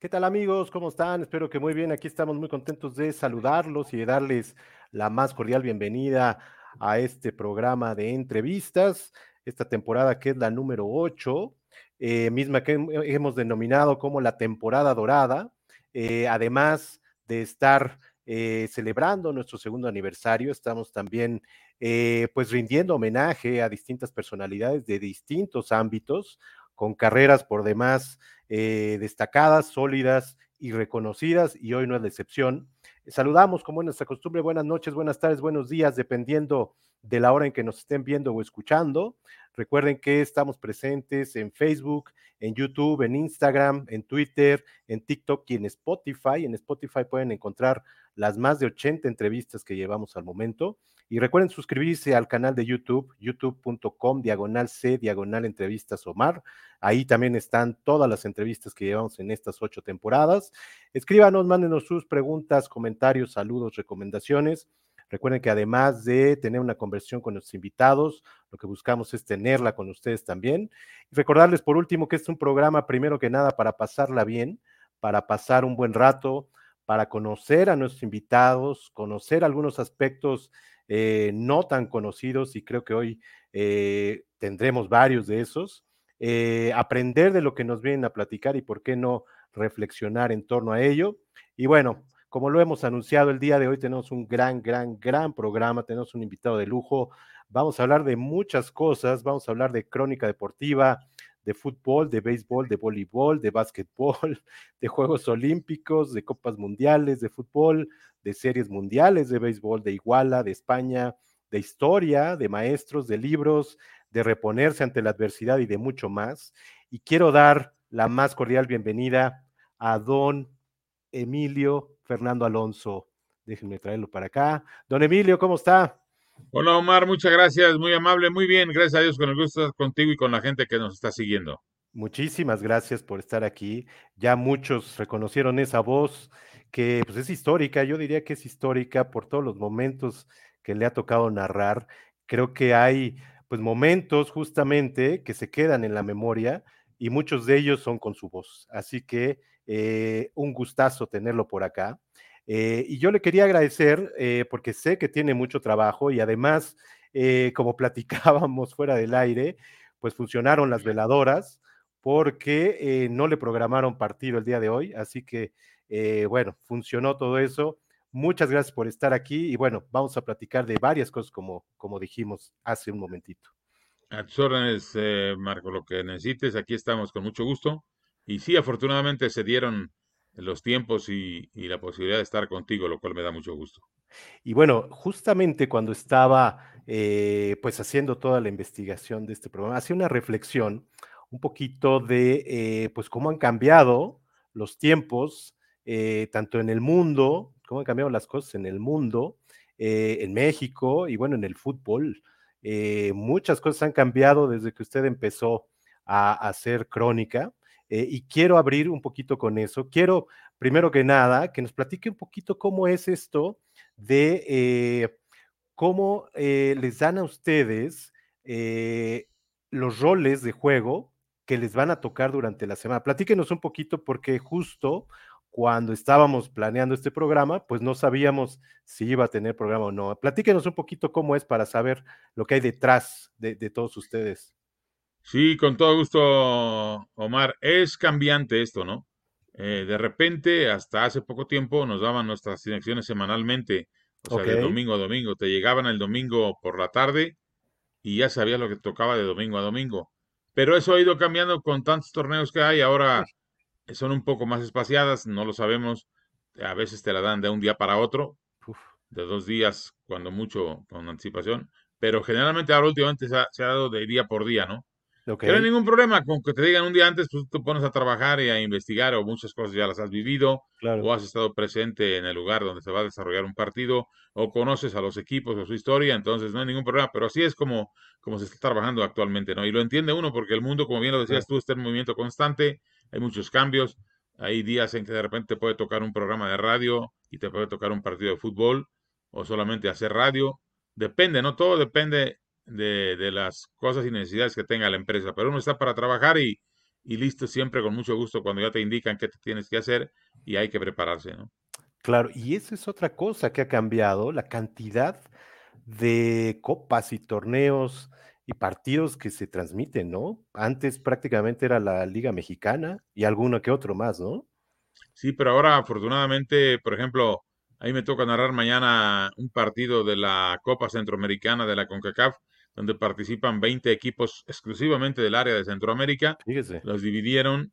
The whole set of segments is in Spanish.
¿Qué tal amigos? ¿Cómo están? Espero que muy bien. Aquí estamos muy contentos de saludarlos y de darles la más cordial bienvenida a este programa de entrevistas, esta temporada que es la número 8, eh, misma que hemos denominado como la temporada dorada, eh, además de estar eh, celebrando nuestro segundo aniversario, estamos también pues rindiendo homenaje a distintas personalidades de distintos ámbitos, con carreras por demás eh, destacadas, sólidas y reconocidas, y hoy no es la excepción. Saludamos, como es nuestra costumbre, buenas noches, buenas tardes, buenos días, dependiendo de la hora en que nos estén viendo o escuchando. Recuerden que estamos presentes en Facebook, en YouTube, en Instagram, en Twitter, en TikTok y en Spotify. En Spotify pueden encontrar las más de 80 entrevistas que llevamos al momento. Y recuerden suscribirse al canal de YouTube, youtube.com, diagonal C, diagonal entrevistas Omar. Ahí también están todas las entrevistas que llevamos en estas ocho temporadas. Escríbanos, mándenos sus preguntas, comentarios, saludos, recomendaciones. Recuerden que además de tener una conversión con nuestros invitados, lo que buscamos es tenerla con ustedes también. Y recordarles por último que es un programa primero que nada para pasarla bien, para pasar un buen rato, para conocer a nuestros invitados, conocer algunos aspectos eh, no tan conocidos y creo que hoy eh, tendremos varios de esos, eh, aprender de lo que nos vienen a platicar y por qué no reflexionar en torno a ello. Y bueno, como lo hemos anunciado el día de hoy, tenemos un gran, gran, gran programa, tenemos un invitado de lujo. Vamos a hablar de muchas cosas, vamos a hablar de crónica deportiva, de fútbol, de béisbol, de voleibol, de básquetbol, de Juegos Olímpicos, de Copas Mundiales, de fútbol, de series mundiales de béisbol, de Iguala, de España, de historia, de maestros, de libros, de reponerse ante la adversidad y de mucho más. Y quiero dar la más cordial bienvenida a don Emilio Fernando Alonso. Déjenme traerlo para acá. Don Emilio, ¿cómo está? Hola Omar, muchas gracias, muy amable, muy bien, gracias a Dios con el gusto estar contigo y con la gente que nos está siguiendo. Muchísimas gracias por estar aquí. Ya muchos reconocieron esa voz que pues, es histórica, yo diría que es histórica por todos los momentos que le ha tocado narrar. Creo que hay pues momentos justamente que se quedan en la memoria y muchos de ellos son con su voz. Así que eh, un gustazo tenerlo por acá. Eh, y yo le quería agradecer eh, porque sé que tiene mucho trabajo y además, como platicábamos fuera del aire, pues funcionaron las veladoras porque no le programaron partido el día de hoy, así que bueno, funcionó todo eso. Muchas gracias por estar aquí y bueno, vamos a platicar de varias cosas como, como dijimos hace un momentito. A tus órdenes, Marco, lo que necesites, aquí estamos con mucho gusto. Y sí, afortunadamente se dieron los tiempos y, la posibilidad de estar contigo, lo cual me da mucho gusto. Y bueno, justamente cuando estaba eh, pues haciendo toda la investigación de este programa, hacía una reflexión un poquito de pues cómo han cambiado los tiempos eh, tanto en el mundo, cómo han cambiado las cosas en el mundo, eh, en México y bueno, en el fútbol. Eh, muchas cosas han cambiado desde que usted empezó a hacer crónica y quiero abrir un poquito con eso. Quiero, primero que nada, que nos platique un poquito cómo es esto de cómo les dan a ustedes los roles de juego que les van a tocar durante la semana. Platíquenos un poquito porque justo cuando estábamos planeando este programa, pues no sabíamos si iba a tener programa o no. Platíquenos un poquito cómo es para saber lo que hay detrás de, todos ustedes. Sí, con todo gusto, Omar. Es cambiante esto, ¿no? Eh, de repente, hasta hace poco tiempo, nos daban nuestras asignaciones semanalmente, o sea, de domingo a domingo. Te llegaban el domingo por la tarde y ya sabías lo que tocaba de domingo a domingo. Pero eso ha ido cambiando con tantos torneos que hay. Ahora son un poco más espaciadas, no lo sabemos. A veces te la dan de un día para otro, de dos días, cuando mucho, con anticipación. Pero generalmente ahora últimamente se ha, dado de día por día, ¿no? No hay ningún problema con que te digan un día antes, pues tú te pones a trabajar y a investigar o muchas cosas ya las has vivido o has estado presente en el lugar donde se va a desarrollar un partido o conoces a los equipos o su historia, entonces no hay ningún problema, pero así es como, como se está trabajando actualmente, ¿no? Y lo entiende uno porque el mundo, como bien lo decías tú, está en movimiento constante, hay muchos cambios. Hay días en que de repente te puede tocar un programa de radio y te puede tocar un partido de fútbol o solamente hacer radio. Depende, ¿no? Todo depende de, las cosas y necesidades que tenga la empresa. Pero uno está para trabajar y, y listo siempre con mucho gusto cuando ya te indican qué te tienes que hacer y hay que prepararse, ¿no? Claro, y esa es otra cosa que ha cambiado, la cantidad de copas y torneos y partidos que se transmiten, ¿no? Antes prácticamente era la Liga Mexicana y alguno que otro más, ¿no? Sí, pero ahora afortunadamente, por ejemplo, ahí me toca narrar mañana un partido de la Copa Centroamericana de la CONCACAF, donde participan 20 equipos exclusivamente del área de Centroamérica. Fíjese. Los dividieron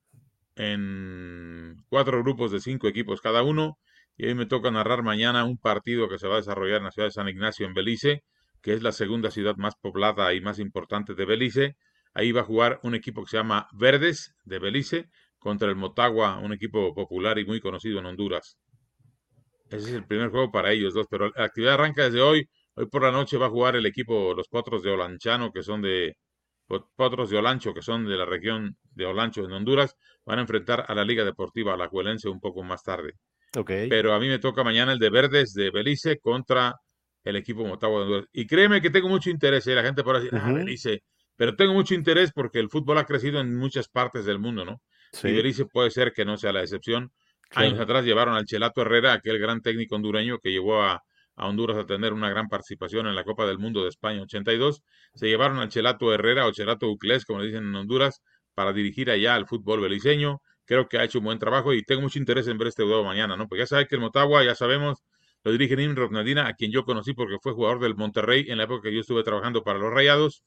en cuatro grupos de cinco equipos cada uno. Y ahí me toca narrar mañana un partido que se va a desarrollar en la ciudad de San Ignacio, en Belice, que es la segunda ciudad más poblada y más importante de Belice. Ahí va a jugar un equipo que se llama Verdes de Belice contra el Motagua, un equipo popular y muy conocido en Honduras. Ese es el primer juego para ellos dos, pero la actividad arranca desde hoy. Hoy por la noche va a jugar el equipo, los Potros de Olanchano, que son de Potros de Olancho, que son de la región de Olancho en Honduras, van a enfrentar a la Liga Deportiva Alajuelense un poco más tarde. Okay. Pero a mí me toca mañana el de Verdes de Belice contra el equipo Motagua de Honduras. Y créeme que tengo mucho interés, ¿eh? la gente por decir, ah, Belice, pero tengo mucho interés porque el fútbol ha crecido en muchas partes del mundo, ¿no? Sí. Y Belice puede ser que no sea la excepción. Claro. Años atrás llevaron al Chelato Herrera, aquel gran técnico hondureño que llevó a, a, Honduras a tener una gran participación en la Copa del Mundo de España 82. Se llevaron al Chelato Herrera o Chelato Uclés, como le dicen en Honduras, para dirigir allá al fútbol beliceño. Creo que ha hecho un buen trabajo y tengo mucho interés en ver este juego mañana, ¿no? Porque ya sabes que el Motagua, ya sabemos, lo dirige Nimrod Nadina, a quien yo conocí porque fue jugador del Monterrey en la época que yo estuve trabajando para los Rayados.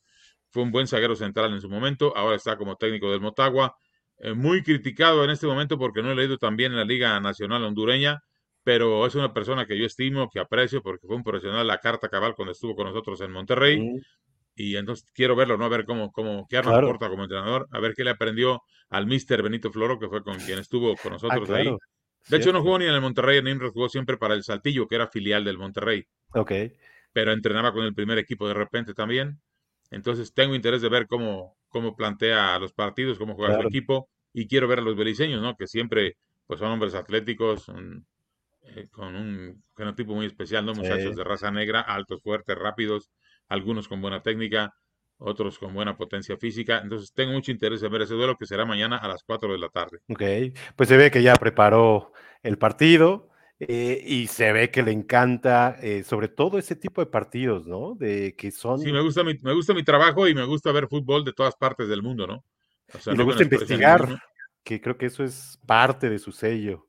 Fue un buen zaguero central en su momento, ahora está como técnico del Motagua eh, muy criticado en este momento porque no he leído tan bien en la Liga Nacional Hondureña, pero es una persona que yo estimo, que aprecio, porque fue un profesional la carta cabal cuando estuvo con nosotros en Monterrey. Y entonces quiero verlo, ¿no? A ver cómo, cómo qué arma claro. porta como entrenador, a ver qué le aprendió al mister Benito Floro, que fue con quien estuvo con nosotros ah, claro. ahí. De hecho, no jugó ni en el Monterrey, en jugó siempre para el Saltillo, que era filial del Monterrey. Ok. Pero entrenaba con el primer equipo de repente también. Entonces tengo interés de ver cómo, cómo plantea los partidos, cómo juega claro. su equipo y quiero ver a los beliceños, ¿no? Que siempre pues son hombres atléticos, son, eh, con un genotipo muy especial, ¿no? Muchachos sí. de raza negra, altos, fuertes, rápidos, algunos con buena técnica, otros con buena potencia física. Entonces tengo mucho interés en ver ese duelo que será mañana a las 4 de la tarde. Ok, pues se ve que ya preparó el partido. Eh, y se ve que le encanta, eh, sobre todo ese tipo de partidos, ¿no? De que son. Sí, me gusta mi, me gusta mi trabajo y me gusta ver fútbol de todas partes del mundo, ¿no? O sea, y le gusta investigar, que creo que eso es parte de su sello.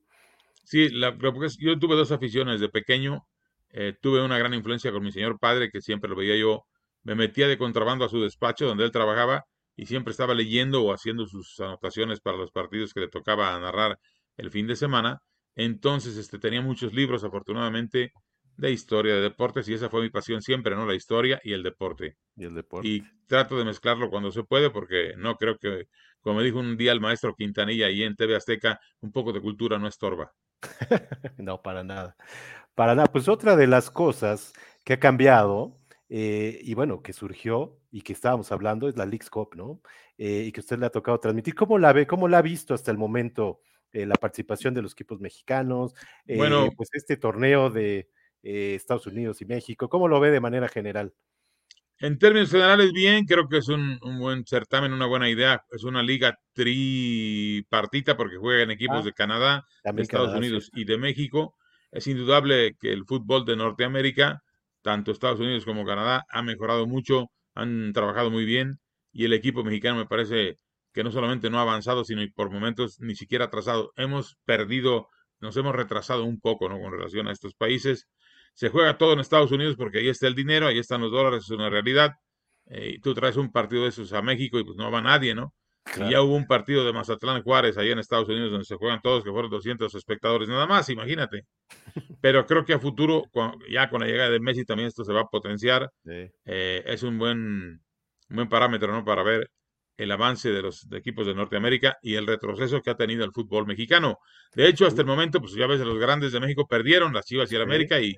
Sí, la, yo tuve dos aficiones de pequeño. Eh, tuve una gran influencia con mi señor padre, que siempre lo veía yo. Me metía de contrabando a su despacho donde él trabajaba y siempre estaba leyendo o haciendo sus anotaciones para los partidos que le tocaba narrar el fin de semana. Entonces, este, tenía muchos libros, afortunadamente, de historia, de deportes, y esa fue mi pasión siempre, ¿no? La historia y el deporte. Y el deporte. Y trato de mezclarlo cuando se puede, porque no creo que, como me dijo un día el maestro Quintanilla ahí en TV Azteca, un poco de cultura no estorba. no, para nada. Para nada. Pues otra de las cosas que ha cambiado, eh, y bueno, que surgió y que estábamos hablando, es la Leagues Cup, ¿no? Eh, y que usted le ha tocado transmitir. ¿Cómo la ve? ¿Cómo la ha visto hasta el momento? Eh, la participación de los equipos mexicanos, bueno, pues este torneo de Estados Unidos y México, ¿cómo lo ve de manera general? En términos generales, bien, creo que es un, un, buen certamen, una buena idea. Es una liga tripartita porque juegan equipos ah, de Canadá, de Estados Canadá, Unidos sí. y de México. Es indudable que el fútbol de Norteamérica, tanto Estados Unidos como Canadá, ha mejorado mucho, han trabajado muy bien y el equipo mexicano me parece que no solamente no ha avanzado, sino por momentos ni siquiera atrasado. Hemos perdido, nos hemos retrasado un poco ¿no? con relación a estos países. Se juega todo en Estados Unidos porque ahí está el dinero, ahí están los dólares, es una realidad. Eh, y tú traes un partido de esos a México y pues no va nadie, ¿no? Claro. Y ya hubo un partido de Mazatlán Juárez ahí en Estados Unidos donde se juegan todos, que fueron 200 espectadores nada más, imagínate. Pero creo que a futuro, ya con la llegada de Messi también esto se va a potenciar. Sí. Eh, es un buen, un buen parámetro, ¿no? Para ver el avance de los de equipos de Norteamérica y el retroceso que ha tenido el fútbol mexicano. De hecho, hasta el momento, pues ya ves, los grandes de México perdieron, las Chivas y el América, y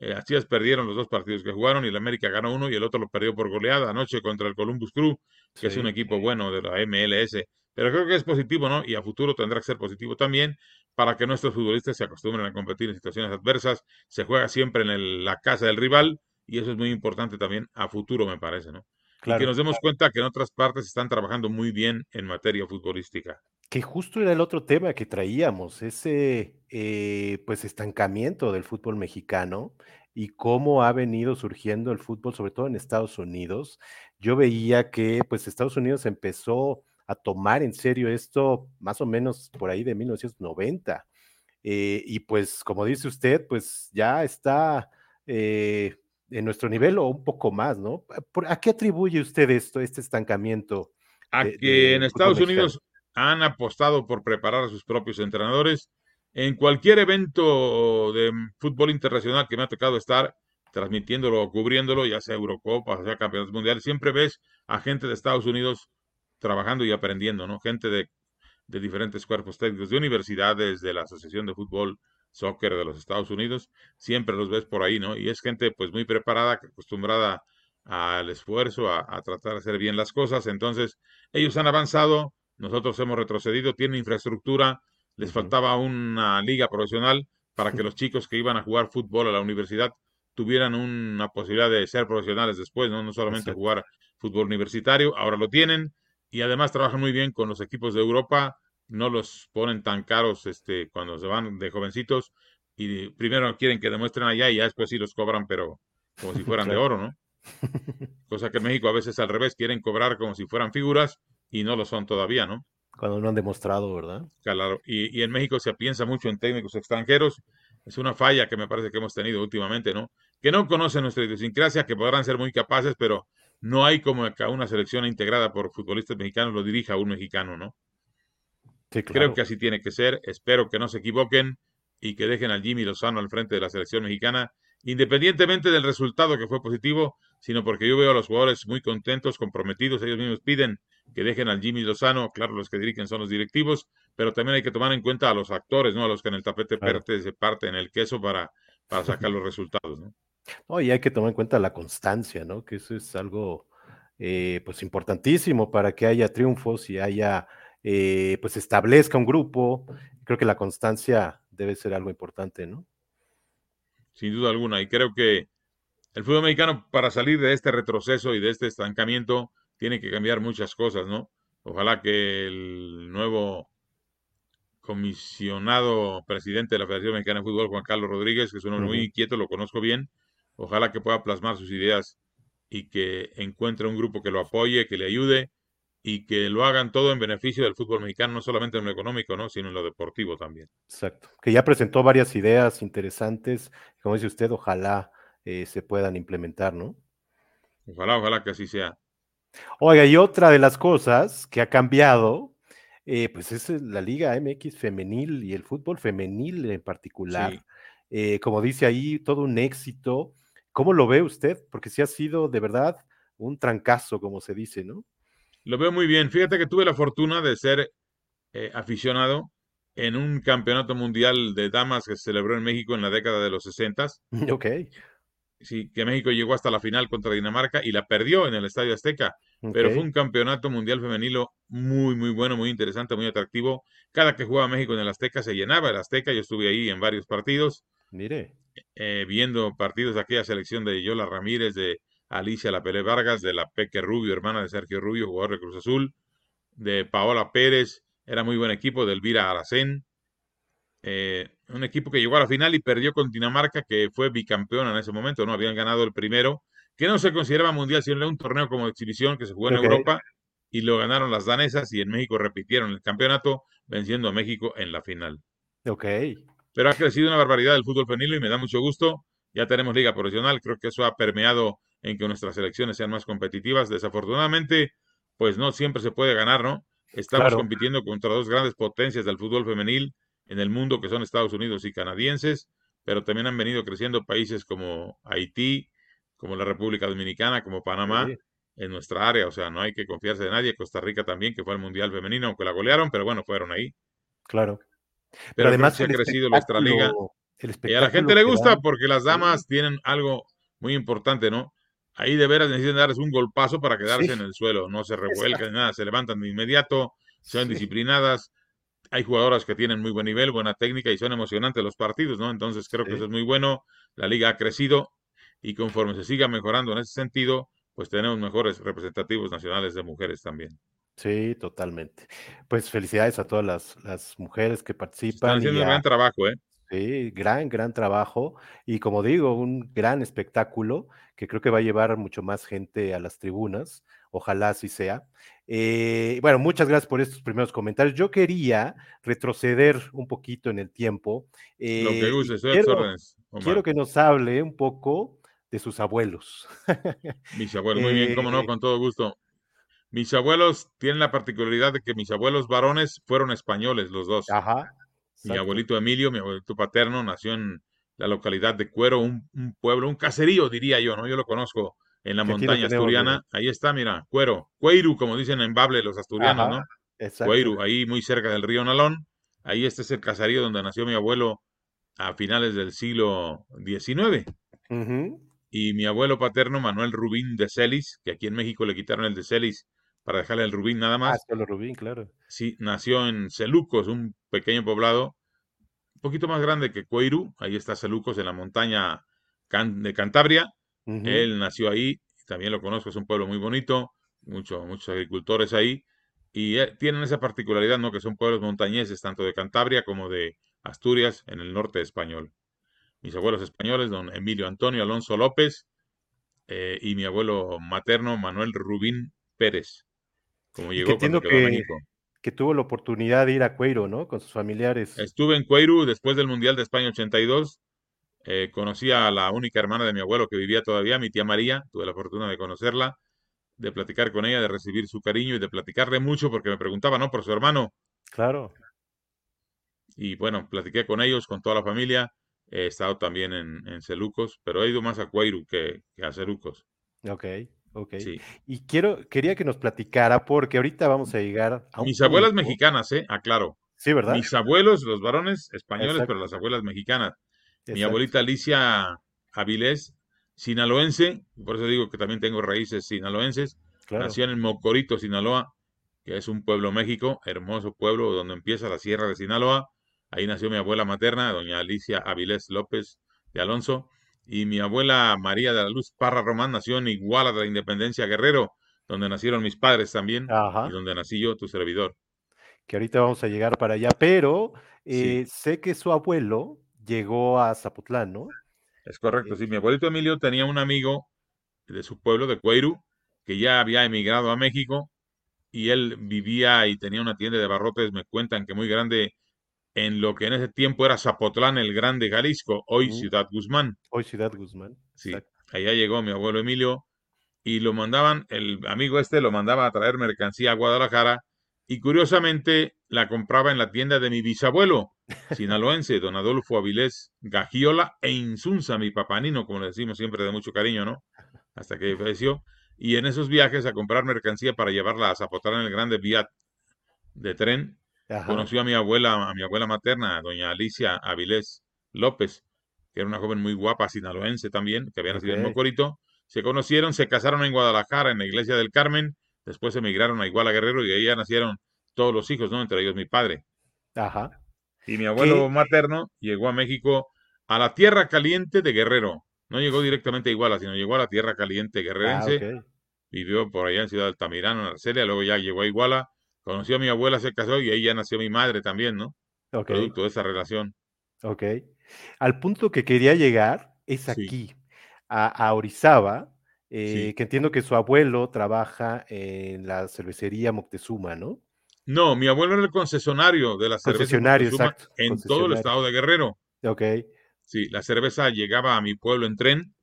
eh, Chivas perdieron los dos partidos que jugaron y el América ganó uno y el otro lo perdió por goleada anoche contra el Columbus Crew, que sí. es un equipo bueno de la MLS. Pero creo que es positivo, ¿no? Y a futuro tendrá que ser positivo también para que nuestros futbolistas se acostumbren a competir en situaciones adversas. Se juega siempre en el, la casa del rival y eso es muy importante también a futuro, me parece, ¿no? y que nos demos cuenta que en otras partes están trabajando muy bien en materia futbolística. Que justo era el otro tema que traíamos, ese eh, pues estancamiento del fútbol mexicano y cómo ha venido surgiendo el fútbol, sobre todo en Estados Unidos. Yo veía que pues Estados Unidos empezó a tomar en serio esto más o menos por ahí de 1990. Eh, y pues como dice usted, pues ya está eh, en nuestro nivel o un poco más, ¿no? ¿A qué atribuye usted esto, este estancamiento? A que en Estados Unidos han apostado por preparar a sus propios entrenadores. En cualquier evento de fútbol internacional que me ha tocado estar transmitiéndolo o cubriéndolo, ya sea Eurocopa, sea Campeonatos Mundiales, siempre ves a gente de Estados Unidos trabajando y aprendiendo, ¿no? Gente de, de diferentes cuerpos técnicos, de universidades, de la Asociación de Fútbol Soccer de los Estados Unidos, siempre los ves por ahí, ¿no? Y es gente pues muy preparada, acostumbrada al esfuerzo, a, tratar de hacer bien las cosas. Entonces, ellos han avanzado, nosotros hemos retrocedido, tienen infraestructura, les faltaba una liga profesional para que los chicos que iban a jugar fútbol a la universidad tuvieran una posibilidad de ser profesionales después, no, no solamente jugar fútbol universitario, ahora lo tienen y además trabajan muy bien con los equipos de Europa, no los ponen tan caros este, cuando se van de jovencitos y primero quieren que demuestren allá y ya después sí los cobran, pero como si fueran de oro, ¿no? Cosa que en México a veces al revés, quieren cobrar como si fueran figuras y no lo son todavía, ¿no? Cuando no han demostrado, ¿verdad? Claro, y, y en México se piensa mucho en técnicos extranjeros, es una falla que me parece que hemos tenido últimamente, ¿no? Que no conocen nuestra idiosincrasia, que podrán ser muy capaces, pero no hay como que una selección integrada por futbolistas mexicanos lo dirija un mexicano, ¿no? Creo que así tiene que ser. Espero que no se equivoquen y que dejen al Jimmy Lozano al frente de la selección mexicana, independientemente del resultado que fue positivo, sino porque yo veo a los jugadores muy contentos, comprometidos. Ellos mismos piden que dejen al Jimmy Lozano. Claro, los que dirigen son los directivos, pero también hay que tomar en cuenta a los actores, ¿no? A los que en el tapete parte se parte en el queso para, para sacar los resultados, ¿no? No, y hay que tomar en cuenta la constancia, ¿no? Que eso es algo, eh, pues, importantísimo para que haya triunfos y haya eh, pues establezca un grupo. Creo que la constancia debe ser algo importante, ¿no? Sin duda alguna. Y creo que el fútbol mexicano, para salir de este retroceso y de este estancamiento, tiene que cambiar muchas cosas, ¿no? Ojalá que el nuevo comisionado presidente de la Federación Mexicana de Fútbol, Juan Carlos Rodríguez, que es un hombre muy inquieto, lo conozco bien, ojalá que pueda plasmar sus ideas y que encuentre un grupo que lo apoye, que le ayude y que lo hagan todo en beneficio del fútbol mexicano, no solamente en lo económico, ¿no? sino en lo deportivo también. Exacto, que ya presentó varias ideas interesantes, como dice usted, ojalá eh, se puedan implementar, ¿no? Ojalá, ojalá que así sea. Oiga, y otra de las cosas que ha cambiado, eh, pues es la Liga MX femenil y el fútbol femenil en particular. Eh, como dice ahí, todo un éxito. ¿Cómo lo ve usted? Porque sí ha sido de verdad un trancazo, como se dice, ¿no? Lo veo muy bien. Fíjate que tuve la fortuna de ser eh, aficionado en un campeonato mundial de damas que se celebró en México en la década de los 60. Ok. Sí, que México llegó hasta la final contra Dinamarca y la perdió en el Estadio Azteca. Pero fue un campeonato mundial femenilo muy, muy bueno, muy interesante, muy atractivo. Cada que jugaba México en el Azteca se llenaba el Azteca. Yo estuve ahí en varios partidos. Mire. Eh, viendo partidos de aquella selección de Yola Ramírez, de Alicia La Pele Vargas, de la Peque Rubio, hermana de Sergio Rubio, jugador de Cruz Azul, de Paola Pérez, era muy buen equipo, de Elvira Aracén, eh, un equipo que llegó a la final y perdió con Dinamarca, que fue bicampeón en ese momento, ¿no? Habían ganado el primero, que no se consideraba mundial, sino un torneo como exhibición que se jugó en Europa, y lo ganaron las danesas, y en México repitieron el campeonato, venciendo a México en la final. Ok. Pero ha crecido una barbaridad el fútbol femenil y me da mucho gusto. Ya tenemos liga profesional, creo que eso ha permeado en que nuestras elecciones sean más competitivas. Desafortunadamente, pues no siempre se puede ganar, ¿no? Estamos compitiendo contra dos grandes potencias del fútbol femenil en el mundo, que son Estados Unidos y canadienses, pero también han venido creciendo países como Haití, como la República Dominicana, como Panamá, en nuestra área. O sea, no hay que confiarse de nadie. Costa Rica también, que fue el Mundial Femenino, aunque la golearon, pero bueno, fueron ahí. Claro. Pero, además se ha crecido nuestra liga. Y a la gente le gusta porque las damas tienen algo muy importante, ¿no? ahí de veras necesitan darles un golpazo para quedarse en el suelo, no se revuelcan, nada, se levantan de inmediato, son disciplinadas. Hay jugadoras que tienen muy buen nivel, buena técnica y son emocionantes los partidos, ¿no? Entonces creo que eso es muy bueno. La liga ha crecido y conforme se siga mejorando en ese sentido, pues tenemos mejores representativos nacionales de mujeres también. Sí, totalmente. Pues felicidades a todas las, las mujeres que participan. Están haciendo un gran trabajo, ¿eh? Sí, gran, gran trabajo. Y como digo, un gran espectáculo que creo que va a llevar mucho más gente a las tribunas. Ojalá así sea. Eh, bueno, muchas gracias por estos primeros comentarios. Yo quería retroceder un poquito en el tiempo. Lo que guste, estoy quiero, quiero que nos hable un poco de sus abuelos. Mis abuelos, muy bien, cómo no, eh, con todo gusto. Mis abuelos tienen la particularidad de que mis abuelos varones fueron españoles, los dos. Ajá. Mi abuelito Emilio, mi abuelito paterno, nació en la localidad de Cuero, un, un, pueblo, un caserío, diría yo, ¿no? Yo lo conozco en la montaña asturiana. Ahí está, mira, Cuero, Cueiru, como dicen en Bable los asturianos, ¿no? Exacto. Cueiru, ahí muy cerca del río Nalón. Ahí este es el caserío donde nació mi abuelo a finales del siglo XIX. Y mi abuelo paterno, Manuel Rubín de Celis, que aquí en México le quitaron el de Celis para dejarle el Rubín nada más. Ah, solo Rubín, claro. Sí, nació en Celucos, un pequeño poblado un poquito más grande que Cueiru. Ahí está Celucos, en la montaña de Cantabria. Él nació ahí, también lo conozco, es un pueblo muy bonito, mucho, muchos agricultores ahí. Y eh, tienen esa particularidad, ¿no? Que son pueblos montañeses, tanto de Cantabria como de Asturias, en el norte español. Mis abuelos españoles, don Emilio Antonio Alonso López, eh, y mi abuelo materno, Manuel Rubín Pérez como llegó cuando quedó que, México. Que tuvo la oportunidad de ir a Cueiro, ¿no? Con sus familiares. Estuve en Cueiro después del Mundial de España 82. Eh, conocí a la única hermana de mi abuelo que vivía todavía, mi tía María. Tuve la fortuna de conocerla, de platicar con ella, de recibir su cariño y de platicarle mucho porque me preguntaba, ¿no? Por su hermano. Claro. Y bueno, platiqué con ellos, con toda la familia. He estado también en, en Celucos, pero he ido más a Cueiro que, que a Celucos. Ok. Ok. Y quiero, quería que nos platicara, porque ahorita vamos a llegar a Mis abuelas mexicanas, ¿eh? Aclaro. Sí, ¿verdad? Mis abuelos, los varones españoles, pero las abuelas mexicanas. Mi abuelita Alicia Avilés, sinaloense, por eso digo que también tengo raíces sinaloenses. Nació en Mocorito, Sinaloa, que es un pueblo México, hermoso pueblo donde empieza la sierra de Sinaloa. Ahí nació mi abuela materna, doña Alicia Avilés López de Alonso y mi abuela María de la Luz Parra Román nació en Iguala de la Independencia Guerrero, donde nacieron mis padres también y donde nací yo, tu servidor. Que ahorita vamos a llegar para allá, pero eh, sé que su abuelo llegó a Zapotlán, ¿no? Es correcto, eh, sí. Mi abuelito Emilio tenía un amigo de su pueblo, de Cueiru, que ya había emigrado a México y él vivía y tenía una tienda de barrotes, me cuentan que muy grande en lo que en ese tiempo era Zapotlán, el Grande Jalisco, hoy Ciudad Guzmán. Hoy Ciudad Guzmán. Sí, allá llegó mi abuelo Emilio y lo mandaban, el amigo este lo mandaba a traer mercancía a Guadalajara y curiosamente la compraba en la tienda de mi bisabuelo, sinaloense, don Adolfo Avilés Gagiola e Insunza, mi papanino, como le decimos siempre de mucho cariño, ¿no? Hasta que falleció. Y en esos viajes a comprar mercancía para llevarla a Zapotlán, el Grande Viat de tren, Conoció a mi abuela, a mi abuela materna, doña Alicia Avilés López, que era una joven muy guapa, sinaloense también, que había nacido en Mocorito. Se conocieron, se casaron en Guadalajara, en la iglesia del Carmen, después emigraron a Iguala Guerrero y ahí ya nacieron todos los hijos, ¿no? Entre ellos mi padre. Ajá. Y mi abuelo materno llegó a México a la tierra caliente de Guerrero. No llegó directamente a Iguala, sino llegó a la tierra caliente guerrerense. Ah, Vivió por allá en Ciudad Altamirano, en Arcelia, luego ya llegó a Iguala Conoció a mi abuela, se casó y ahí ya nació mi madre también, ¿no? Producto de esa relación. Ok. Al punto que quería llegar es aquí, a, Orizaba, eh, que entiendo que su abuelo trabaja en la cervecería Moctezuma, ¿no? No, mi abuelo era el concesionario de la cerveza concesionario, exacto, en todo el estado de Guerrero. Ok. Sí, la cerveza llegaba a mi pueblo en tren,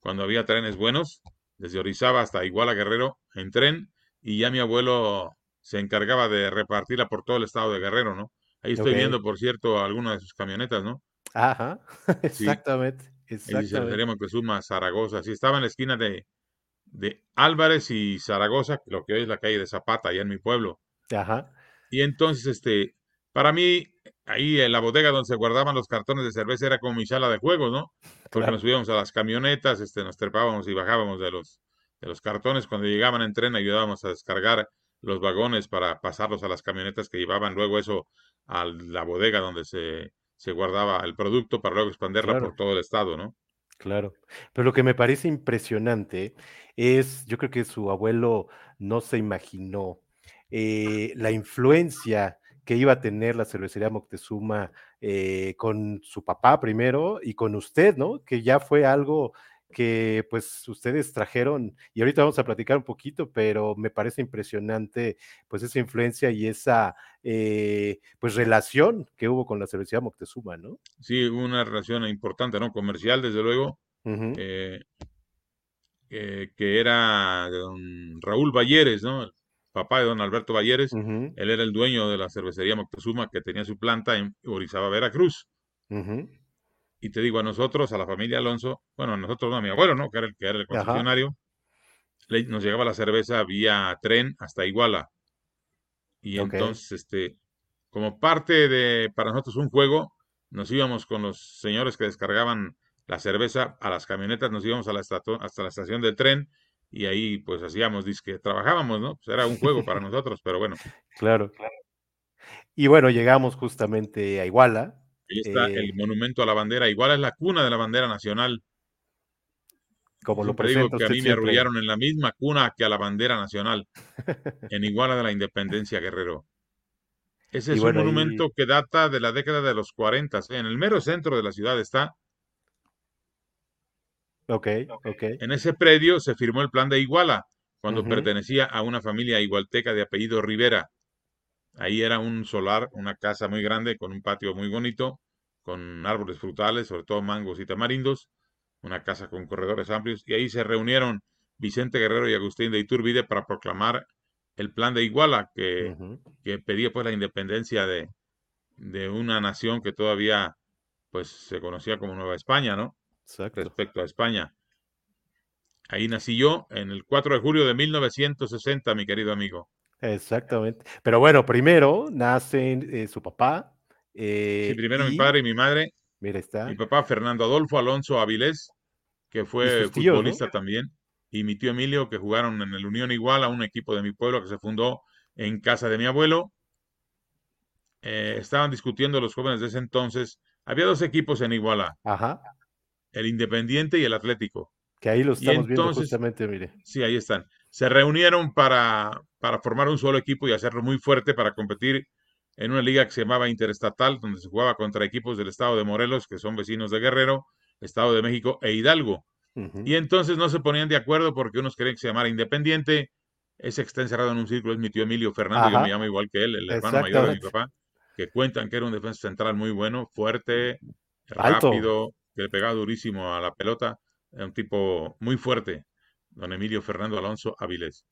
cuando había trenes buenos, desde Orizaba hasta Iguala Guerrero en tren, y ya mi abuelo se encargaba de repartirla por todo el estado de Guerrero, ¿no? Ahí estoy viendo, por cierto, algunas de sus camionetas, ¿no? Ajá, exactamente. Sí. exactamente. que suma Zaragoza. Sí, estaba en la esquina de, de Álvarez y Zaragoza, lo que hoy es la calle de Zapata, allá en mi pueblo. Ajá. Y entonces, este, para mí, ahí en la bodega donde se guardaban los cartones de cerveza era como mi sala de juegos, ¿no? Porque nos subíamos a las camionetas, este, nos trepábamos y bajábamos de los, de los cartones. Cuando llegaban en tren ayudábamos a descargar los vagones para pasarlos a las camionetas que llevaban luego eso a la bodega donde se, se guardaba el producto para luego expanderla por todo el estado, ¿no? Claro, pero lo que me parece impresionante es, yo creo que su abuelo no se imaginó eh, la influencia que iba a tener la cervecería Moctezuma eh, con su papá primero y con usted, ¿no? Que ya fue algo que pues ustedes trajeron y ahorita vamos a platicar un poquito, pero me parece impresionante pues esa influencia y esa eh, pues relación que hubo con la cervecería Moctezuma, ¿no? Sí, una relación importante, ¿no? Comercial, desde luego, eh, que era don Raúl Valleres, ¿no? El papá de don Alberto Valleres, él era el dueño de la cervecería Moctezuma que tenía su planta en Orizaba, Veracruz. Y te digo, a nosotros, a la familia Alonso, bueno, a nosotros no, a mi abuelo, ¿no? Que era el, que era el concesionario, nos llegaba la cerveza vía tren hasta Iguala. Y entonces, este, como parte de, para nosotros un juego, nos íbamos con los señores que descargaban la cerveza a las camionetas, nos íbamos a la hasta la estación del tren y ahí pues hacíamos, que trabajábamos, ¿no? Pues era un juego para nosotros, pero bueno. Claro, claro. Y bueno, llegamos justamente a Iguala, Ahí está el eh, monumento a la bandera. Igual es la cuna de la bandera nacional. Como lo digo que a mí me arrullaron en la misma cuna que a la bandera nacional, en Iguala de la Independencia, Guerrero. Ese es un monumento que data de la década de los 40. En el mero centro de la ciudad está. Ok, ok. En ese predio se firmó el plan de Iguala, cuando pertenecía a una familia igualteca de apellido Rivera. Ahí era un solar, una casa muy grande con un patio muy bonito, con árboles frutales, sobre todo mangos y tamarindos, una casa con corredores amplios, y ahí se reunieron Vicente Guerrero y Agustín de Iturbide para proclamar el plan de Iguala, que, que pedía pues la independencia de, de, una nación que todavía pues se conocía como Nueva España, ¿no? Respecto a España. Ahí nací yo en el 4 de julio de 1960, mi querido amigo. Exactamente. Pero bueno, primero nacen eh, su papá. Eh, sí, primero mi padre y mi madre. Mira, está. Mi papá Fernando Adolfo Alonso Avilés, que fue futbolista también, y mi tío Emilio, que jugaron en el Unión Igual a un equipo de mi pueblo que se fundó en casa de mi abuelo. Eh, estaban discutiendo los jóvenes de ese entonces. Había dos equipos en Iguala. Ajá. El Independiente y el Atlético. Que ahí los estamos viendo justamente, mire. Sí, ahí están. Se reunieron para, para formar un solo equipo y hacerlo muy fuerte para competir en una liga que se llamaba Interestatal, donde se jugaba contra equipos del estado de Morelos, que son vecinos de Guerrero, Estado de México e Hidalgo. Y entonces no se ponían de acuerdo porque unos querían que se llamara Independiente. Ese que está encerrado en un círculo es mi tío Emilio Fernando, yo me llamo igual que él, el hermano mayor de mi papá, que cuentan que era un defensa central muy bueno, fuerte, rápido, que le pegaba durísimo a la pelota, un tipo muy fuerte, don Emilio Fernando Alonso Avilés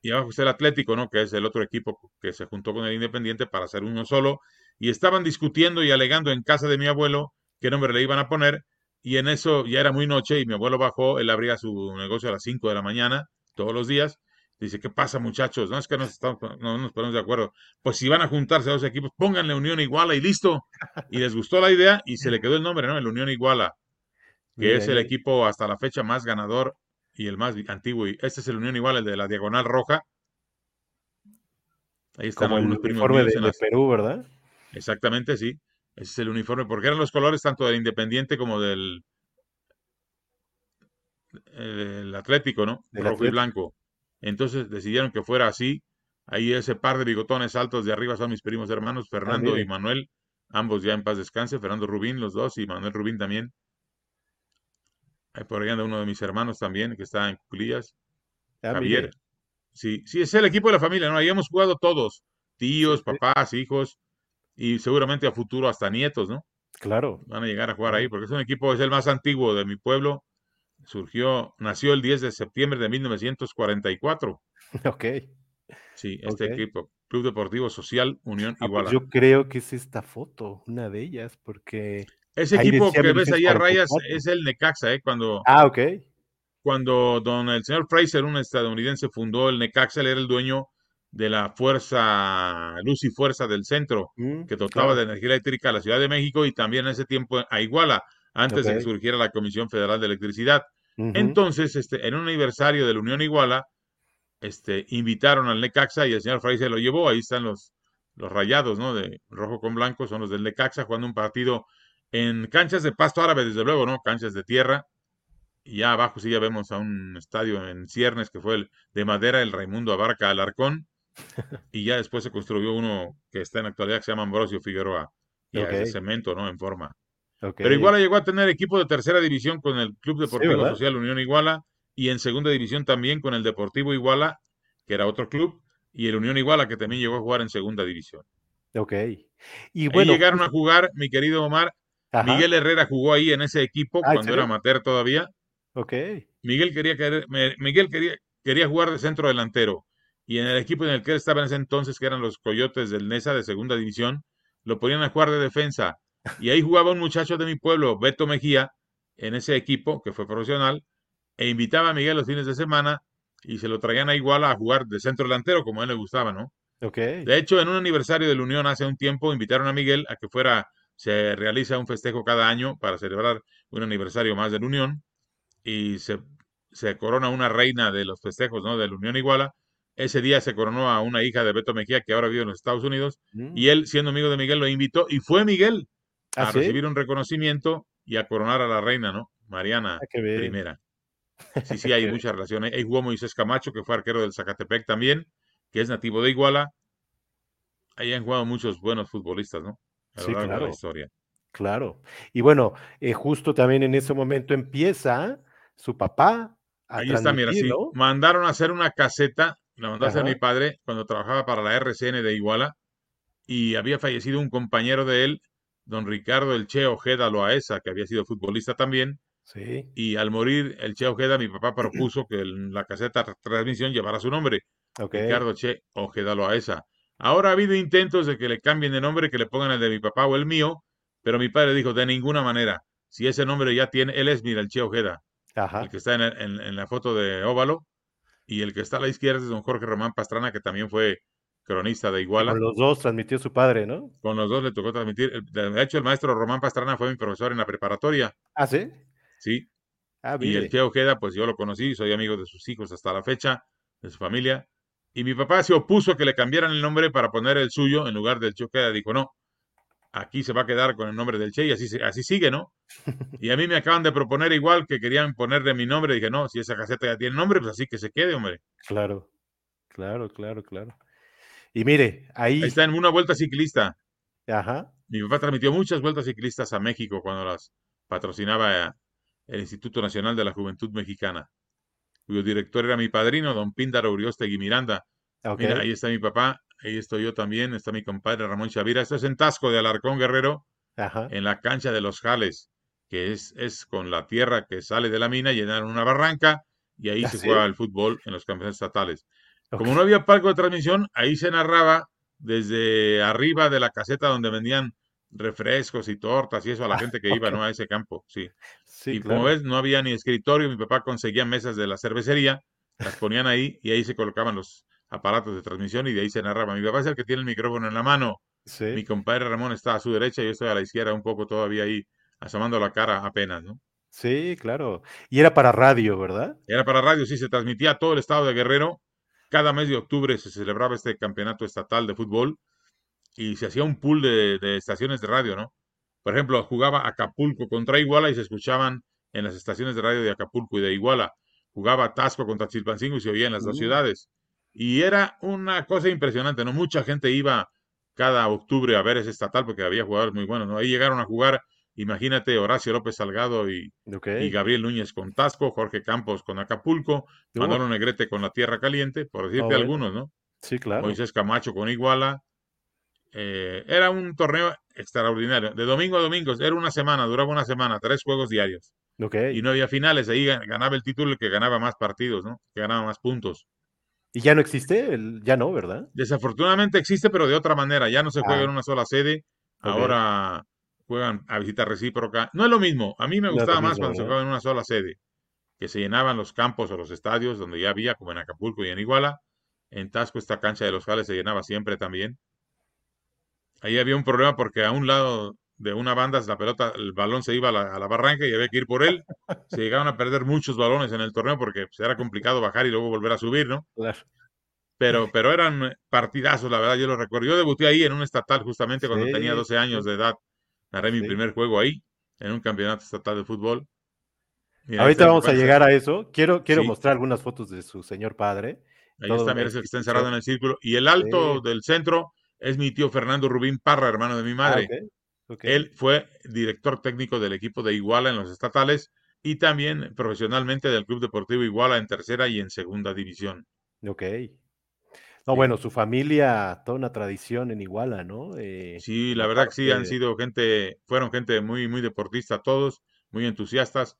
y abajo está el Atlético, ¿no? Que es el otro equipo que se juntó con el Independiente para hacer uno solo. Y estaban discutiendo y alegando en casa de mi abuelo qué nombre le iban a poner. Y en eso ya era muy noche y mi abuelo bajó, él abría su negocio a las 5 de la mañana todos los días. Dice, ¿qué pasa muchachos? No es que no, estamos, no nos ponemos de acuerdo. Pues si van a juntarse dos equipos, pónganle Unión Iguala y listo. Y les gustó la idea y se le quedó el nombre, ¿no? El Unión Iguala, que es el equipo hasta la fecha más ganador y el más antiguo. Y este es el Unión igual, el de la diagonal roja. Ahí están Como el uniforme de, Perú, ¿verdad? Exactamente, sí. Ese es el uniforme, porque eran los colores tanto del Independiente como del el Atlético, ¿no? Rojo y blanco. Entonces decidieron que fuera así. Ahí ese par de bigotones altos de arriba son mis primos hermanos, Fernando ah, y Manuel, ambos ya en paz descanse, Fernando Rubín, los dos, y Manuel Rubín también por ahí anda uno de mis hermanos también, que está en Cuclillas. Ah, Javier. Sí, sí, es el equipo de la familia, ¿no? Ahí hemos jugado todos, tíos, papás, hijos, y seguramente a futuro hasta nietos, ¿no? Claro. Van a llegar a jugar ahí, porque es un equipo, es el más antiguo de mi pueblo. Surgió, nació el 10 de septiembre de 1944. Ok. Sí, este equipo, Club Deportivo Social Unión ah, pues Iguala. yo creo que es esta foto, una de ellas, porque ese equipo que ves ahí a rayas es el Necaxa, ¿eh? Cuando, ah, ok. Cuando don el señor Fraser, un estadounidense, fundó el Necaxa, él era el dueño de la fuerza, luz y fuerza del centro, mm, que dotaba de energía eléctrica a la Ciudad de México y también en ese tiempo a Iguala, antes de que surgiera la Comisión Federal de Electricidad. Entonces, este, en un aniversario de la Unión Iguala, este, invitaron al Necaxa y el señor Fraser lo llevó. Ahí están los, los rayados, ¿no? De rojo con blanco, son los del Necaxa jugando un partido En canchas de pasto árabe, desde luego, ¿no? Canchas de tierra. Y ya abajo sí ya vemos a un estadio en Ciernes que fue el de madera, el Raimundo Abarca Alarcón. y ya después se construyó uno que está en la actualidad que se llama Ambrosio Figueroa. Y es de cemento, ¿no? En forma. Pero Iguala llegó a tener equipo de tercera división con el Club Deportivo Social Unión Iguala y en segunda división también con el Deportivo Iguala, que era otro club, y el Unión Iguala, que también llegó a jugar en segunda división. Ok. Y bueno. llegaron a jugar, mi querido Omar. Miguel Herrera jugó ahí en ese equipo ah, cuando era amateur todavía. Ok. Miguel quería, Miguel quería, quería jugar de centro delantero. Y en el equipo en el que él estaba en ese entonces, que eran los Coyotes del NESA de segunda división, lo ponían a jugar de defensa. Y ahí jugaba un muchacho de mi pueblo, Beto Mejía, en ese equipo, que fue profesional, e invitaba a Miguel los fines de semana y se lo traían a Iguala a jugar de centro delantero, como a él le gustaba, ¿no? Okay. De hecho, en un aniversario de la Unión hace un tiempo invitaron a Miguel a que fuera, se realiza un festejo cada año para celebrar un aniversario más de la Unión y se, se corona una reina de los festejos, ¿no? De la Unión Iguala. Ese día se coronó a una hija de Beto Mejía que ahora vive en los Estados Unidos mm. y él, siendo amigo de Miguel, lo invitó y fue Miguel ¿Ah, a recibir un reconocimiento y a coronar a la reina, ¿no? Mariana ah, primera. Sí, sí, hay muchas relaciones. Ahí jugó Moisés Camacho, que fue arquero del Zacatepec también, que es nativo de Iguala. Ahí han jugado muchos buenos futbolistas, ¿no? A sí, claro. De la historia. Claro. Y bueno, eh, justo también en ese momento empieza su papá. A Ahí está, mira, sí. Mandaron a hacer una caseta, la mandaste a mi padre cuando trabajaba para la RCN de Iguala y había fallecido un compañero de él don Ricardo El Che Ojeda Loaesa, que había sido futbolista también. Sí. Y al morir el Che Ojeda, mi papá propuso que la caseta de transmisión llevara su nombre. Ricardo Che Ojeda Loaesa. Ahora ha habido intentos de que le cambien de nombre, que le pongan el de mi papá o el mío, pero mi padre dijo, de ninguna manera. Si ese nombre ya tiene, él es, mira, el Che Ojeda, el que está en, en, la foto de Óvalo, y el que está a la izquierda es don Jorge Román Pastrana, que también fue cronista de Iguala. Con los dos transmitió su padre, ¿no? Con los dos le tocó transmitir. De hecho, el maestro Román Pastrana fue mi profesor en la preparatoria. ¿Ah, sí? Sí. Ah, y el Che Ojeda, pues yo lo conocí, soy amigo de sus hijos hasta la fecha, de su familia. Y mi papá se opuso a que le cambiaran el nombre para poner el suyo en lugar del Che Ojeda. Dijo, no, aquí se va a quedar con el nombre del Che y así, así sigue, ¿no? Y a mí me acaban de proponer igual que querían ponerle mi nombre. Dije, no, si esa caseta ya tiene nombre, pues así que se quede, hombre. Claro, claro, claro, claro. Y mire, ahí... está en una vuelta ciclista. Ajá. Mi papá transmitió muchas vueltas ciclistas a México cuando las patrocinaba el Instituto Nacional de la Juventud Mexicana, cuyo director era mi padrino, don Píndaro Uriostegui Miranda. Mira, ahí está mi papá, ahí estoy yo también, está mi compadre Ramón Chavira. Esto es en Tasco de Alarcón Guerrero, en la cancha de los Jales, que es, es con la tierra que sale de la mina, llenaron una barranca y ahí ¿Ah, se juega el fútbol en los campeonatos estatales. Como no había palco de transmisión, ahí se narraba desde arriba de la caseta donde vendían refrescos y tortas y eso a la ah, gente que iba ¿no? a ese campo, sí. y como ves, no había ni escritorio, mi papá conseguía mesas de la cervecería, las ponían ahí y ahí se colocaban los aparatos de transmisión y de ahí se narraba. Mi papá es el que tiene el micrófono en la mano. Mi compadre Ramón está a su derecha y yo estoy a la izquierda un poco todavía ahí asomando la cara apenas, ¿no? Sí, claro. Y era para radio, ¿verdad? Era para radio, sí, se transmitía a todo el estado de Guerrero cada mes de octubre se celebraba este campeonato estatal de fútbol y se hacía un pool de, estaciones de radio, ¿no? Por ejemplo, jugaba Acapulco contra Iguala y se escuchaban en las estaciones de radio de Acapulco y de Iguala. Jugaba Tasco contra Chilpancingo y se oía en las dos ciudades. Y era una cosa impresionante, ¿no? Mucha gente iba cada octubre a ver ese estatal porque había jugadores muy buenos, ¿no? Ahí llegaron a jugar Imagínate Horacio López Salgado y, y, Gabriel Núñez con Tasco, Jorge Campos con Acapulco, Manolo Negrete con la Tierra Caliente, por decirte algunos, ¿no? Sí, claro. Moisés Camacho con Iguala. Eh, era un torneo extraordinario. De domingo a domingo, era una semana, duraba una semana, tres juegos diarios. Okay. Y no había finales, ahí ganaba el título el que ganaba más partidos, ¿no? Que ganaba más puntos. ¿Y ya no existe? Ya no, ¿verdad? Desafortunadamente existe, pero de otra manera. Ya no se juega ah. en una sola sede. Ahora juegan a visita recíproca. No es lo mismo. A mí me gustaba más cuando se jugaba en una sola sede, que se llenaban los campos o los estadios donde ya había, como en Acapulco y en Iguala. En Tasco esta cancha de los Jales se llenaba siempre también. Ahí había un problema porque a un lado de una banda la pelota, el balón se iba a la, barranca y había que ir por él. Se llegaban a perder muchos balones en el torneo porque pues, era complicado bajar y luego volver a subir, ¿no? Pero, pero eran partidazos, la verdad, yo lo recuerdo. Yo debuté ahí en un estatal justamente cuando tenía 12 años de edad narré mi primer juego ahí, en un campeonato estatal de fútbol. Ahorita vamos a llegar a eso. Quiero, quiero mostrar algunas fotos de su señor padre. Ahí está, mira, ese que está encerrado en el círculo. Y el alto del centro es mi tío Fernando Rubín Parra, hermano de mi ah, madre. Él fue director técnico del equipo de Iguala en los estatales y también profesionalmente del Club Deportivo Iguala en tercera y en segunda división. Ok. No, bueno, su familia, toda una tradición en Iguala, ¿no? Eh, sí, la verdad que sí, han sido gente, fueron gente muy, muy deportista todos, muy entusiastas.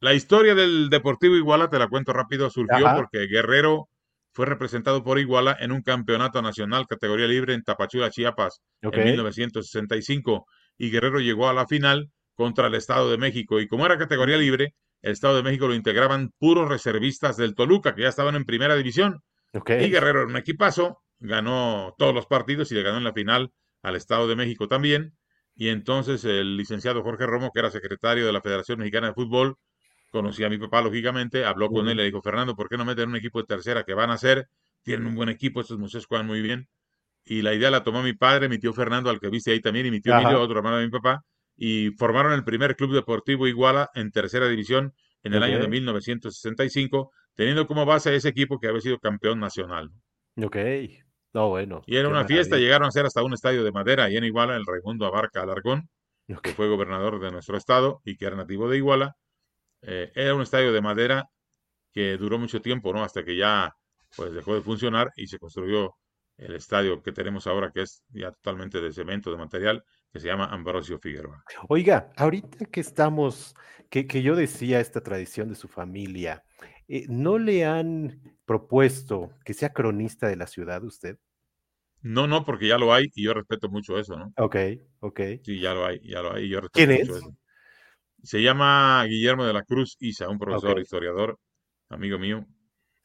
La historia del Deportivo Iguala, te la cuento rápido, surgió porque Guerrero fue representado por Iguala en un campeonato nacional categoría libre en Tapachula, Chiapas, en 1965, y Guerrero llegó a la final contra el Estado de México. Y como era categoría libre, el Estado de México lo integraban puros reservistas del Toluca, que ya estaban en primera división. Y Guerrero en un equipazo, ganó todos los partidos y le ganó en la final al Estado de México también. Y entonces el licenciado Jorge Romo, que era secretario de la Federación Mexicana de Fútbol, conocía a mi papá, lógicamente, habló con él, le dijo, Fernando, ¿por qué no meten un equipo de tercera que van a hacer? Tienen un buen equipo, estos muchachos juegan muy bien. Y la idea la tomó mi padre, mi tío Fernando, al que viste ahí también, y mi tío Emilio, otro hermano de mi papá, y formaron el primer club deportivo Iguala en tercera división en el año de 1965, teniendo como base ese equipo que había sido campeón nacional. Ok. No, bueno. Y era una fiesta, llegaron a ser hasta un estadio de madera y en Iguala, el Raimundo Abarca Alargón, que fue gobernador de nuestro estado y que era nativo de Iguala, eh, era un estadio de madera que duró mucho tiempo, ¿no? Hasta que ya pues dejó de funcionar y se construyó el estadio que tenemos ahora, que es ya totalmente de cemento, de material, que se llama Ambrosio Figueroa. Oiga, ahorita que estamos, que, que yo decía esta tradición de su familia, eh, ¿no le han propuesto que sea cronista de la ciudad usted? No, no, porque ya lo hay y yo respeto mucho eso, ¿no? Ok, ok. Sí, ya lo hay, ya lo hay. Yo respeto ¿Quién mucho es? Eso. Se llama Guillermo de la Cruz Isa, un profesor historiador, amigo mío.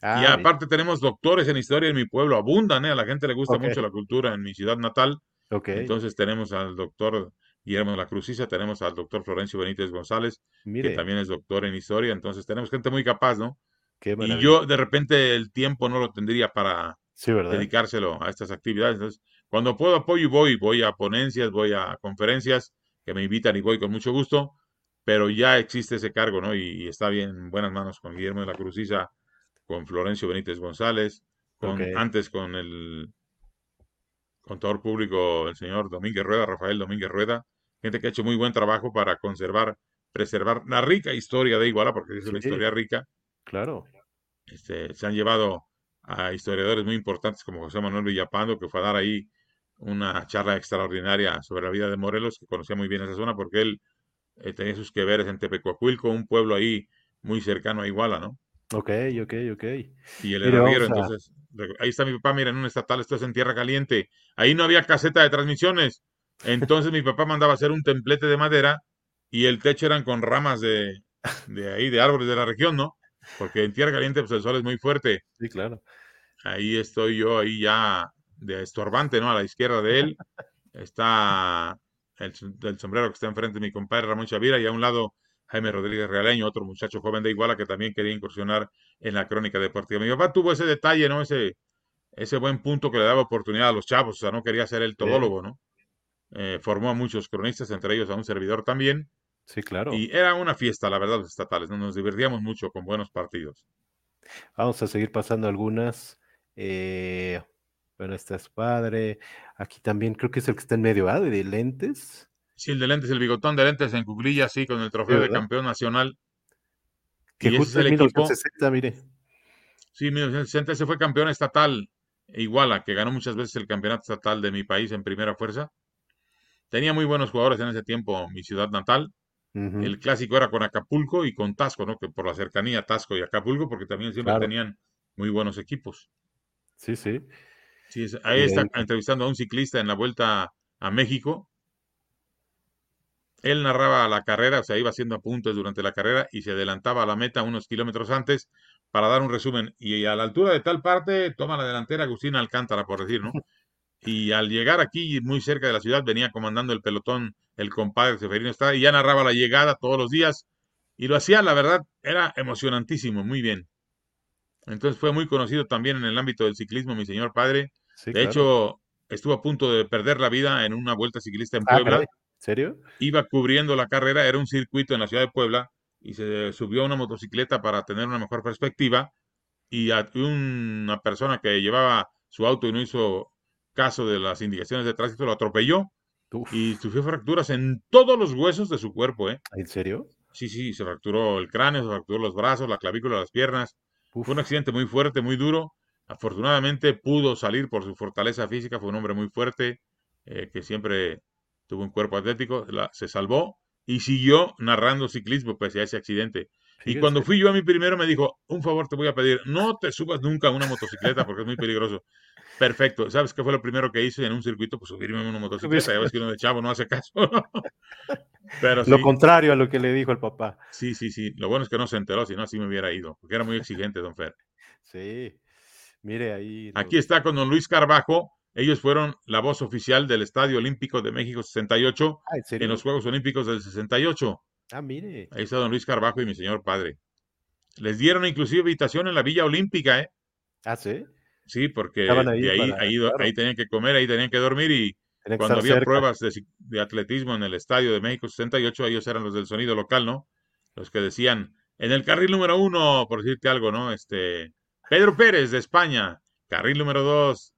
y ah, aparte tenemos doctores en historia en mi pueblo, abundan, ¿eh? a la gente le gusta mucho la cultura en mi ciudad natal. Entonces tenemos al doctor Guillermo de la Cruz Isa, tenemos al doctor Florencio Benítez González, que también es doctor en historia. Entonces tenemos gente muy capaz, ¿no? Y yo de repente el tiempo no lo tendría para dedicárselo a estas actividades. Entonces, cuando puedo apoyo y voy, voy a ponencias, voy a conferencias que me invitan y voy con mucho gusto pero ya existe ese cargo, ¿no? Y, está bien en buenas manos con Guillermo de la Cruziza, con Florencio Benítez González, con, antes con el contador público, el señor Domínguez Rueda, Rafael Domínguez Rueda, gente que ha hecho muy buen trabajo para conservar, preservar la rica historia de Iguala, porque es una historia rica. Claro. Este, se han llevado a historiadores muy importantes como José Manuel Villapando, que fue a dar ahí una charla extraordinaria sobre la vida de Morelos, que conocía muy bien esa zona, porque él eh, tenía sus que veres en Tepecuacuilco, un pueblo ahí muy cercano a Iguala, ¿no? Ok, ok, ok. Y el herrero, entonces, ahí está mi papá, mira, en un estatal, esto es en Tierra Caliente. Ahí no había caseta de transmisiones. Entonces mi papá mandaba hacer un templete de madera y el techo eran con ramas de, de ahí, de árboles de la región, ¿no? Porque en Tierra Caliente, pues el sol es muy fuerte. Sí, claro. Ahí estoy yo, ahí ya de estorbante, ¿no? A la izquierda de él está el, sombrero que está enfrente de mi compadre Ramón Chavira y a un lado Jaime Rodríguez Realeño, otro muchacho joven de Iguala que también quería incursionar en la crónica deportiva. Mi papá tuvo ese detalle, ¿no? Ese, ese buen punto que le daba oportunidad a los chavos, o sea, no quería ser el todólogo, ¿no? Eh, formó a muchos cronistas, entre ellos a un servidor también. Sí, claro. Y era una fiesta, la verdad, los estatales, ¿no? Nos divertíamos mucho con buenos partidos. Vamos a seguir pasando algunas. Eh, bueno, este es padre. Aquí también creo que es el que está en medio, ¿ah? De lentes. Sí, el de lentes, el bigotón de lentes en cuclilla, sí, con el trofeo de campeón nacional. Que justo en 1960, mire. Sí, en 1960 se fue campeón estatal, Iguala, que ganó muchas veces el campeonato estatal de mi país en primera fuerza. Tenía muy buenos jugadores en ese tiempo, mi ciudad natal. El clásico era con Acapulco y con Tasco, ¿no? Que por la cercanía Tasco y Acapulco, porque también siempre tenían muy buenos equipos. Sí, sí ahí está entrevistando a un ciclista en la vuelta a México. Él narraba la carrera, o sea, iba haciendo apuntes durante la carrera y se adelantaba a la meta unos kilómetros antes para dar un resumen. Y a la altura de tal parte toma la delantera Agustín Alcántara, por decir, ¿no? Y al llegar aquí, muy cerca de la ciudad, venía comandando el pelotón el compadre Seferino Estrada y ya narraba la llegada todos los días. Y lo hacía, la verdad, era emocionantísimo, muy bien. Entonces fue muy conocido también en el ámbito del ciclismo, mi señor padre, de hecho, estuvo a punto de perder la vida en una vuelta ciclista en ah, Puebla. ¿Serio? Iba cubriendo la carrera, era un circuito en la ciudad de Puebla y se subió a una motocicleta para tener una mejor perspectiva y a una persona que llevaba su auto y no hizo caso de las indicaciones de tránsito lo atropelló y sufrió fracturas en todos los huesos de su cuerpo. ¿eh? ¿En serio? Sí, sí, se fracturó el cráneo, se fracturó los brazos, la clavícula, las piernas. Fue un accidente muy fuerte, muy duro. Afortunadamente pudo salir por su fortaleza física, fue un hombre muy fuerte, eh, que siempre tuvo un cuerpo atlético, se salvó y siguió narrando ciclismo pese a ese accidente. Y cuando fui yo a mi primero me dijo, un favor te voy a pedir, no te subas nunca a una motocicleta porque es muy peligroso. Perfecto. ¿Sabes qué fue lo primero que hice en un circuito? Pues subirme a una motocicleta. Ya ves que uno de chavo no hace caso. Pero Lo contrario a lo que le dijo el papá. Sí, sí, sí. Lo bueno es que no se enteró, si no, así me hubiera ido. Porque era muy exigente, don Fer. Sí. Mire ahí. Aquí está con don Luis Carbajo. Ellos fueron la voz oficial del Estadio Olímpico de México 68 ah, ¿en, los Juegos Olímpicos del 68. Ah, mire. Ahí está don Luis Carbajo y mi señor padre. Les dieron inclusive habitación en la Villa Olímpica, ¿eh? Ah, sí. Sí, porque ahí, ahí, ahí, tenían que comer, ahí tenían que dormir y cuando había pruebas de, atletismo en el Estadio de México 68, ellos eran los del sonido local, ¿no? Los que decían, en el carril número uno, por decirte algo, ¿no? Este, Pedro Pérez de España, carril número dos,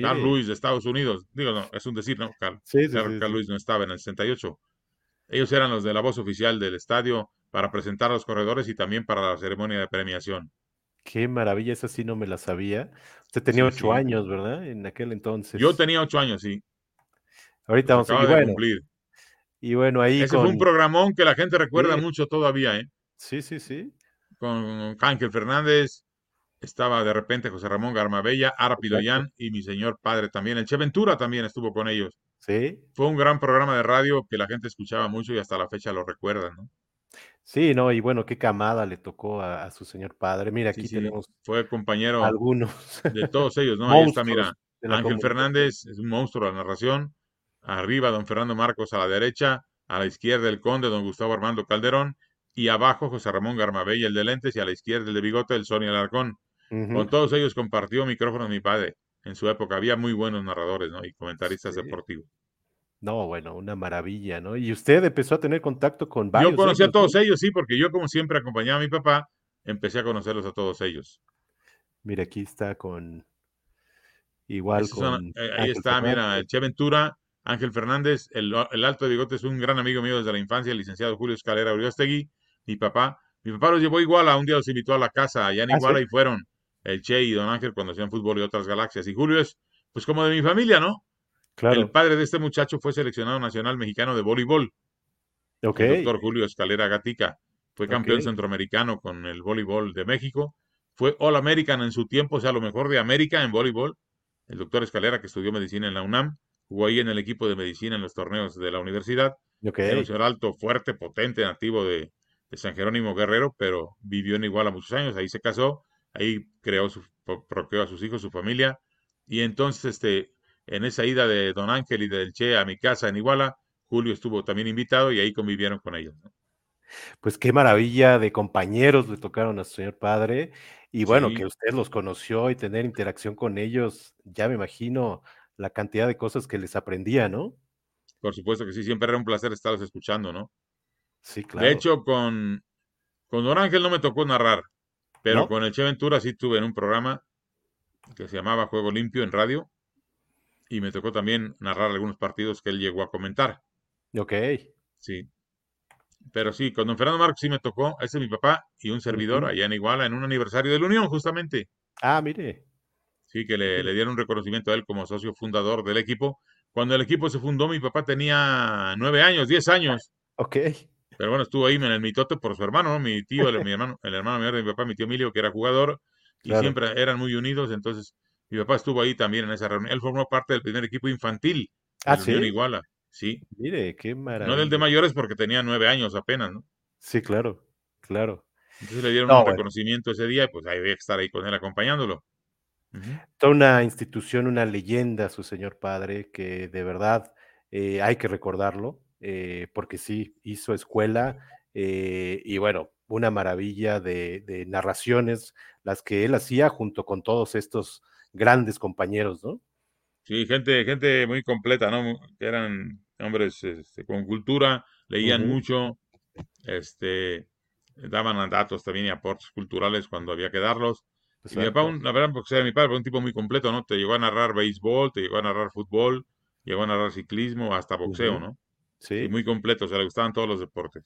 Carl Luis de Estados Unidos. Digo, no, es un decir, ¿no? Carl, Carl, Luis no estaba en el 68. Ellos eran los de la voz oficial del estadio para presentar a los corredores y también para la ceremonia de premiación. Qué maravilla, esa sí no me la sabía. Usted tenía ocho años, ¿verdad? En aquel entonces. Yo tenía ocho años, sí. Ahorita vamos a bueno, cumplir. Y bueno, ahí. Ese fue un programón que la gente recuerda mucho todavía, ¿eh? Sí, sí, sí. Con Ángel Fernández, estaba de repente José Ramón Garmabella, Ara Piloyán y mi señor padre también. El Che Ventura también estuvo con ellos. Sí. Fue un gran programa de radio que la gente escuchaba mucho y hasta la fecha lo recuerdan, ¿no? Sí, no, y bueno, qué camada le tocó a, su señor padre. Mira, aquí tenemos. Fue compañero algunos. de todos ellos, ¿no? Ahí está, mira. Ángel Fernández es un monstruo de la narración. Arriba, don Fernando Marcos a la derecha. A la izquierda, el conde, don Gustavo Armando Calderón. Y abajo, José Ramón Garmabella, el de lentes. Y a la izquierda, el de bigote, el Sonia Alarcón. Con todos ellos compartió micrófono mi padre. En su época había muy buenos narradores, ¿no? Y comentaristas deportivos. No, bueno, una maravilla, ¿no? Y usted empezó a tener contacto con varios. Yo conocí a todos ellos, sí, porque yo como siempre acompañaba a mi papá, empecé a conocerlos a todos ellos. Mira, aquí está con igual con. Eh, ahí está, mira, el Che Ventura, Ángel Fernández, el, alto de bigote es un gran amigo mío desde la infancia, el licenciado Julio Escalera Uriostegui, mi papá. Mi papá los llevó igual, a un día los invitó a la casa allá en ¿Ah, Iguala y fueron el Che y Don Ángel cuando hacían fútbol y otras galaxias. Y Julio es, pues como de mi familia, ¿no? El padre de este muchacho fue seleccionado nacional mexicano de voleibol. Okay. El doctor Julio Escalera Gatica. Fue campeón centroamericano con el voleibol de México. Fue All American en su tiempo, o sea, lo mejor de América en voleibol. El doctor Escalera, que estudió medicina en la UNAM, jugó ahí en el equipo de medicina en los torneos de la universidad. Okay. un señor alto, fuerte, potente, nativo de, San Jerónimo Guerrero, pero vivió en Iguala muchos años. Ahí se casó, ahí creó su, procreó a sus hijos, su familia. Y entonces, este, en esa ida de Don Ángel y del Che a mi casa en Iguala, Julio estuvo también invitado y ahí convivieron con ellos. Pues qué maravilla de compañeros le tocaron a su señor padre. Y bueno, que usted los conoció y tener interacción con ellos, ya me imagino la cantidad de cosas que les aprendía, ¿no? Por supuesto que sí, siempre era un placer estarlos escuchando, ¿no? Sí, claro. De hecho, con, con Don Ángel no me tocó narrar, pero con el Che Ventura sí tuve en un programa que se llamaba Juego Limpio en radio y me tocó también narrar algunos partidos que él llegó a comentar. Ok. Sí. Pero sí, con don Fernando Marcos sí me tocó, ese es mi papá y un servidor allá en Iguala, en un aniversario de la Unión, justamente. Ah, mire. Sí, que le, dieron un reconocimiento a él como socio fundador del equipo. Cuando el equipo se fundó, mi papá tenía nueve años, diez años. Ok. Pero bueno, estuvo ahí en el mitote por su hermano, mi tío, el, mi hermano, el hermano mayor de mi papá, mi tío Emilio, que era jugador, y siempre eran muy unidos, entonces mi papá estuvo ahí también en esa reunión. Él formó parte del primer equipo infantil ah, ¿sí? Iguala. Sí. Mire, qué maravilla. No del de mayores porque tenía nueve años apenas, ¿no? Sí, claro, claro. Entonces le dieron un reconocimiento ese día y pues ahí había que estar ahí con él acompañándolo. Toda una institución, una leyenda, su señor padre, que de verdad eh, hay que recordarlo, eh, porque sí, hizo escuela eh, y bueno, una maravilla de, narraciones, las que él hacía junto con todos estos grandes compañeros, ¿no? Sí, gente, gente muy completa, ¿no? Que eran hombres este, con cultura, leían mucho, este, daban datos también y aportes culturales cuando había que darlos. Y mi papá, la verdad, porque era mi padre, fue un tipo muy completo, ¿no? Te llegó a narrar béisbol, te llegó a narrar fútbol, llegó a narrar ciclismo, hasta boxeo, ¿no? Sí. muy completo, o sea, le gustaban todos los deportes.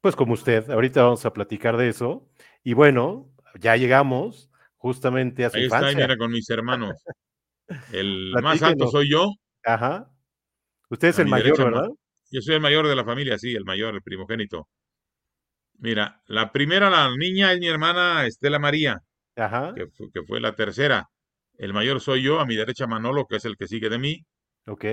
Pues como usted, ahorita vamos a platicar de eso. Y bueno, ya llegamos justamente a su Ahí está, mira, con mis hermanos. El más alto soy yo. Ajá. Usted es el mayor, ¿verdad? Yo soy el mayor de la familia, sí, el mayor, el primogénito. Mira, la primera, la niña, es mi hermana Estela María, Ajá. Que, que fue la tercera. El mayor soy yo, a mi derecha Manolo, que es el que sigue de mí. Ok.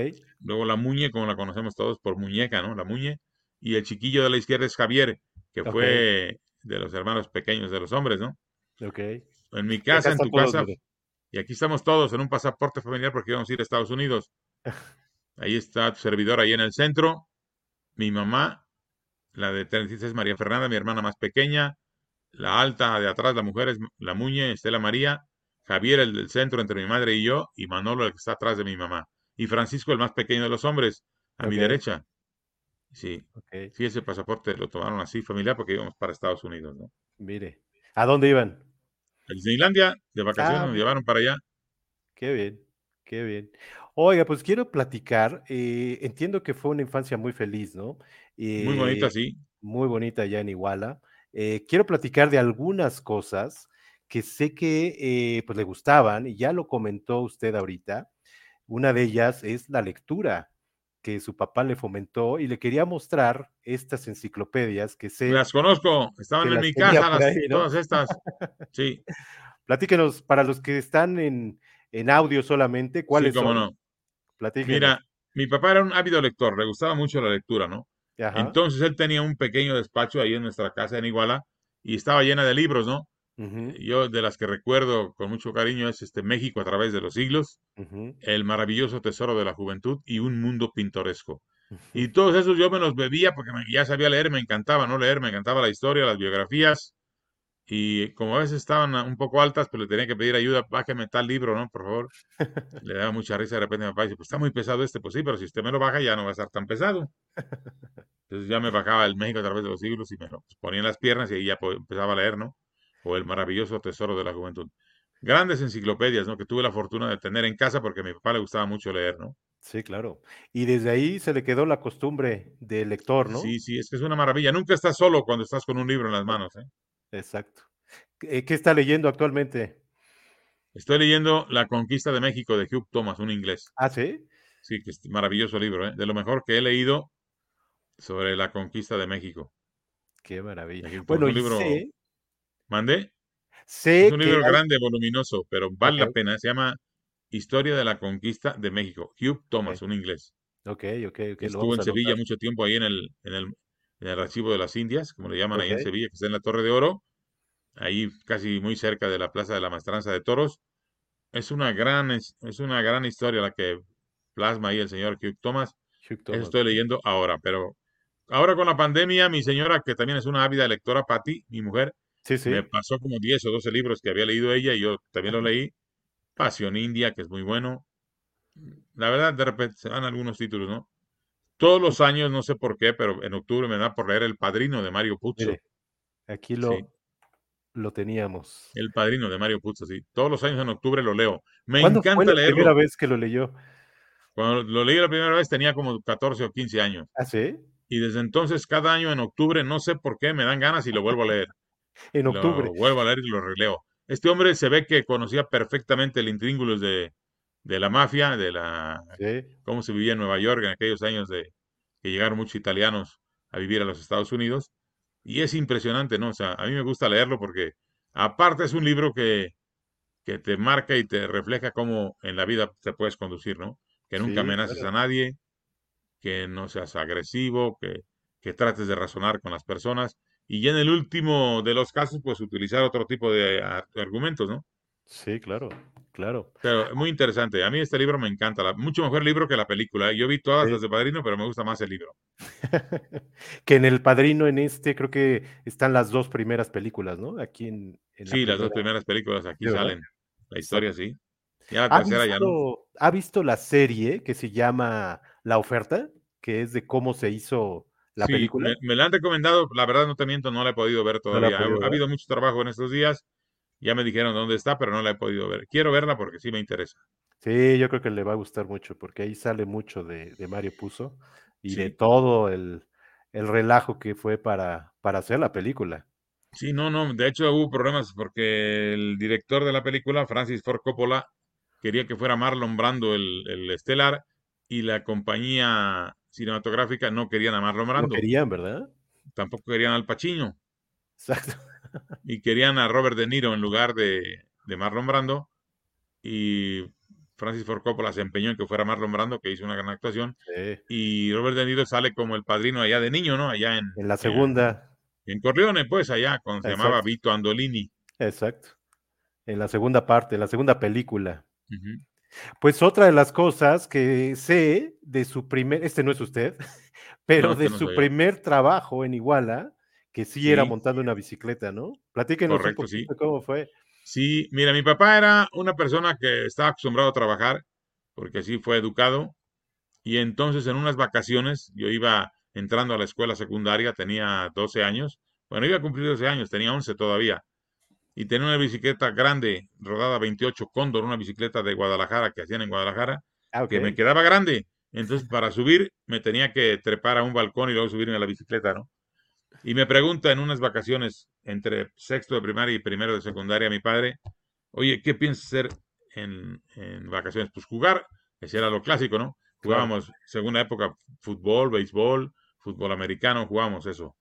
Luego la Muñe, como la conocemos todos por muñeca, ¿no? La Muñe. Y el chiquillo de la izquierda es Javier, que fue de los hermanos pequeños de los hombres, ¿no? Ok. En mi casa, en tu casa. Y aquí estamos todos en un pasaporte familiar porque íbamos a ir a Estados Unidos. Ahí está tu servidor, ahí en el centro. Mi mamá, la de 36 es María Fernanda, mi hermana más pequeña. La alta de atrás, la mujer es la Muñe, Estela María. Javier, el del centro, entre mi madre y yo. Y Manolo, el que está atrás de mi mamá y Francisco, el más pequeño de los hombres, a mi derecha. Sí, sí, ese pasaporte lo tomaron así familiar porque íbamos para Estados Unidos, ¿no? Mire, ¿a dónde iban? A Disneylandia, de vacaciones, nos ah. llevaron para allá. Qué bien, qué bien. Oiga, pues quiero platicar, eh, entiendo que fue una infancia muy feliz, ¿no? muy bonita, eh, sí. Muy bonita ya en Iguala. Eh, quiero platicar de algunas cosas que sé que pues le gustaban y ya lo comentó usted ahorita. Una de ellas es la lectura que su papá le fomentó y le quería mostrar estas enciclopedias que se... Las conozco, estaban en mi casa, todas estas. Sí. Platíquenos, para los que están en, audio solamente, ¿cuáles sí, cómo no. Mira, mi papá era un ávido lector, le gustaba mucho la lectura, ¿no? Entonces él tenía un pequeño despacho ahí en nuestra casa en Iguala y estaba llena de libros, ¿no? Yo de las que recuerdo con mucho cariño es este México a través de los siglos, El maravilloso tesoro de la juventud y Un mundo pintoresco. Y todos esos yo me los bebía porque ya sabía leer, me encantaba no leer, me encantaba la historia, las biografías. Y como a veces estaban un poco altas, pero pues le tenía que pedir ayuda, bájeme tal libro, ¿no? Por favor. Le daba mucha risa de repente mi papá dice, pues está muy pesado este, pues sí, pero si usted me lo baja ya no va a estar tan pesado. Entonces ya me bajaba el México a través de los siglos y me lo ponía en las piernas y ahí ya pues, empezaba a leer, ¿no? O El maravilloso tesoro de la juventud. Grandes enciclopedias, ¿no? Que tuve la fortuna de tener en casa porque a mi papá le gustaba mucho leer, ¿no? Sí, claro. Y desde ahí se le quedó la costumbre de lector, ¿no? Sí, sí, es que es una maravilla. Nunca estás solo cuando estás con un libro en las manos, ¿eh? Exacto. ¿Qué está leyendo actualmente? Estoy leyendo La conquista de México de Hugh Thomas, un inglés. ¿Ah, sí? Sí, que es maravilloso libro, ¿eh? De lo mejor que he leído sobre la conquista de México. Qué maravilla. Bueno, un libro ¿Mandé? es un libro grande, voluminoso, pero vale la pena. Se llama Historia de la Conquista de México. Hugh Thomas, un inglés. Ok, ok, ok. Estuvo en Sevilla mucho tiempo ahí en el, en el, en el archivo de las Indias, como le llaman ahí en Sevilla, que está en la Torre de Oro, ahí casi muy cerca de la Plaza de la Maestranza de Toros. Es una gran, es, una gran historia la que plasma ahí el señor Hugh Thomas. Hugh Thomas. Eso estoy leyendo ahora, pero ahora con la pandemia, mi señora, que también es una ávida lectora, Patti, mi mujer, me pasó como 10 o 12 libros que había leído ella y yo también lo leí. Pasión India, que es muy bueno. La verdad, de repente se van algunos títulos, ¿no? Todos los años, no sé por qué, pero en octubre me da por leer El Padrino de Mario Puzo. aquí lo, lo teníamos. El Padrino de Mario Puzo, sí. Todos los años en octubre lo leo. Me encanta fue la primera vez que lo leyó? Cuando lo leí la primera vez tenía como 14 o 15 años. ¿Ah, sí? Y desde entonces, cada año en octubre, no sé por qué, me dan ganas y lo vuelvo a leer en octubre. Lo vuelvo a leer y lo releo. Este hombre se ve que conocía perfectamente el intríngulos de, de la mafia, de la cómo se vivía en Nueva York en aquellos años de que llegaron muchos italianos a vivir a los Estados Unidos. Y es impresionante, ¿no? O sea, a mí me gusta leerlo porque aparte es un libro que, que te marca y te refleja cómo en la vida te puedes conducir, ¿no? Que nunca amenaces a nadie, que no seas agresivo, que, que trates de razonar con las personas y ya en el último de los casos, pues utilizar otro tipo de argumentos, ¿no? Sí, claro, claro. Pero muy interesante. A mí este libro me encanta. mucho mejor libro que la película. Yo vi todas las de Padrino, pero me gusta más el libro. que en el Padrino, en este, creo que están las dos primeras películas, ¿no? Aquí en. sí, las dos primeras películas aquí salen. La historia, sí. Ya la tercera ya no. ¿Ha visto la serie que se llama La Oferta? que es de cómo se hizo la película. Me, me, la han recomendado, la verdad no te miento, no la he podido ver todavía. ha, habido mucho trabajo en estos días, ya me dijeron dónde está, pero no la he podido ver. Quiero verla porque sí me interesa. Sí, yo creo que le va a gustar mucho, porque ahí sale mucho de, Mario Puzo y de todo el, el, relajo que fue para, para hacer la película. Sí, no, no, de hecho hubo problemas porque el director de la película, Francis Ford Coppola, quería que fuera Marlon Brando el, el estelar y la compañía cinematográfica no querían a Marlon Brando. No querían, ¿verdad? Tampoco querían al Pacino. Exacto. y querían a Robert De Niro en lugar de, de Marlon Brando. Y Francis Ford Coppola se empeñó en que fuera Marlon Brando, que hizo una gran actuación. Y Robert De Niro sale como el padrino allá de niño, ¿no? Allá en... En la segunda. En, Corleone, pues, allá, cuando se llamaba Vito Andolini. Exacto. En la segunda parte, en la segunda película. Pues otra de las cosas que sé de su primer, este no es usted, pero de su primer trabajo en Iguala, que sí, era montando una bicicleta, ¿no? Platíquenos Correcto, un poquito cómo fue. Sí, mira, mi papá era una persona que estaba acostumbrado a trabajar, porque así fue educado, y entonces en unas vacaciones yo iba entrando a la escuela secundaria, tenía 12 años, bueno, iba a cumplir 12 años, tenía 11 todavía, y tenía una bicicleta grande, rodada 28 Cóndor, una bicicleta de Guadalajara que hacían en Guadalajara, ah, que me quedaba grande. Entonces, para subir, me tenía que trepar a un balcón y luego subirme a la bicicleta, ¿no? Y me pregunta en unas vacaciones entre sexto de primaria y primero de secundaria mi padre, oye, ¿qué piensas hacer en, vacaciones? Pues jugar, ese era lo clásico, ¿no? Jugábamos, según la época, fútbol, béisbol, fútbol americano, jugábamos eso.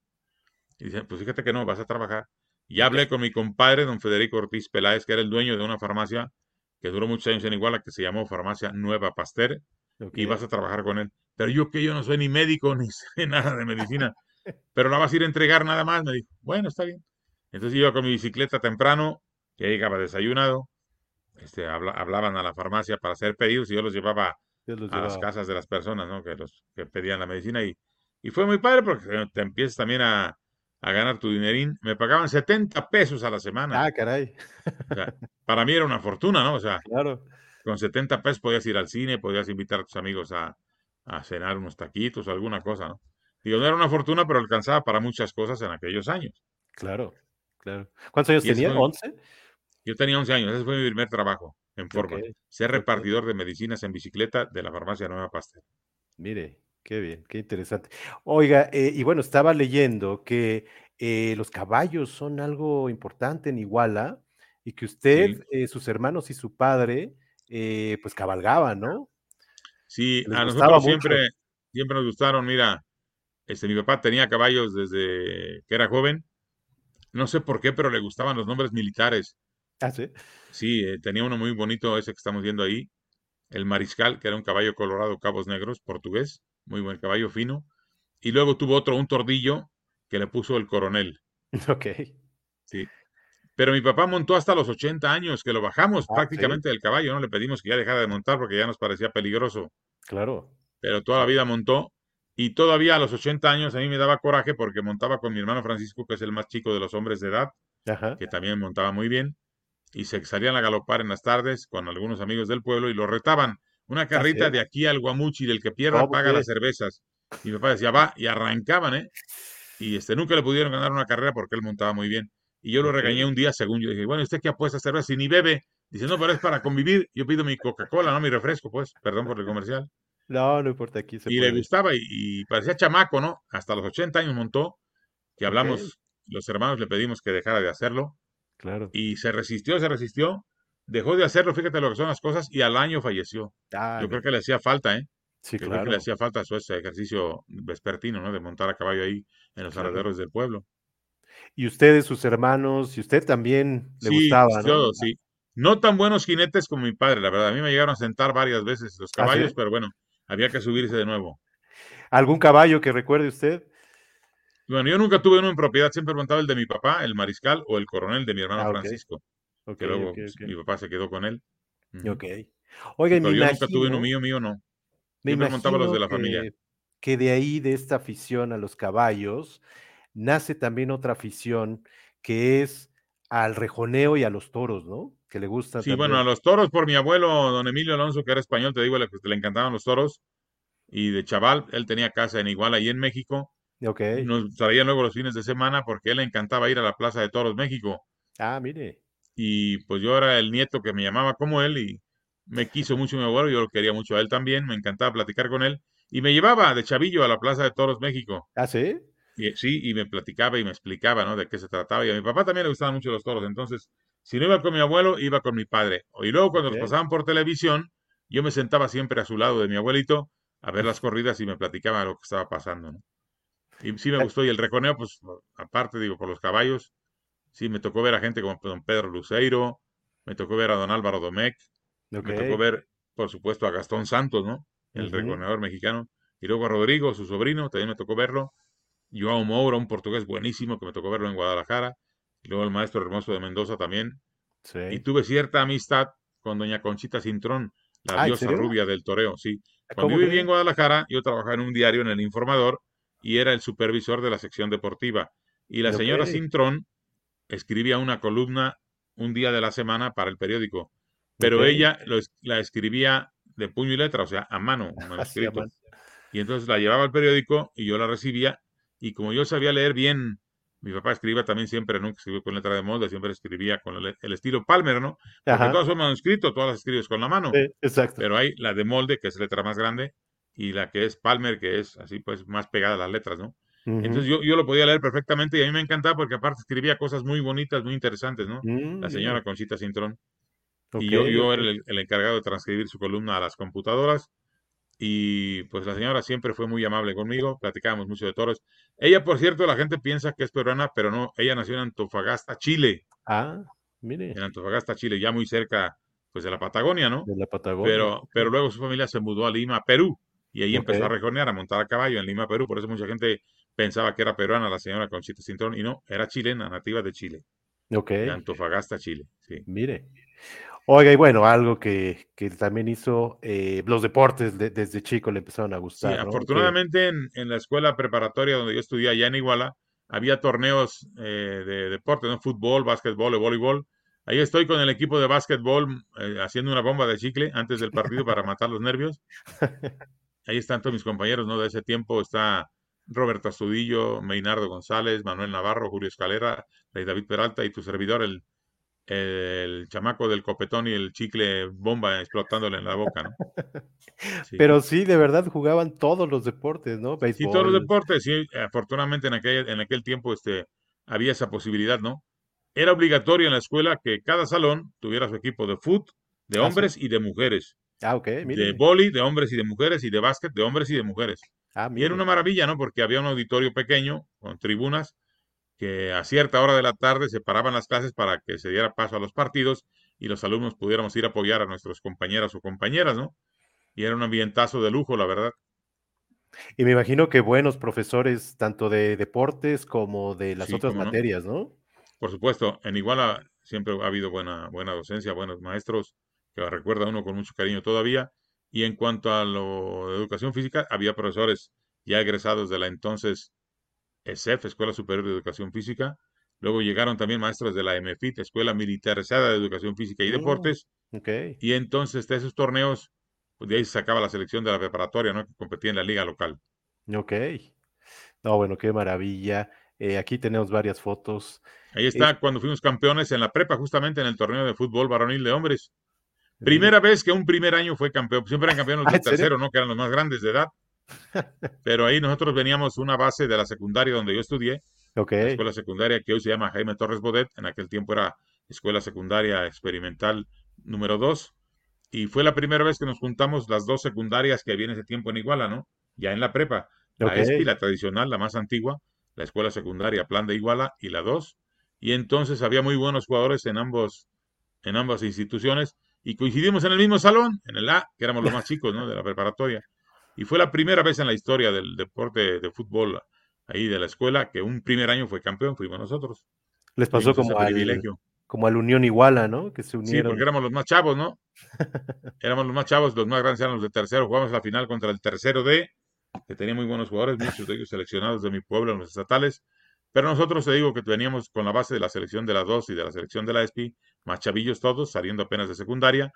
Y dice, pues fíjate que no, vas a trabajar. Y hablé con mi compadre, don Federico Ortiz Peláez, que era el dueño de una farmacia que duró muchos años en Iguala, que se llamó Farmacia Nueva Pasteur, y vas a trabajar con él. Pero yo que yo no soy ni médico, ni sé nada de medicina, pero la vas a ir a entregar nada más, me dijo, bueno, está bien. Entonces iba con mi bicicleta temprano, ya llegaba desayunado, este, hablaban a la farmacia para hacer pedidos y yo los llevaba a las casas de las personas, ¿no? Que los que pedían la medicina y, y fue muy padre porque te empiezas también a, a ganar tu dinerín. Me pagaban 70 pesos a la semana. Ah, caray. para mí era una fortuna, ¿no? O sea, claro. con 70 pesos podías ir al cine, podías invitar a tus amigos a, a cenar unos taquitos o alguna cosa, ¿no? Digo, no era una fortuna, pero alcanzaba para muchas cosas en aquellos años. Claro, claro. ¿Cuántos años tenía? ¿11? Yo tenía 11 años, ese fue mi primer trabajo en forma. Ser repartidor de medicinas en bicicleta de la farmacia Nueva Pastel. Mire, Qué bien, qué interesante. Oiga, eh, y bueno, estaba leyendo que eh, los caballos son algo importante en Iguala y que usted, eh, sus hermanos y su padre, pues cabalgaban, ¿no? Sí, a nosotros siempre, siempre nos gustaron. Mira, este, mi papá tenía caballos desde que era joven. No sé por qué, pero le gustaban los nombres militares. Ah, sí. Sí, tenía uno muy bonito, ese que estamos viendo ahí. El Mariscal, que era un caballo colorado, cabos negros, portugués muy buen caballo fino. Y luego tuvo otro, un tordillo, que le puso el coronel. Ok. Sí. Pero mi papá montó hasta los 80 años, que lo bajamos ah, prácticamente del caballo, ¿no? Le pedimos que ya dejara de montar porque ya nos parecía peligroso. Claro. Pero toda la vida montó. Y todavía a los 80 años a mí me daba coraje porque montaba con mi hermano Francisco, que es el más chico de los hombres de edad, que también montaba muy bien. Y se salían a galopar en las tardes con algunos amigos del pueblo y lo retaban. Una carrita de aquí al Guamuchi, del que pierda paga las cervezas. Y mi papá decía, va, y arrancaban, ¿eh? Y este, nunca le pudieron ganar una carrera porque él montaba muy bien. Y yo lo regañé un día, según yo dije, bueno, ¿usted qué apuesta a cerveza? Y ni bebe. Dice, no, pero es para convivir. Yo pido mi Coca-Cola, no mi refresco, pues. Perdón por el comercial. No, no importa aquí. y le gustaba y, parecía chamaco, ¿no? Hasta los 80 años montó, que hablamos, los hermanos le pedimos que dejara de hacerlo. Claro. Y se resistió, se resistió dejó de hacerlo, fíjate lo que son las cosas, y al año falleció. Yo creo que le hacía falta, ¿eh? Sí, Yo claro. creo que le hacía falta su ese ejercicio vespertino, ¿no? De montar a caballo ahí en los alrededores del pueblo. Y ustedes, sus hermanos, y usted también le gustaba, ¿no? sí. No tan buenos jinetes como mi padre, la verdad. A mí me llegaron a sentar varias veces los ¿Ah, caballos, pero bueno, había que subirse de nuevo. ¿Algún caballo que recuerde usted? Bueno, yo nunca tuve uno en propiedad, siempre montaba el de mi papá, el mariscal o el coronel de mi hermano ah, Francisco que luego mi papá se quedó con él. Ok. Oiga, Pero yo nunca tuve uno mío, mío no. Me montaba los de la familia. Que de ahí, de esta afición a los caballos, nace también otra afición que es al rejoneo y a los toros, ¿no? Que le gusta. Sí, bueno, a los toros por mi abuelo, don Emilio Alonso, que era español, te digo, le, le encantaban los toros. Y de chaval, él tenía casa en Iguala y en México. Ok. Nos traía luego los fines de semana porque él le encantaba ir a la Plaza de Toros México. Ah, mire. Y pues yo era el nieto que me llamaba como él y me quiso mucho mi abuelo, yo lo quería mucho a él también, me encantaba platicar con él. Y me llevaba de chavillo a la Plaza de Toros México. ¿Ah, sí? Y, sí, y me platicaba y me explicaba, ¿no? De qué se trataba. Y a mi papá también le gustaban mucho los toros. Entonces, si no iba con mi abuelo, iba con mi padre. Y luego cuando los pasaban por televisión, yo me sentaba siempre a su lado de mi abuelito a ver las corridas y me platicaba lo que estaba pasando, ¿no? Y sí me eh. gustó. Y el reconeo, pues, aparte, digo, por los caballos, sí me tocó ver a gente como don Pedro Luceiro, me tocó ver a don Álvaro Domecq, me tocó ver, por supuesto, a Gastón Santos, ¿no? El reconedor mexicano. Y luego a Rodrigo, su sobrino, también me tocó verlo. Joao Moura, un portugués buenísimo que me tocó verlo en Guadalajara. Y luego el maestro Hermoso de Mendoza también. Y tuve cierta amistad con doña Conchita Cintrón, la ah, diosa rubia del toreo, sí. Cuando yo vivía en Guadalajara, yo trabajaba en un diario en El Informador y era el supervisor de la sección deportiva. Y la señora Cintrón escribía una columna un día de la semana para el periódico pero ella la escribía de puño y letra, o sea, a mano, manuscrito. y entonces la llevaba al periódico y yo la recibía. Y como yo sabía leer bien, mi papá escribía también siempre, nunca escribió con letra de molde, siempre escribía con el, estilo Palmer, ¿no? Porque todas son manuscritos, todas las escribes con la mano. exacto. Pero hay la de molde, que es letra más grande, y la que es Palmer, que es así pues más pegada a las letras, ¿no? Entonces yo, yo, lo podía leer perfectamente y a mí me encantaba porque aparte escribía cosas muy bonitas, muy interesantes, ¿no? la mm, señora Conchita Cintrón y yo, yo era el, encargado de transcribir su columna a las computadoras. Y pues la señora siempre fue muy amable conmigo, platicábamos mucho de toros. Ella, por cierto, la gente piensa que es peruana, pero no, ella nació en Antofagasta, Chile. Ah, mire. En Antofagasta, Chile, ya muy cerca pues de la Patagonia, ¿no? De la Patagonia. Pero, pero luego su familia se mudó a Lima, Perú, y ahí empezó a recorrer, a montar a caballo en Lima, Perú. Por eso mucha gente pensaba que era peruana la señora Conchita Cintrón, y no, era chilena, nativa de Chile. Ok. De Antofagasta, Chile. Sí. Mire. Oiga, y bueno, algo que, también hizo eh, los deportes desde chico le empezaron a gustar. Sí, afortunadamente en, la escuela preparatoria donde yo estudié allá en Iguala, había torneos eh, de deporte, ¿no? Fútbol, básquetbol voleibol. Ahí estoy con el equipo de básquetbol eh, haciendo una bomba de chicle antes del partido para matar los nervios. Ahí están todos mis compañeros, ¿no? De ese tiempo está Roberto Astudillo, Meinardo González, Manuel Navarro, Julio Escalera, David Peralta y tu servidor, el el chamaco del copetón y el chicle bomba explotándole en la boca, ¿no? Pero sí, de verdad jugaban todos los deportes, ¿no? Sí, todos los deportes, sí. Afortunadamente en aquel, en aquel tiempo este, había esa posibilidad, ¿no? Era obligatorio en la escuela que cada salón tuviera su equipo de fútbol, de ah, hombres y de mujeres. Ah, ok, De boli, de hombres y de mujeres, y de básquet, de hombres y de mujeres. Ah, y era una maravilla, ¿no? Porque había un auditorio pequeño, con tribunas, que a cierta hora de la tarde se paraban las clases para que se diera paso a los partidos y los alumnos pudiéramos ir a apoyar a nuestros compañeras o compañeras, ¿no? Y era un ambientazo de lujo, la verdad. Y me imagino que buenos profesores, tanto de deportes como de las otras materias, ¿no? Por supuesto, en Iguala siempre ha habido buena, buena docencia, buenos maestros, que recuerda uno con mucho cariño todavía. Y en cuanto a lo de educación física, había profesores ya egresados de la entonces ESEF, Escuela Superior de Educación Física. Luego llegaron también maestros de la MFIT, Escuela Militarizada de Educación Física y mm, Deportes. Y entonces de esos torneos, pues de ahí se sacaba la selección de la preparatoria, ¿no? Que competía en la liga local. Ok. No, bueno, qué maravilla. Eh, aquí tenemos varias fotos. Ahí está cuando fuimos campeones en la prepa, justamente en el torneo de fútbol varonil de hombres. Primera vez que un primer año fue campeón. Siempre eran campeones ah, de tercero, ¿no? Que eran los más grandes de edad. Pero ahí nosotros veníamos una base de la secundaria donde yo estudié, okay. la escuela secundaria que hoy se llama Jaime Torres Bodet, en aquel tiempo era escuela secundaria experimental número 2, y fue la primera vez que nos juntamos las dos secundarias que había en ese tiempo en Iguala, ¿no? Ya en la prepa, la ESPI, la tradicional, la más antigua, la escuela secundaria Plan de Iguala y la 2, y entonces había muy buenos jugadores en ambos en ambas instituciones y coincidimos en el mismo salón, en el A, que éramos los más chicos, ¿no? De la preparatoria. Y fue la primera vez en la historia del deporte de fútbol ahí de la escuela que un primer año fue campeón, fuimos nosotros. Les pasó como al, como al Unión Iguala, ¿no? Que se unieron. Sí, porque éramos los más chavos, ¿no? éramos los más chavos, los más grandes eran los de tercero. Jugamos la final contra el tercero D, que tenía muy buenos jugadores, muchos de ellos seleccionados de mi pueblo, en los estatales. Pero nosotros te digo que veníamos con la base de la selección de la 2 y de la selección de la ESPI, más chavillos todos, saliendo apenas de secundaria.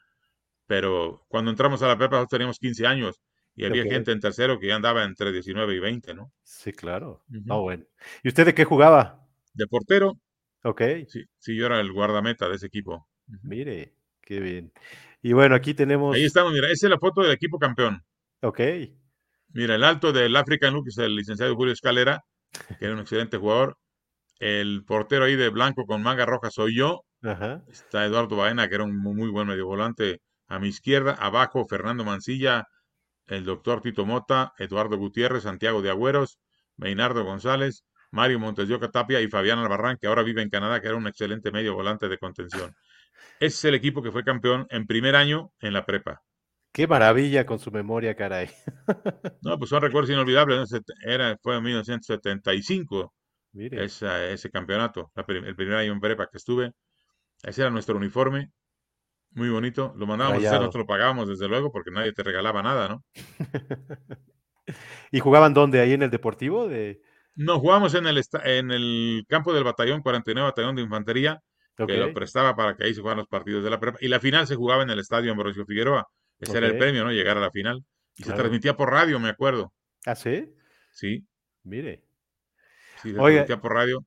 Pero cuando entramos a la prepa, teníamos 15 años Y había gente en tercero que ya andaba entre 19 y 20, ¿no? Sí, claro. Uh bueno. ¿Y usted de qué jugaba? De portero. Ok. Sí, sí, yo era el guardameta de ese equipo. Mire, qué bien. Y bueno, aquí tenemos. Ahí estamos, mira, esa es la foto del equipo campeón. Ok. Mira, el alto del African Look es el licenciado Julio Escalera, que era un excelente jugador. El portero ahí de blanco con manga roja soy yo. Ajá. Está Eduardo Baena, que era un muy buen medio volante a mi izquierda. Abajo, Fernando Mancilla, el doctor Tito Mota, Eduardo Gutiérrez, Santiago de Agüeros, Meinardo González, Mario Montes de Tapia y Fabián Albarrán, que ahora vive en Canadá, que era un excelente medio volante de contención. Ese es el equipo que fue campeón en primer año en la prepa. Qué maravilla con su memoria, caray. No, pues son recuerdos inolvidables. Era, fue en 1975 Mire. ese campeonato, el primer año en prepa que estuve. Ese era nuestro uniforme, muy bonito. Lo mandábamos a hacer, nosotros lo pagábamos desde luego porque nadie te regalaba nada, ¿no? ¿Y jugaban dónde? ¿Ahí en el Deportivo? De... No, jugábamos en el, en el campo del batallón 49, batallón de infantería, que lo prestaba para que ahí se jugaran los partidos de la prepa. Y la final se jugaba en el estadio Ambrosio Figueroa. Ese era el premio, ¿no? Llegar a la final. Y se transmitía por radio, me acuerdo. ¿Ah, sí? Sí. Mire. Sí, por radio.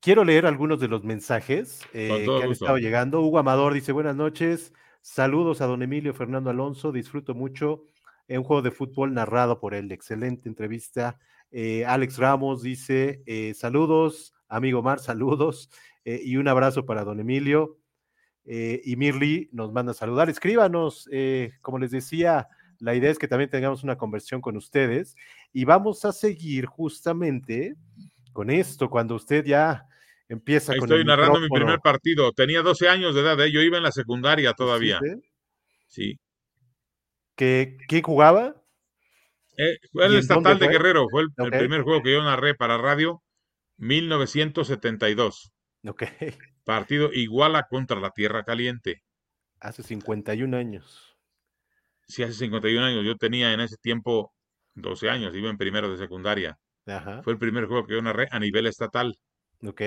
Quiero leer algunos de los mensajes eh, que han estado llegando. Hugo Amador dice, buenas noches, saludos a don Emilio Fernando Alonso, disfruto mucho un juego de fútbol narrado por él. Excelente entrevista. Eh, Alex Ramos dice, eh, saludos, amigo Mar, saludos y un abrazo para don Emilio. y Mirli nos manda a saludar. Escríbanos, como les decía, la idea es que también tengamos una conversión con ustedes y vamos a seguir justamente con esto, cuando usted ya empieza con Estoy narrando mi primer partido. Tenía 12 años de edad, ¿eh? yo iba en la secundaria todavía. Sí. ¿Qué, jugaba? Eh, fue el Estatal de Guerrero, fue el, primer juego que yo narré para radio, 1972. Ok. Partido Iguala contra la Tierra Caliente. Hace 51 años. Sí, hace 51 años. Yo tenía en ese tiempo 12 años, iba en primero de secundaria. Fue el primer juego que yo narré a nivel estatal. Ok.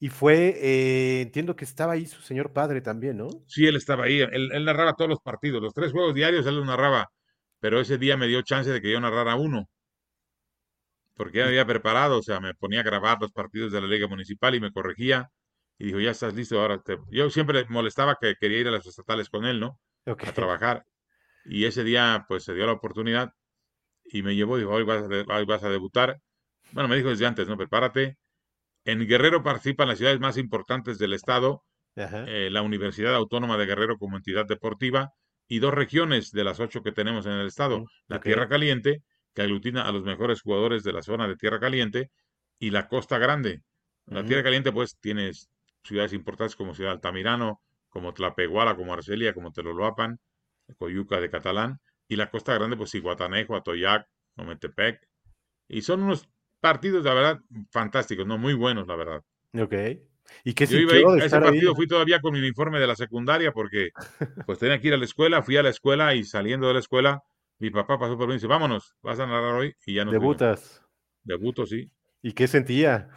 Y fue, eh, entiendo que estaba ahí su señor padre también, ¿no? Sí, él estaba ahí. Él, narraba todos los partidos. Los tres juegos diarios él los narraba. Pero ese día me dio chance de que yo narrara uno. Porque ya me había preparado, o sea, me ponía a grabar los partidos de la Liga Municipal y me corregía. Y dijo, ya estás listo, ahora te... Yo siempre molestaba que quería ir a los estatales con él, ¿no? A trabajar. Y ese día, pues, se dio la oportunidad y me llevó, dijo, hoy vas, a, vas a debutar. Bueno, me dijo desde antes, ¿no? Prepárate. En Guerrero participan las ciudades más importantes del estado, eh, la Universidad Autónoma de Guerrero como entidad deportiva y dos regiones de las ocho que tenemos en el estado, mm, la Tierra Caliente, que aglutina a los mejores jugadores de la zona de Tierra Caliente, y la Costa Grande. La Tierra Caliente, pues, tienes ciudades importantes como Ciudad Altamirano, como Tlapehuala, como Arcelia, como Teloloapan, Coyuca de Catalán, y la Costa Grande, pues Iguatanejo, Atoyac, Ometepec. Y son unos partidos, la verdad, fantásticos, ¿no? Muy buenos, la verdad. Ok. ¿Y qué Yo iba a ese partido fui todavía con mi uniforme de la secundaria porque pues tenía que ir a la escuela, fui a la escuela y saliendo de la escuela, mi papá pasó por mí y dice, vámonos, vas a narrar hoy y ya no. Debutas. Debuto, sí. ¿Y qué sentía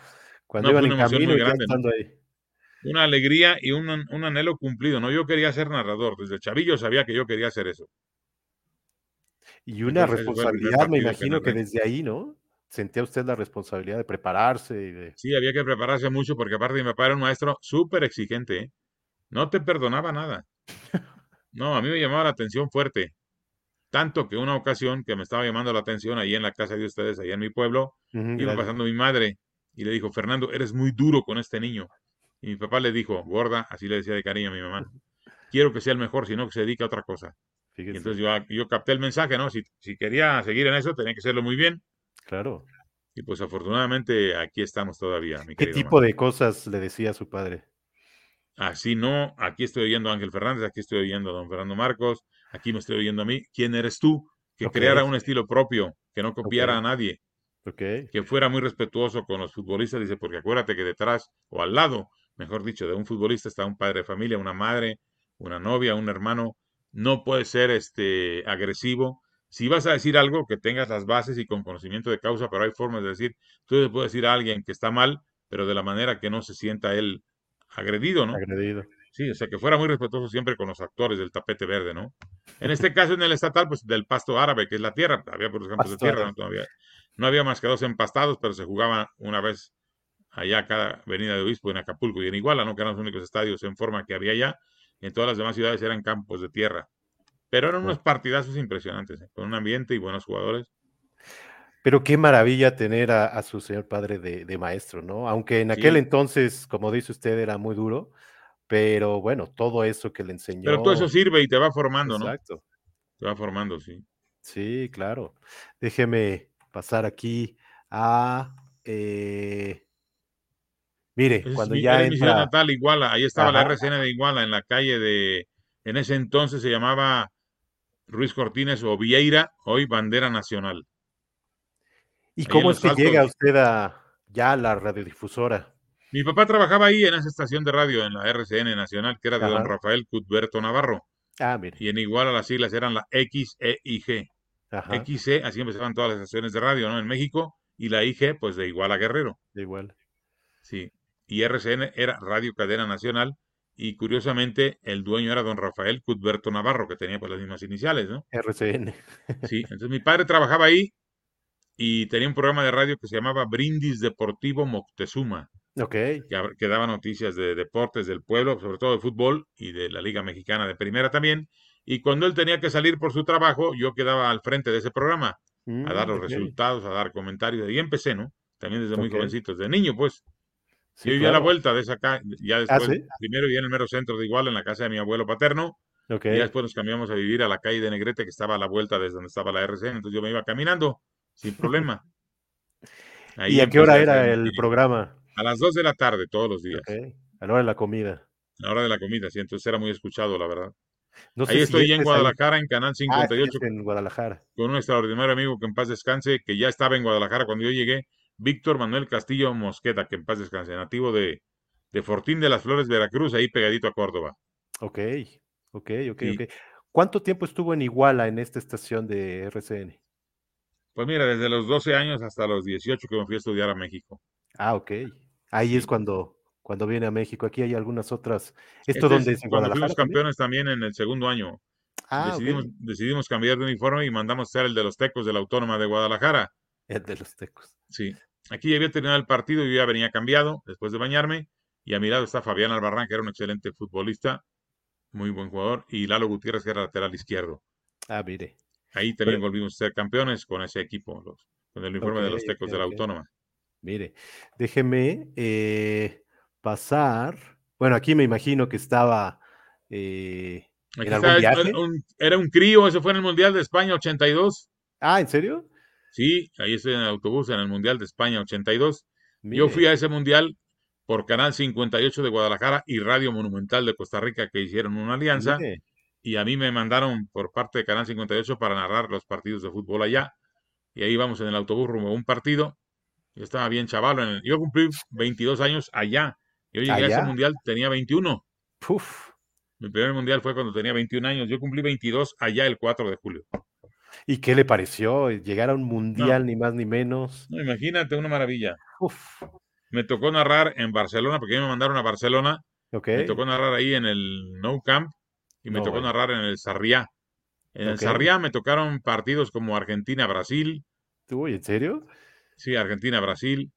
cuando iban en camino y grande, ahí? Una alegría y un, un, anhelo cumplido, ¿no? Yo quería ser narrador, desde chavillo sabía que yo quería hacer eso. Y una responsabilidad, me imagino que desde ahí, ¿no? Sentía usted la responsabilidad de prepararse y de... Sí, había que prepararse mucho porque aparte mi papá era un maestro súper exigente, ¿eh? No te perdonaba nada. No, a mí me llamaba la atención fuerte. Tanto que una ocasión que me estaba llamando la atención ahí en la casa de ustedes, ahí en mi pueblo, iba pasando mi madre y le dijo, Fernando, eres muy duro con este niño. Y mi papá le dijo, gorda, así le decía de cariño a mi mamá, quiero que sea el mejor, sino que se dedique a otra cosa entonces yo, yo, capté el mensaje, ¿no? Si, si, quería seguir en eso, tenía que hacerlo muy bien. Claro. Y pues afortunadamente aquí estamos todavía. Mi ¿Qué tipo de cosas le decía a su padre? Así no, aquí estoy oyendo a Ángel Fernández, aquí estoy oyendo a don Fernando Marcos, aquí me estoy oyendo a mí. ¿Quién eres tú? Que creara un estilo propio, que no copiara a nadie. Okay. Que fuera muy respetuoso con los futbolistas, dice, porque acuérdate que detrás, o al lado, mejor dicho, de un futbolista está un padre de familia, una madre, una novia, un hermano, no puede ser este, agresivo. Si vas a decir algo, que tengas las bases y con conocimiento de causa, pero hay formas de decir, tú le puedes decir a alguien que está mal, pero de la manera que no se sienta él agredido, ¿no? Agredido. Sí, o sea, que fuera muy respetuoso siempre con los actores del tapete verde, ¿no? En este caso, en el estatal, pues del pasto árabe, que es la tierra. Había por campos de tierra, ¿no? había, no había más que dos empastados, pero se jugaba una vez allá cada avenida de Obispo en Acapulco y en Iguala, ¿no? Que eran los únicos estadios en forma que había allá. En todas las demás ciudades eran campos de tierra. Pero eran unos partidazos impresionantes, ¿eh? con un ambiente y buenos jugadores. Pero qué maravilla tener a, su señor padre de, maestro, ¿no? Aunque en aquel entonces, como dice usted, era muy duro, pero bueno, todo eso que le enseñó. Pero todo eso sirve y te va formando, ¿no? Exacto. Te va formando, sí. Sí, claro. Déjeme pasar aquí a. Eh, mire, cuando ya. Era mi ciudad natal, Iguala. Ahí estaba la RCN de Iguala, en la calle de. En ese entonces se llamaba Ruiz Cortines o Vieira, hoy Bandera Nacional. ¿Y cómo es que llega usted a ya a la radiodifusora? Mi papá trabajaba ahí en esa estación de radio, en la RCN Nacional, que era de don Rafael Cutberto Navarro. Ah, mire. Y en igual a las siglas eran la X, E y G. Ajá. XE, así empezaban todas las estaciones de radio, ¿no? En México. Y la IG, pues de igual a Guerrero. De igual. Sí. Y RCN era Radio Cadena Nacional. Y curiosamente, el dueño era don Rafael Cutberto Navarro, que tenía pues las mismas iniciales, ¿no? RCN. sí. Entonces mi padre trabajaba ahí y tenía un programa de radio que se llamaba Brindis Deportivo Moctezuma. Ok. Que, daba noticias de deportes del pueblo, sobre todo de fútbol y de la Liga Mexicana de Primera también. Y cuando él tenía que salir por su trabajo, yo quedaba al frente de ese programa a dar mm, los resultados, a dar comentarios. Y empecé, ¿no? También desde muy jovencito, desde niño, pues. Sí, yo vivía a la vuelta de esa calle, ya ¿Ah, primero vivía en el mero centro de Igual, en la casa de mi abuelo paterno, y después nos cambiamos a vivir a la calle de Negrete, que estaba a la vuelta desde donde estaba la RCN, entonces yo me iba caminando sin problema. ¿Y a qué hora era el programa? A las 2 de la tarde, todos los días. A la hora de la comida. A la hora de la comida, sí, entonces era muy escuchado, la verdad. Ahí estoy en Guadalajara, en Canal 58. Ah, en Guadalajara. Con un extraordinario amigo que en paz descanse, que ya estaba en Guadalajara cuando yo llegué, Víctor Manuel Castillo Mosqueta, que en paz descanse, nativo de, de Fortín de las Flores, Veracruz, ahí pegadito a Córdoba. Ok, ok, ok, ok. ¿Cuánto tiempo estuvo en Iguala en esta estación de RCN? Pues mira, desde los 12 años hasta los 18 que me fui a estudiar a México. Ah, ok. Ahí es cuando, cuando viene a México. Aquí hay algunas otras. ¿Esto este donde es Cuando fuimos campeones también en el segundo año. Ah, decidimos, decidimos cambiar de uniforme y mandamos ser el de los Tecos de la Autónoma de Guadalajara. El de los Tecos. Sí. Aquí ya había terminado el partido y yo ya venía cambiado después de bañarme. Y a mi lado está Fabián Albarrán, que era un excelente futbolista, muy buen jugador, y Lalo Gutiérrez, que era lateral izquierdo. Ah, mire. Ahí también volvimos a ser campeones con ese equipo, los, con el uniforme de los Tecos de la Autónoma. Mire, déjeme eh, pasar. Bueno, aquí me imagino que estaba eh, en algún viaje. era un crío, eso fue en el Mundial de España 82. Ah, ¿en serio? Sí, ahí estoy en el autobús en el Mundial de España 82. Yo fui a ese Mundial por Canal 58 de Guadalajara y Radio Monumental de Costa Rica que hicieron una alianza y a mí me mandaron por parte de Canal 58 para narrar los partidos de fútbol allá. Y ahí vamos en el autobús rumbo a un partido. Yo estaba bien chaval. Yo cumplí 22 años allá. Yo llegué a ese mundial, tenía 21. Uf. Mi primer mundial fue cuando tenía 21 años. Yo cumplí 22 allá el 4 de julio. ¿Y qué le pareció? Llegar a un mundial, ni más ni menos. No, imagínate, una maravilla. Uf. Me tocó narrar en Barcelona, porque me mandaron a Barcelona. Me tocó narrar ahí en el No Camp y me tocó narrar en el Sarriá. En el Sarriá me tocaron partidos como Argentina-Brasil. Uy, ¿en serio? Sí, Argentina-Brasil,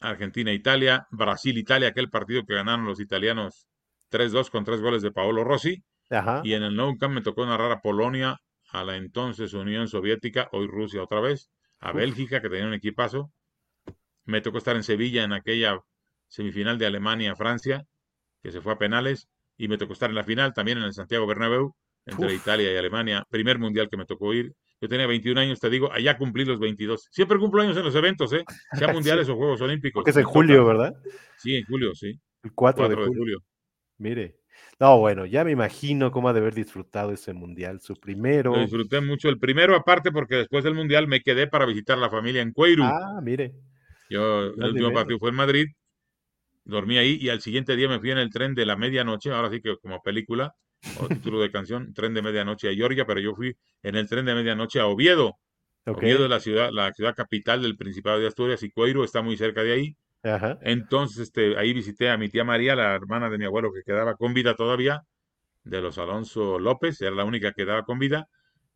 Argentina-Italia, Brasil-Italia, aquel partido que ganaron los italianos 3-2 con tres goles de Paolo Rossi. Ajá. Y en el Nou Camp me tocó narrar a Polonia, a la entonces Unión Soviética, hoy Rusia otra vez, a Bélgica, que tenía un equipazo. Me tocó estar en Sevilla en aquella semifinal de Alemania-Francia, que se fue a penales y me tocó estar en la final también en el Santiago Bernabéu entre Italia y Alemania, primer mundial que me tocó ir. Yo tenía 21 años, te digo, allá cumplí los 22. Siempre cumplo años en los eventos, ¿eh? Sea mundiales o Juegos Olímpicos. Porque es en julio, ¿verdad? Sí, en julio, sí. El 4, de, julio. Mire. No, bueno, ya me imagino cómo ha de haber disfrutado ese mundial, su primero. Lo disfruté mucho. El primero, aparte, porque después del mundial me quedé para visitar la familia en Cueiru. Ah, mire. Yo, el último partido fue en Madrid dormí ahí y al siguiente día me fui en el tren de la medianoche, ahora sí que como película o título de canción, tren de medianoche a Georgia, pero yo fui en el tren de medianoche a Oviedo. Oviedo es la ciudad, la ciudad capital del Principado de Asturias y Coiro está muy cerca de ahí. Entonces, este, ahí visité a mi tía María, la hermana de mi abuelo que quedaba con vida todavía, de los Alonso López, era la única que quedaba con vida,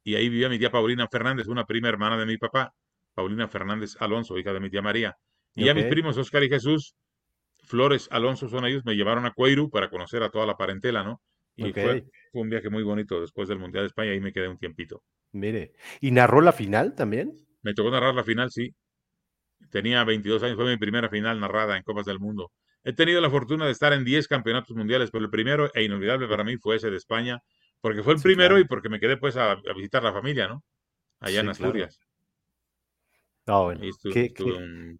y ahí vivía mi tía Paulina Fernández, una prima hermana de mi papá, Paulina Fernández Alonso, hija de mi tía María. Y a mis primos Oscar y Jesús, Flores Alonso son ellos, me llevaron a Cueiru para conocer a toda la parentela, ¿no? Y fue, un viaje muy bonito después del Mundial de España, ahí me quedé un tiempito. Mire, ¿y narró la final también? Me tocó narrar la final, sí. Tenía 22 años, fue mi primera final narrada en Copas del Mundo. He tenido la fortuna de estar en 10 campeonatos mundiales, pero el primero e inolvidable para mí fue ese de España, porque fue el primero y porque me quedé pues a, visitar la familia, ¿no? Allá en Asturias. Ah, bueno.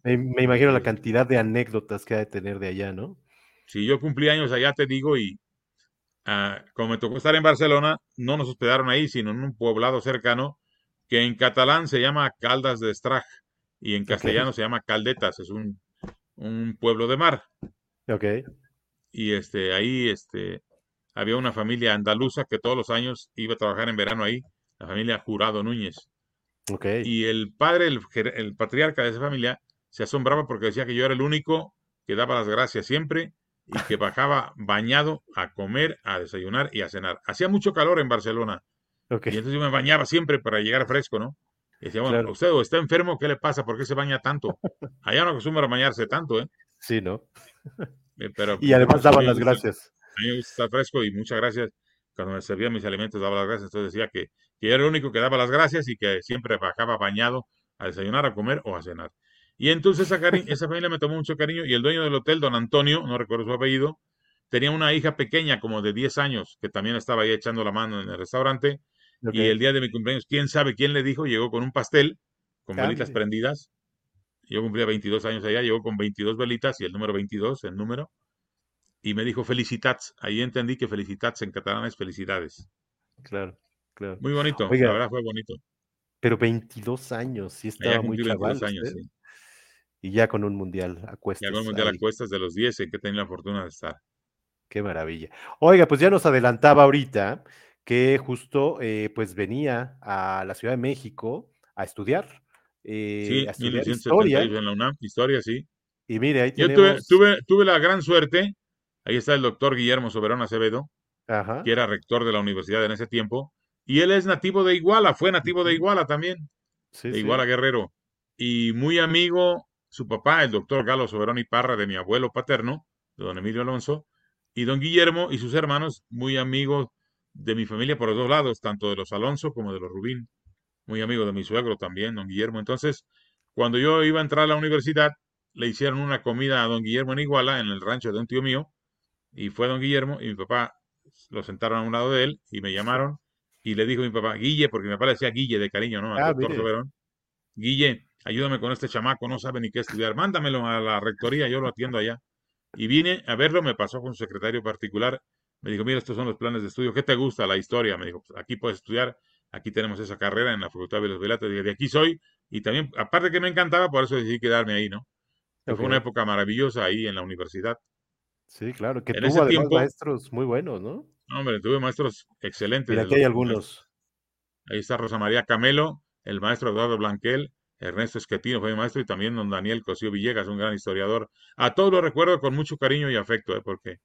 me, imagino la cantidad de anécdotas que ha de tener de allá, ¿no? Sí, yo cumplí años allá, te digo, y ah, como me tocó estar en Barcelona, no nos hospedaron ahí, sino en un poblado cercano que en catalán se llama Caldas de Estraj y en castellano se llama Caldetas, es un, un pueblo de mar. Ok. Y este, ahí este, había una familia andaluza que todos los años iba a trabajar en verano ahí, la familia Jurado Núñez. Y el padre, el, patriarca de esa familia, se asombraba porque decía que yo era el único que daba las gracias siempre y que bajaba bañado a comer, a desayunar y a cenar. Hacía mucho calor en Barcelona. Y entonces yo me bañaba siempre para llegar fresco, ¿no? Y decía, bueno, usted está enfermo, ¿qué le pasa? ¿Por qué se baña tanto? Allá no acostumbra bañarse tanto, ¿eh? Sí, ¿no? Eh, pero, y además daban las gracias. A mí me gusta estar fresco y muchas gracias. Cuando me servían mis alimentos daba las gracias. Entonces decía que, que era el único que daba las gracias y que siempre bajaba bañado a desayunar, a comer o a cenar. Y entonces esa, esa familia me tomó mucho cariño y el dueño del hotel, don Antonio, no recuerdo su apellido, tenía una hija pequeña como de 10 años que también estaba ahí echando la mano en el restaurante. Y el día de mi cumpleaños, quién sabe quién le dijo, llegó con un pastel con velitas prendidas. Yo cumplía 22 años allá, llegó con 22 velitas y el número 22, el número y me dijo felicitats. Ahí entendí que felicitats en catalán es felicidades. Claro, claro. Muy bonito, la verdad fue bonito. Pero 22 años, sí estaba muy chaval. Años, Y ya con un mundial a cuestas. Ya con un mundial a cuestas de los 10 en que tenía la fortuna de estar. Qué maravilla. Oiga, pues ya nos adelantaba ahorita que justo eh, pues venía a la Ciudad de México a estudiar. Eh, sí, a estudiar historia. en la UNAM, historia, sí. Y mire, ahí tenemos... Yo tuve, tuve la gran suerte Ahí está el doctor Guillermo Soberón Acevedo, que era rector de la universidad en ese tiempo, y él es nativo de Iguala, fue nativo de Iguala también, de Iguala Guerrero, y muy amigo, su papá, el doctor Galo Soberón y Parra, de mi abuelo paterno, de don Emilio Alonso, y don Guillermo y sus hermanos, muy amigos de mi familia por los dos lados, tanto de los Alonso como de los Rubín, muy amigo de mi suegro también, don Guillermo. Entonces, cuando yo iba a entrar a la universidad, le hicieron una comida a don Guillermo en Iguala, en el rancho de un tío mío, y fue don Guillermo y mi papá lo sentaron a un lado de él y me llamaron y le dijo a mi papá, Guille, porque mi papá le decía Guille de cariño, ¿no? Al ah, doctor Soberón. Guille, ayúdame con este chamaco, no sabe ni qué estudiar, mándamelo a la rectoría, yo lo atiendo allá. Y vine a verlo, me pasó con su secretario particular, me dijo, mira, estos son los planes de estudio, ¿qué te gusta la historia? Me dijo, pues aquí puedes estudiar, aquí tenemos esa carrera en la Facultad de los Velatos, de aquí soy, y también, aparte que me encantaba, por eso decidí quedarme ahí, ¿no? Fue una época maravillosa ahí en la universidad. Sí, claro, que tuvo además maestros muy buenos, ¿no? Hombre, tuve maestros excelentes. Y aquí hay algunos. Ahí está Rosa María Camelo, el maestro Eduardo Blanquel, Ernesto Esquetino fue mi maestro y también don Daniel Cosío Villegas, un gran historiador. A todos los recuerdo con mucho cariño y afecto, ¿eh? porque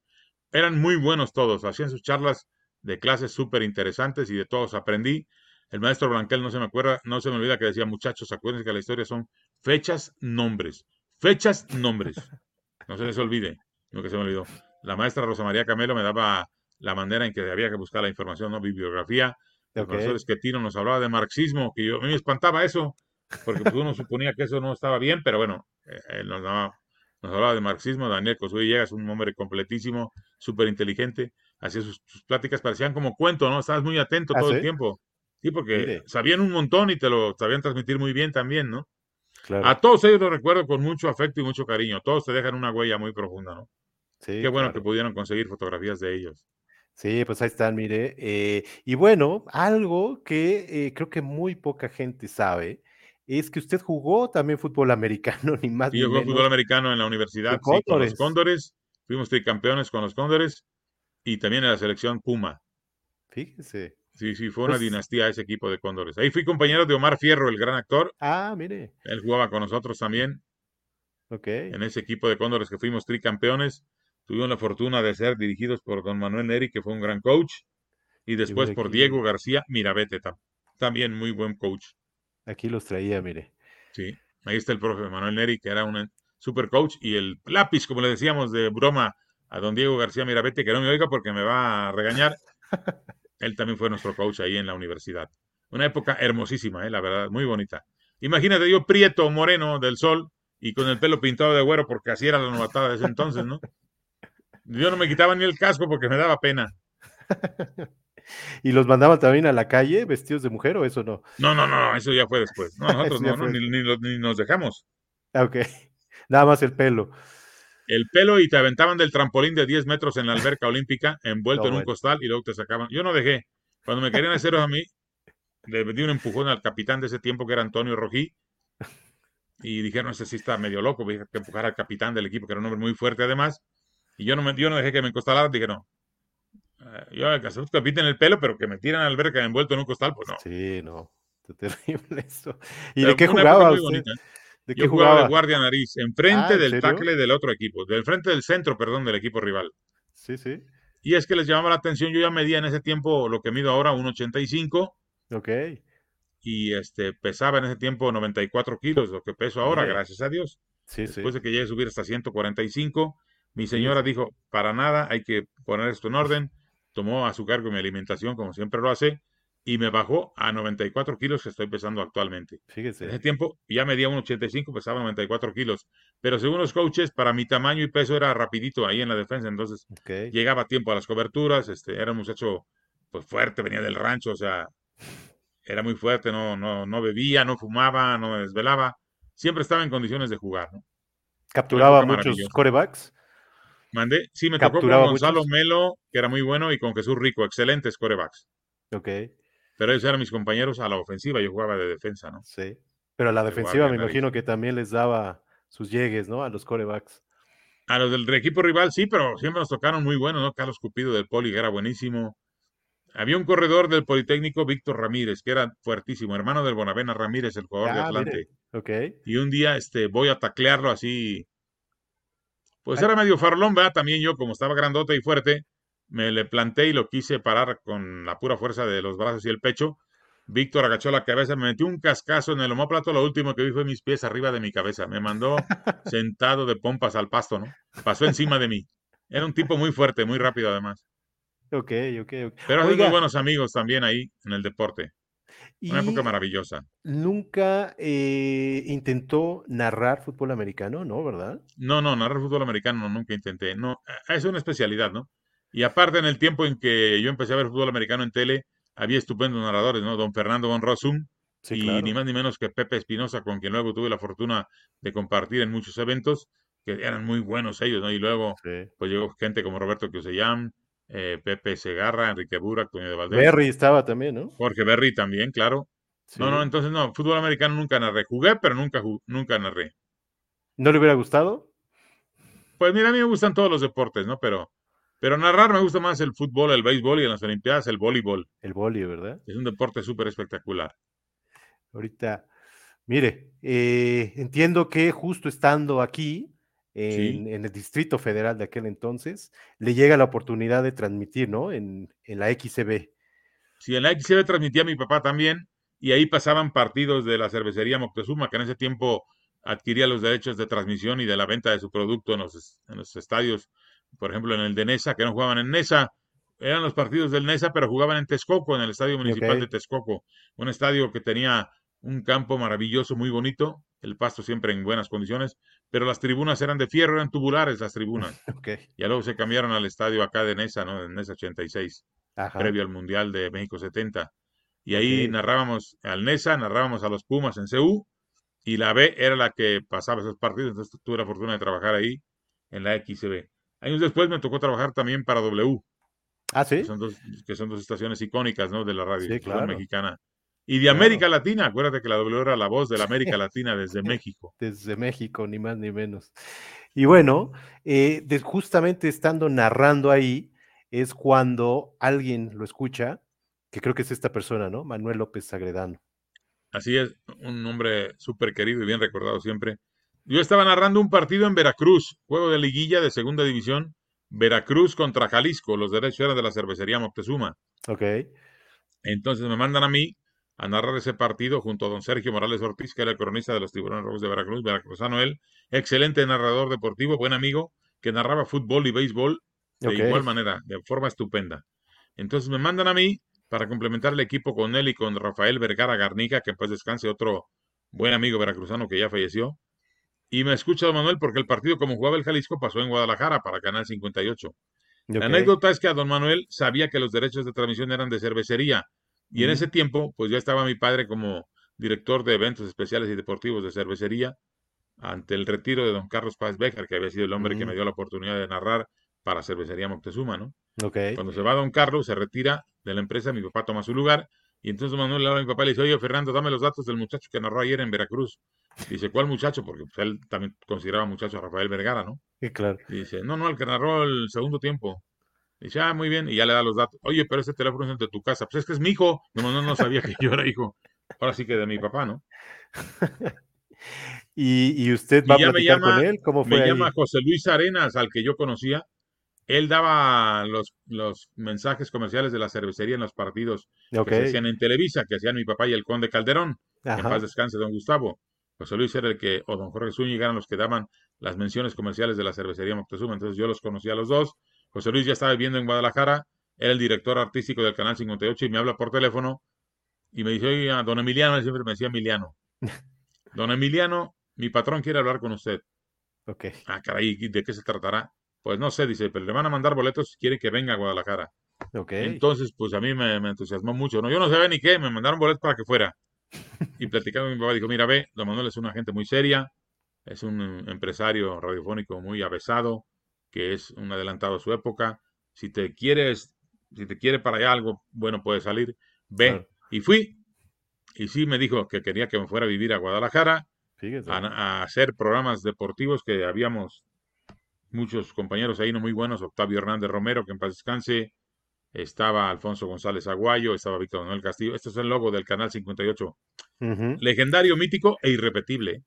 eran muy buenos todos, hacían sus charlas de clases súper interesantes y de todos aprendí. El maestro Blanquel no se me acuerda, no se me olvida que decía, muchachos, acuérdense que la historia son fechas, nombres. Fechas, nombres. No se les olvide que se me olvidó. La maestra Rosa María Camelo me daba la manera en que había que buscar la información, ¿no? Bibliografía. El profesor Esquetino nos hablaba de marxismo, que yo, a mí me espantaba eso, porque pues, uno suponía que eso no estaba bien, pero bueno, eh, él nos, nos hablaba de marxismo. Daniel Cosuy es un hombre completísimo, súper inteligente. Hacía sus, pláticas, parecían como cuento, ¿no? Estabas muy atento ¿Ah, todo el tiempo. Sí, porque sabían un montón y te lo sabían transmitir muy bien también, ¿no? A todos ellos los recuerdo con mucho afecto y mucho cariño. Todos te dejan una huella muy profunda, ¿no? Qué bueno que pudieron conseguir fotografías de ellos. Sí, pues ahí están, mire. Eh, y bueno, algo que eh, creo que muy poca gente sabe es que usted jugó también fútbol americano, ni más sí, yo jugué fútbol americano en la universidad, sí, con los Cóndores. Fuimos tricampeones con los Cóndores y también en la selección Puma. Fíjese. Sí, sí, fue una pues dinastía ese equipo de Cóndores. Ahí fui compañero de Omar Fierro, el gran actor. Ah, mire. Él jugaba con nosotros también. En ese equipo de Cóndores que fuimos tricampeones, tuvimos la fortuna de ser dirigidos por don Manuel Neri, que fue un gran coach, y después por Diego García Mirabete, también muy buen coach. Aquí los traía, mire. Sí, ahí está el profe Manuel Neri, que era un super coach, y el lápiz, como le decíamos de broma a don Diego García Mirabete, que no me oiga porque me va a regañar. Él también fue nuestro coach ahí en la universidad. Una época hermosísima, ¿eh? la verdad, muy bonita. Imagínate yo prieto, moreno del sol y con el pelo pintado de güero porque así era la novatada de ese entonces, ¿no? Yo no me quitaba ni el casco porque me daba pena. ¿Y los mandaban también a la calle vestidos de mujer o eso no? No, no, no, eso ya fue después. No, nosotros no, ni, nos dejamos. Ah, ok, nada más el pelo. El pelo y te aventaban del trampolín de 10 metros en la alberca olímpica, envuelto en un costal y luego te sacaban. Yo no dejé. Cuando me querían hacer a mí, le di un empujón al capitán de ese tiempo que era Antonio Rojí y dijeron, ese sí está medio loco, voy a empujar al capitán del equipo, que era un hombre muy fuerte además, y yo no, me, yo no dejé que me encostalara, dije, no, eh, yo al que me el pelo, pero que me tiran al alberca envuelto en un costal, pues no. Sí, no, terrible eso. ¿Y de qué jugaba usted? ¿De qué yo jugaba? de guardia nariz, enfrente ah, del tackle del otro equipo, del frente del centro, perdón, del equipo rival. Sí, sí. Y es que les llamaba la atención, yo ya medía en ese tiempo lo que mido ahora, 1,85. Ok y este, pesaba en ese tiempo 94 kilos, lo que peso ahora, gracias a Dios. Después de que llegue a subir hasta 145, mi señora dijo, para nada, hay que poner esto en orden. Tomó a su cargo mi alimentación, como siempre lo hace, y me bajó a 94 kilos que estoy pesando actualmente. Fíjese. En ese tiempo ya medía 1,85, pesaba 94 kilos. Pero según los coaches, para mi tamaño y peso era rapidito ahí en la defensa, entonces llegaba a tiempo a las coberturas, este, era un muchacho pues fuerte, venía del rancho, o sea, era muy fuerte, no, no, no bebía, no fumaba, no desvelaba, siempre estaba en condiciones de jugar. ¿no? ¿Capturaba muchos corebacks? Mandé, sí, me tocó con Gonzalo Melo, que era muy bueno, y con Jesús Rico, excelentes corebacks. Ok. Pero ellos eran mis compañeros a la ofensiva, yo jugaba de defensa, ¿no? Sí. Pero a la defensiva me imagino que también les daba sus llegues, ¿no? A los corebacks. A los del equipo rival, sí, pero siempre nos tocaron muy buenos, ¿no? Carlos Cupido del Poli, que era buenísimo. Había un corredor del Politécnico, Víctor Ramírez, que era fuertísimo, hermano del Bonavena Ramírez, el jugador de ah, Atlante. Y un día este, voy a taclearlo así. Pues era medio farlón, ¿verdad? También yo, como estaba grandote y fuerte, me le planté y lo quise parar con la pura fuerza de los brazos y el pecho. Víctor agachó la cabeza, me metió un cascazo en el homóplato. Lo último que vi fue mis pies arriba de mi cabeza. Me mandó sentado de pompas al pasto, ¿no? Pasó encima de mí. Era un tipo muy fuerte, muy rápido además. Ok, ok, ok. Pero hay muy buenos amigos también ahí en el deporte. Una época maravillosa. Nunca eh, intentó narrar fútbol americano, ¿no? ¿Verdad? No, no, narrar fútbol americano nunca intenté. No, es una especialidad, ¿no? Y aparte, en el tiempo en que yo empecé a ver fútbol americano en tele, había estupendos narradores, ¿no? Don Fernando Von Rossum y ni más ni menos que Pepe Espinosa, con quien luego tuve la fortuna de compartir en muchos eventos, que eran muy buenos ellos, ¿no? Y luego, pues llegó gente como Roberto Kioseyam, eh, Pepe Segarra, Enrique Burak, Antonio de Valdés. Berry estaba también, ¿no? Jorge Berry también, claro. No, no, entonces no, fútbol americano nunca narré. Jugué, pero nunca, nunca narré. ¿No le hubiera gustado? Pues mira, a mí me gustan todos los deportes, ¿no? Pero, pero narrar me gusta más el fútbol, el béisbol y en las Olimpiadas el voleibol. El voleibol, ¿verdad? Es un deporte súper espectacular. Ahorita, mire, eh, entiendo que justo estando aquí, en, el Distrito Federal de aquel entonces, le llega la oportunidad de transmitir, ¿no? En, la XCB. Sí, en la XCB transmitía mi papá también, y ahí pasaban partidos de la cervecería Moctezuma, que en ese tiempo adquiría los derechos de transmisión y de la venta de su producto en los, estadios, por ejemplo, en el de Nesa, que no jugaban en Nesa, eran los partidos del Nesa, pero jugaban en Texcoco, en el Estadio Municipal de Texcoco, un estadio que tenía un campo maravilloso, muy bonito, el pasto siempre en buenas condiciones, pero las tribunas eran de fierro, eran tubulares las tribunas. Okay. Y luego se cambiaron al estadio acá de Nesa, ¿no? En Nesa 86, previo al Mundial de México 70. Y ahí narrábamos al Nesa, narrábamos a los Pumas en CU, y la B era la que pasaba esos partidos, entonces tuve la fortuna de trabajar ahí en la XB. Años después me tocó trabajar también para W. Ah, sí. Que son dos, que son dos estaciones icónicas, ¿no? De la radio mexicana. Y de América Latina, acuérdate que la W era la voz de la América Latina desde México. Desde México, ni más ni menos. Y bueno, eh, justamente estando narrando ahí, es cuando alguien lo escucha, que creo que es esta persona, ¿no? Manuel López Sagredano. Así es, un nombre súper querido y bien recordado siempre. Yo estaba narrando un partido en Veracruz, juego de liguilla de segunda división, Veracruz contra Jalisco, los derechos eran de la cervecería Moctezuma. Ok. Entonces me mandan a mí a narrar ese partido junto a don Sergio Morales Ortiz, que era el cronista de los Tiburones Rojos de Veracruz, veracruzano él, excelente narrador deportivo, buen amigo, que narraba fútbol y béisbol de igual manera, de forma estupenda. Entonces me mandan a mí para complementar el equipo con él y con Rafael Vergara Garnica, que pues descanse, otro buen amigo veracruzano que ya falleció. Y me escucha don Manuel porque el partido como jugaba el Jalisco pasó en Guadalajara para Canal 58. La anécdota es que a don Manuel sabía que los derechos de transmisión eran de cervecería. Y en ese tiempo pues ya estaba mi padre como director de eventos especiales y deportivos de cervecería ante el retiro de don Carlos Paz Becker, que había sido el hombre que me dio la oportunidad de narrar para Cervecería Moctezuma, ¿no? Cuando se va don Carlos, se retira de la empresa, mi papá toma su lugar y entonces Manuel le habla a mi papá y le dice, oye, Fernando, dame los datos del muchacho que narró ayer en Veracruz. Dice, ¿cuál muchacho? Porque pues, él también consideraba muchacho a Rafael Vergara, ¿no? Sí, claro. dice, no, no, el que narró el segundo tiempo. Dice, ah, muy bien, y ya le da los datos. Oye, pero ese teléfono es de tu casa. Pues es que es mi hijo. No, no, no sabía que yo era hijo. Ahora sí que de mi papá, ¿no? ¿Y, usted va a platicar con él? ¿Cómo fue Me llama José Luis Arenas, al que yo conocía. Él daba los, los mensajes comerciales de la cervecería en los partidos que se hacían en Televisa, que hacían mi papá y el conde Calderón. En paz descanse, don Gustavo. José Luis era el que, o don Jorge Zúñiga eran los que daban las menciones comerciales de la cervecería Moctezuma. Entonces yo los conocía a los dos. José Luis ya estaba viviendo en Guadalajara, era el director artístico del Canal 58 y me habla por teléfono y me dice, oye, don Emiliano, él siempre me decía Emiliano. Don Emiliano, mi patrón quiere hablar con usted. Ok. Ah, caray, ¿de qué se tratará? Pues no sé, dice, pero le van a mandar boletos si quiere que venga a Guadalajara. Entonces, pues a mí me, entusiasmó mucho, ¿no? Yo no sabía ni qué, me mandaron boletos para que fuera. Y platicaba con mi papá, dijo, mira, ve, don Manuel es una gente muy seria, es un empresario radiofónico muy avesado, que es un adelantado a su época. Si te quieres, si te quiere para allá algo bueno puede salir, ve. Y fui. Y sí me dijo que quería que me fuera a vivir a Guadalajara, a, hacer programas deportivos que habíamos muchos compañeros ahí no muy buenos, Octavio Hernández Romero, que en paz descanse, estaba Alfonso González Aguayo, estaba Víctor Manuel Castillo. Este es el logo del Canal 58. Legendario, mítico e irrepetible.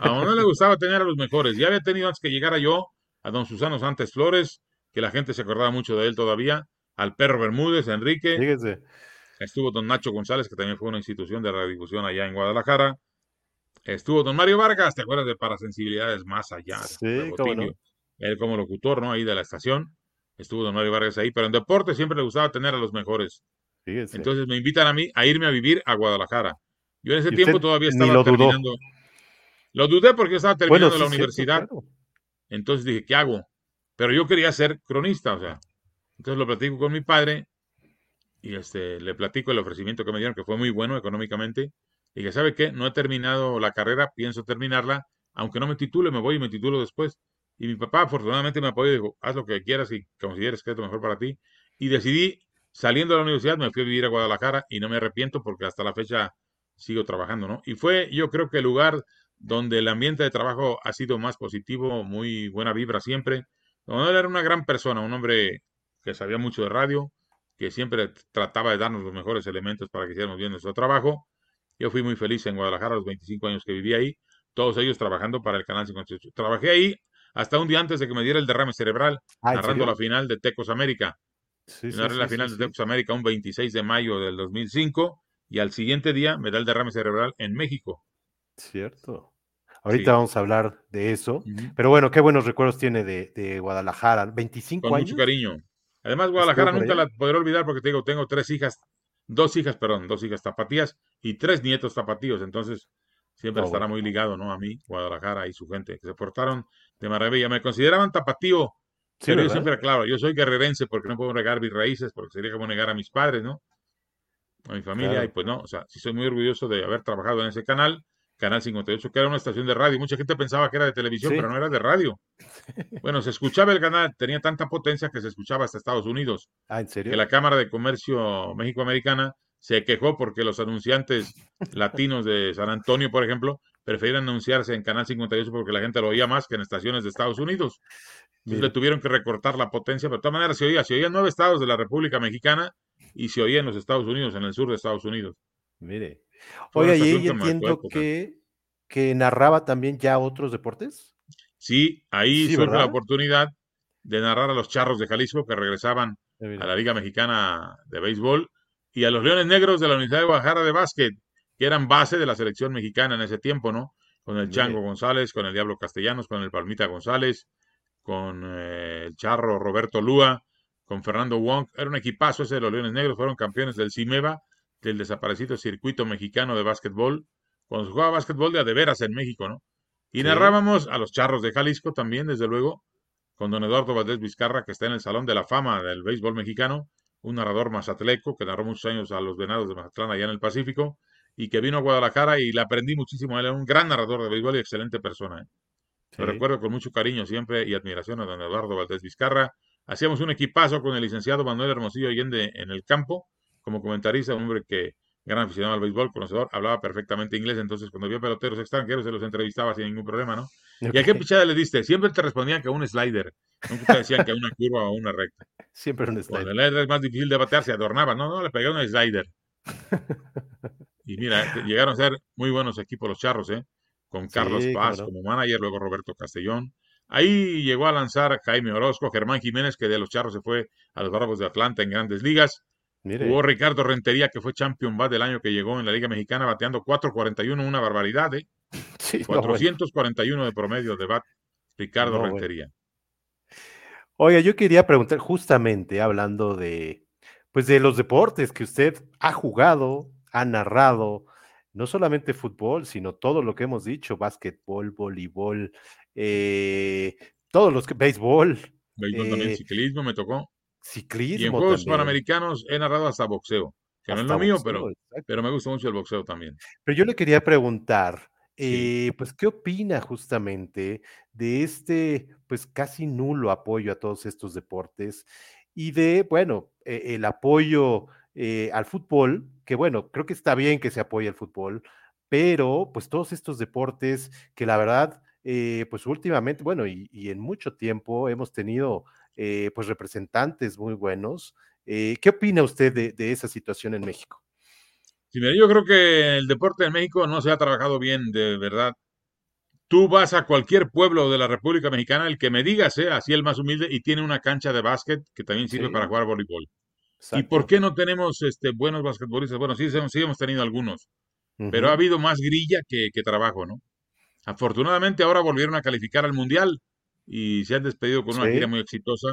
A uno le gustaba tener a los mejores. Ya había tenido antes que llegara yo a don Susano Santos Flores, que la gente se acordaba mucho de él todavía, al perro Bermúdez, Enrique. Estuvo don Nacho González, que también fue una institución de radiodifusión allá en Guadalajara. Estuvo don Mario Vargas, ¿te acuerdas de Parasensibilidades Más Allá? Sí, cómo Él como locutor, ¿no? Ahí de la estación. Estuvo don Mario Vargas ahí, pero en deporte siempre le gustaba tener a los mejores. Entonces me invitan a mí a irme a vivir a Guadalajara. Yo en ese tiempo todavía estaba terminando. Lo dudé porque estaba terminando la universidad. Entonces dije, ¿qué hago? Pero yo quería ser cronista, o sea. Entonces lo platico con mi padre y este, le platico el ofrecimiento que me dieron, que fue muy bueno económicamente. Y que, ¿sabe qué? No he terminado la carrera, pienso terminarla. Aunque no me titule, me voy y me titulo después. Y mi papá afortunadamente me apoyó y dijo, haz lo que quieras y consideres que es lo mejor para ti. Y decidí, saliendo de la universidad, me fui a vivir a Guadalajara y no me arrepiento porque hasta la fecha sigo trabajando, ¿no? Y fue, yo creo que el lugar donde el ambiente de trabajo ha sido más positivo, muy buena vibra siempre. Él era una gran persona, un hombre que sabía mucho de radio, que siempre trataba de darnos los mejores elementos para que hiciéramos bien nuestro trabajo. Yo fui muy feliz en Guadalajara los 25 años que viví ahí, todos ellos trabajando para el Canal 58. Trabajé ahí hasta un día antes de que me diera el derrame cerebral, ah, narrando la final de Tecos América. Sí, narré la final de Tecos América un 26 de mayo del 2005 y al siguiente día me da el derrame cerebral en México. Cierto. Ahorita vamos a hablar de eso. Pero bueno, qué buenos recuerdos tiene de, Guadalajara. 25 Con años. mucho cariño. Además, Guadalajara nunca la podré olvidar porque te digo, tengo tres hijas, dos hijas, perdón, dos hijas tapatías y tres nietos tapatíos. Entonces, siempre oh, estará muy ligado, ¿no? A mí, Guadalajara y su gente, que se portaron de maravilla. Me consideraban tapatío, pero yo siempre, claro, yo soy guerrerense porque no puedo negar mis raíces, porque sería como negar a mis padres, ¿no? A mi familia, y pues no, o sea, sí soy muy orgulloso de haber trabajado en ese canal Canal 58, que era una estación de radio. Mucha gente pensaba que era de televisión, pero no era de radio. Bueno, se escuchaba el canal, tenía tanta potencia que se escuchaba hasta Estados Unidos. Ah, ¿en serio? Que la Cámara de Comercio México-Americana se quejó porque los anunciantes latinos de San Antonio, por ejemplo, preferían anunciarse en Canal 58 porque la gente lo oía más que en estaciones de Estados Unidos. Entonces le tuvieron que recortar la potencia, pero de todas maneras se oía, se oía en nueve estados de la República Mexicana y se oía en los Estados Unidos, en el sur de Estados Unidos. Mire, Oye, y entiendo que que narraba también ya otros deportes? Sí, ahí surge la oportunidad de narrar a los Charros de Jalisco que regresaban a la Liga Mexicana de Béisbol y a los Leones Negros de la Universidad de Guadalajara de Básquet, que eran base de la selección mexicana en ese tiempo, ¿no? Con el Chango González, con el Diablo Castellanos, con el Palmita González, con eh, el Charro Roberto Lúa, con Fernando Wong. Era un equipazo ese de los Leones Negros, fueron campeones del CIMEVA, del desaparecido circuito mexicano de básquetbol, cuando se jugaba básquetbol de a de veras en México, ¿no? Y narrábamos a los Charros de Jalisco también, desde luego, con don Eduardo Valdés Vizcarra, que está en el Salón de la Fama del béisbol mexicano, un narrador mazatleco que narró muchos años a los Venados de Mazatlán allá en el Pacífico, y que vino a Guadalajara y le aprendí muchísimo. Él era un gran narrador de béisbol y excelente persona. ¿eh? Lo recuerdo con mucho cariño siempre y admiración a don Eduardo Valdés Vizcarra. Hacíamos un equipazo con el licenciado Manuel Hermosillo Allende en el campo, como comentarista, un hombre que gran aficionado al béisbol, conocedor, hablaba perfectamente inglés, entonces cuando había peloteros extranjeros se los entrevistaba sin ningún problema, ¿no? ¿Y a qué pichada le diste? Siempre te respondían que a un slider, nunca te decían que a una curva o a una recta. Siempre un slider. Cuando el slider es más difícil de batear, se adornaba, no, no, le pegué un slider. y mira, este, llegaron a ser muy buenos equipos los charros, ¿eh? Con Carlos Paz como manager, luego Roberto Castellón. Ahí llegó a lanzar Jaime Orozco, Germán Jiménez, que de los charros se fue a los Bravos de Atlanta en grandes ligas. Hubo Ricardo Rentería, que fue champion bat del año que llegó en la Liga Mexicana, bateando 4.41, una barbaridad, ¿eh? 441 de promedio de bat, Ricardo Rentería. Oiga, yo quería preguntar justamente, hablando de, pues de los deportes que usted ha jugado, ha narrado, no solamente fútbol, sino todo lo que hemos dicho, básquetbol, voleibol, eh, todos los que, béisbol. Béisbol también, eh, ciclismo me tocó. Ciclismo. Y en Juegos Panamericanos he narrado hasta boxeo, que no es lo mío, pero, pero me gusta mucho el boxeo también. Pero yo le quería preguntar, eh, pues, ¿qué opina justamente de este, pues, casi nulo apoyo a todos estos deportes y de, bueno, e, el apoyo eh, al fútbol, que bueno, creo que está bien que se apoye el fútbol, pero pues todos estos deportes que la verdad, eh, pues últimamente, bueno, y, en mucho tiempo hemos tenido eh, pues representantes muy buenos. ¿Qué opina usted de, esa situación en México? Sí, yo creo que el deporte en México no se ha trabajado bien, de verdad. Tú vas a cualquier pueblo de la República Mexicana, el que me digas, eh, así el más humilde, y tiene una cancha de básquet que también sirve para jugar voleibol. ¿Y por qué no tenemos este, buenos basquetbolistas? Bueno, sí, sí hemos tenido algunos, pero ha habido más grilla que, que, trabajo, ¿no? Afortunadamente ahora volvieron a calificar al Mundial y se han despedido con una gira muy exitosa,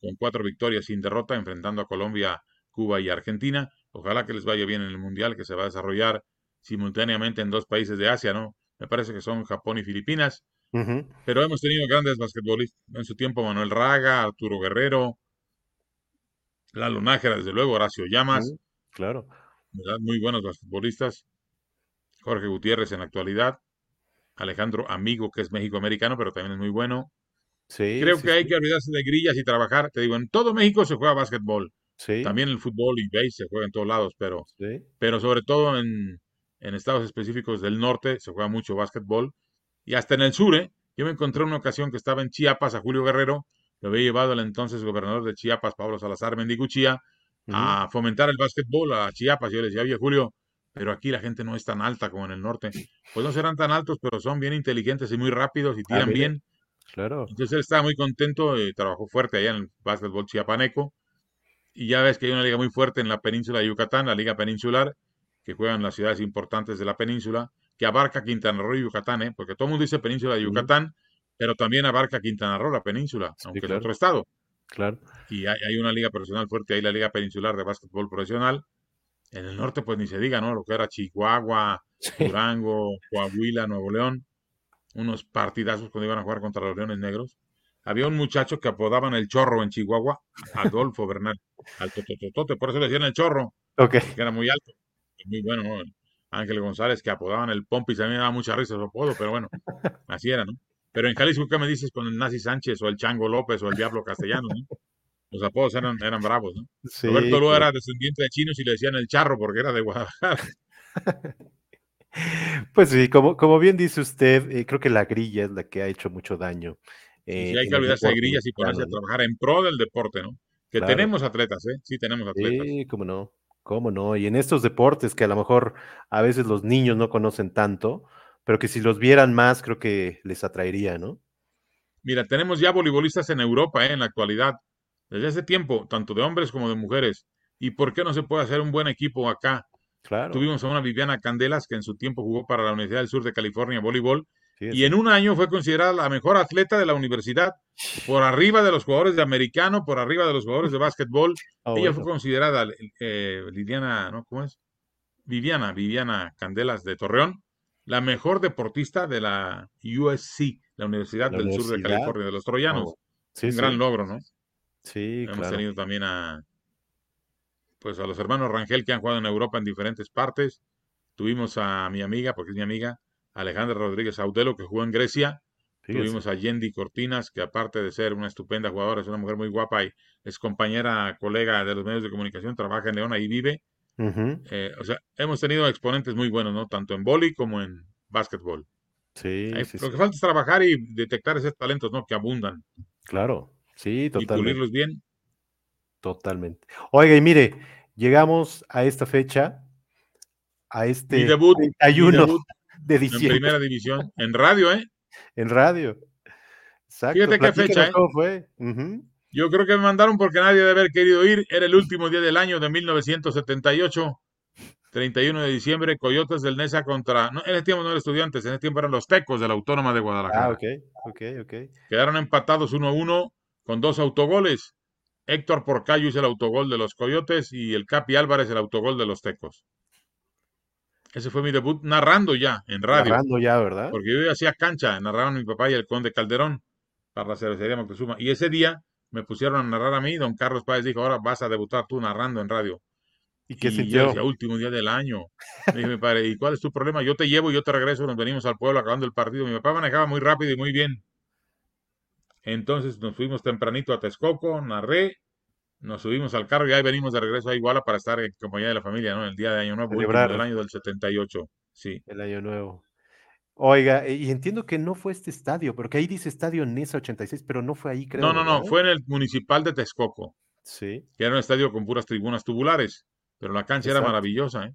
con cuatro victorias sin derrota, enfrentando a Colombia, Cuba y Argentina. Ojalá que les vaya bien en el Mundial, que se va a desarrollar simultáneamente en dos países de Asia, ¿no? Me parece que son Japón y Filipinas. Pero hemos tenido grandes basquetbolistas en su tiempo, Manuel Raga, Arturo Guerrero, Lalo Nájera, desde luego, Horacio Llamas. claro. Muy buenos basquetbolistas. Jorge Gutiérrez en la actualidad. Alejandro Amigo, que es México-americano, pero también es muy bueno. Creo que hay que olvidarse de grillas y trabajar. Te digo, en todo México se juega básquetbol. También el fútbol y base se juega en todos lados, pero, pero sobre todo en, estados específicos del norte se juega mucho básquetbol. Y hasta en el sur, ¿eh? Yo me encontré una ocasión que estaba en Chiapas a Julio Guerrero, lo había llevado el entonces gobernador de Chiapas, Pablo Salazar Mendiguchía, a fomentar el básquetbol a Chiapas. Yo le decía, oye, Julio, pero aquí la gente no es tan alta como en el norte. Pues no serán tan altos, pero son bien inteligentes y muy rápidos y ah, tiran bien. Claro. Entonces él estaba muy contento, y trabajó fuerte allá en el básquetbol chiapaneco. Y ya ves que hay una liga muy fuerte en la península de Yucatán, la Liga Peninsular, que juega en las ciudades importantes de la península, que abarca Quintana Roo y Yucatán, ¿eh? porque todo el mundo dice península de Yucatán, pero también abarca Quintana Roo, la península, aunque es otro estado. Claro. Y hay, hay, una liga profesional fuerte, ahí la Liga Peninsular de Básquetbol Profesional. En el norte, pues ni se diga, ¿no? Lo que era Chihuahua, Durango, Coahuila, Nuevo León unos partidazos cuando iban a jugar contra los Leones Negros. Había un muchacho que apodaban el chorro en Chihuahua, Adolfo Bernal, al totototote, por eso le decían el chorro, que era muy alto, muy bueno, ¿no? Ángel González, que apodaban el Pompis, a mí me daba mucha risa su apodo, pero bueno, así era, ¿no? Pero en Jalisco, ¿qué me dices con el Nazi Sánchez o el Chango López o el Diablo Castellano, ¿no? Los apodos eran, eran bravos, ¿no? Roberto Lua era descendiente de chinos y le decían el charro porque era de Guadalajara. Pues sí, como, como bien dice usted, eh, creo que la grilla es la que ha hecho mucho daño. Eh, sí, hay que olvidarse de grillas y ponerse a trabajar en pro del deporte, ¿no? Que tenemos atletas, ¿eh? Sí, tenemos atletas. Sí, cómo no, cómo no. Y en estos deportes que a lo mejor a veces los niños no conocen tanto, pero que si los vieran más, creo que les atraería, ¿no? Mira, tenemos ya voleibolistas en Europa ¿eh? en la actualidad, desde hace tiempo, tanto de hombres como de mujeres. ¿Y por qué no se puede hacer un buen equipo acá? Claro. Tuvimos a una Viviana Candelas que en su tiempo jugó para la Universidad del Sur de California voleibol y en un año fue considerada la mejor atleta de la universidad, por arriba de los jugadores de americano, por arriba de los jugadores de básquetbol. Ah, Ella fue considerada, eh, Lidiana, ¿no? ¿Cómo es? Viviana, Viviana Candelas de Torreón, la mejor deportista de la USC, la Universidad del Sur de California, de los troyanos. Oh, un gran logro, ¿no? Sí, Hemos tenido también a, pues a los hermanos Rangel que han jugado en Europa en diferentes partes. Tuvimos a mi amiga, porque es mi amiga, Alejandra Rodríguez Audelo, que jugó en Grecia. Tuvimos a Yendi Cortinas, que aparte de ser una estupenda jugadora, es una mujer muy guapa y es compañera, colega de los medios de comunicación, trabaja en León y vive. Eh, o sea, hemos tenido exponentes muy buenos, ¿no? Tanto en boli como en básquetbol. Sí, Lo que falta es trabajar y detectar esos talentos, ¿no? Que abundan. Claro, sí, totalmente. Y pulirlos bien. Totalmente. Oiga, y mire, llegamos a esta fecha, a este debut, 31 de diciembre. En primera división, en radio, ¿eh? En radio. Exacto. Fíjate qué fecha, ¿eh? fue? Yo creo que me mandaron porque nadie debe haber querido ir. Era el último día del año de 1978. 31 de diciembre, Coyotes del Nesa contra. No, en ese tiempo no eran estudiantes, en ese tiempo eran los Tecos de la Autónoma de Guadalajara. Ah, ok, ok, ok. Quedaron empatados 1-1 con dos autogoles. Héctor Porcayo hizo el autogol de los Coyotes y el Capi Álvarez el autogol de los Tecos. Ese fue mi debut narrando ya en radio. Narrando ya, ¿verdad? Porque yo hacía cancha, narraban mi papá y el conde Calderón para la cervecería Moctezuma. Y ese día me pusieron a narrar a mí, don Carlos Páez dijo, ahora vas a debutar tú narrando en radio. ¿Y qué y yo decía, último día del año. Me dijo mi padre, ¿y cuál es tu problema? Yo te llevo y yo te regreso, nos venimos al pueblo acabando el partido. Mi papá manejaba muy rápido y muy bien. Entonces nos fuimos tempranito a Texcoco, narré, nos subimos al carro y ahí venimos de regreso a Iguala para estar en compañía de la familia, ¿no? El día de Año Nuevo, el año del 78, sí. El Año Nuevo. Oiga, y entiendo que no fue este estadio, porque ahí dice estadio NESA 86, pero no fue ahí, creo. No, no, no, fue en el municipal de Texcoco. Sí. Que era un estadio con puras tribunas tubulares, pero la cancha era maravillosa, ¿eh?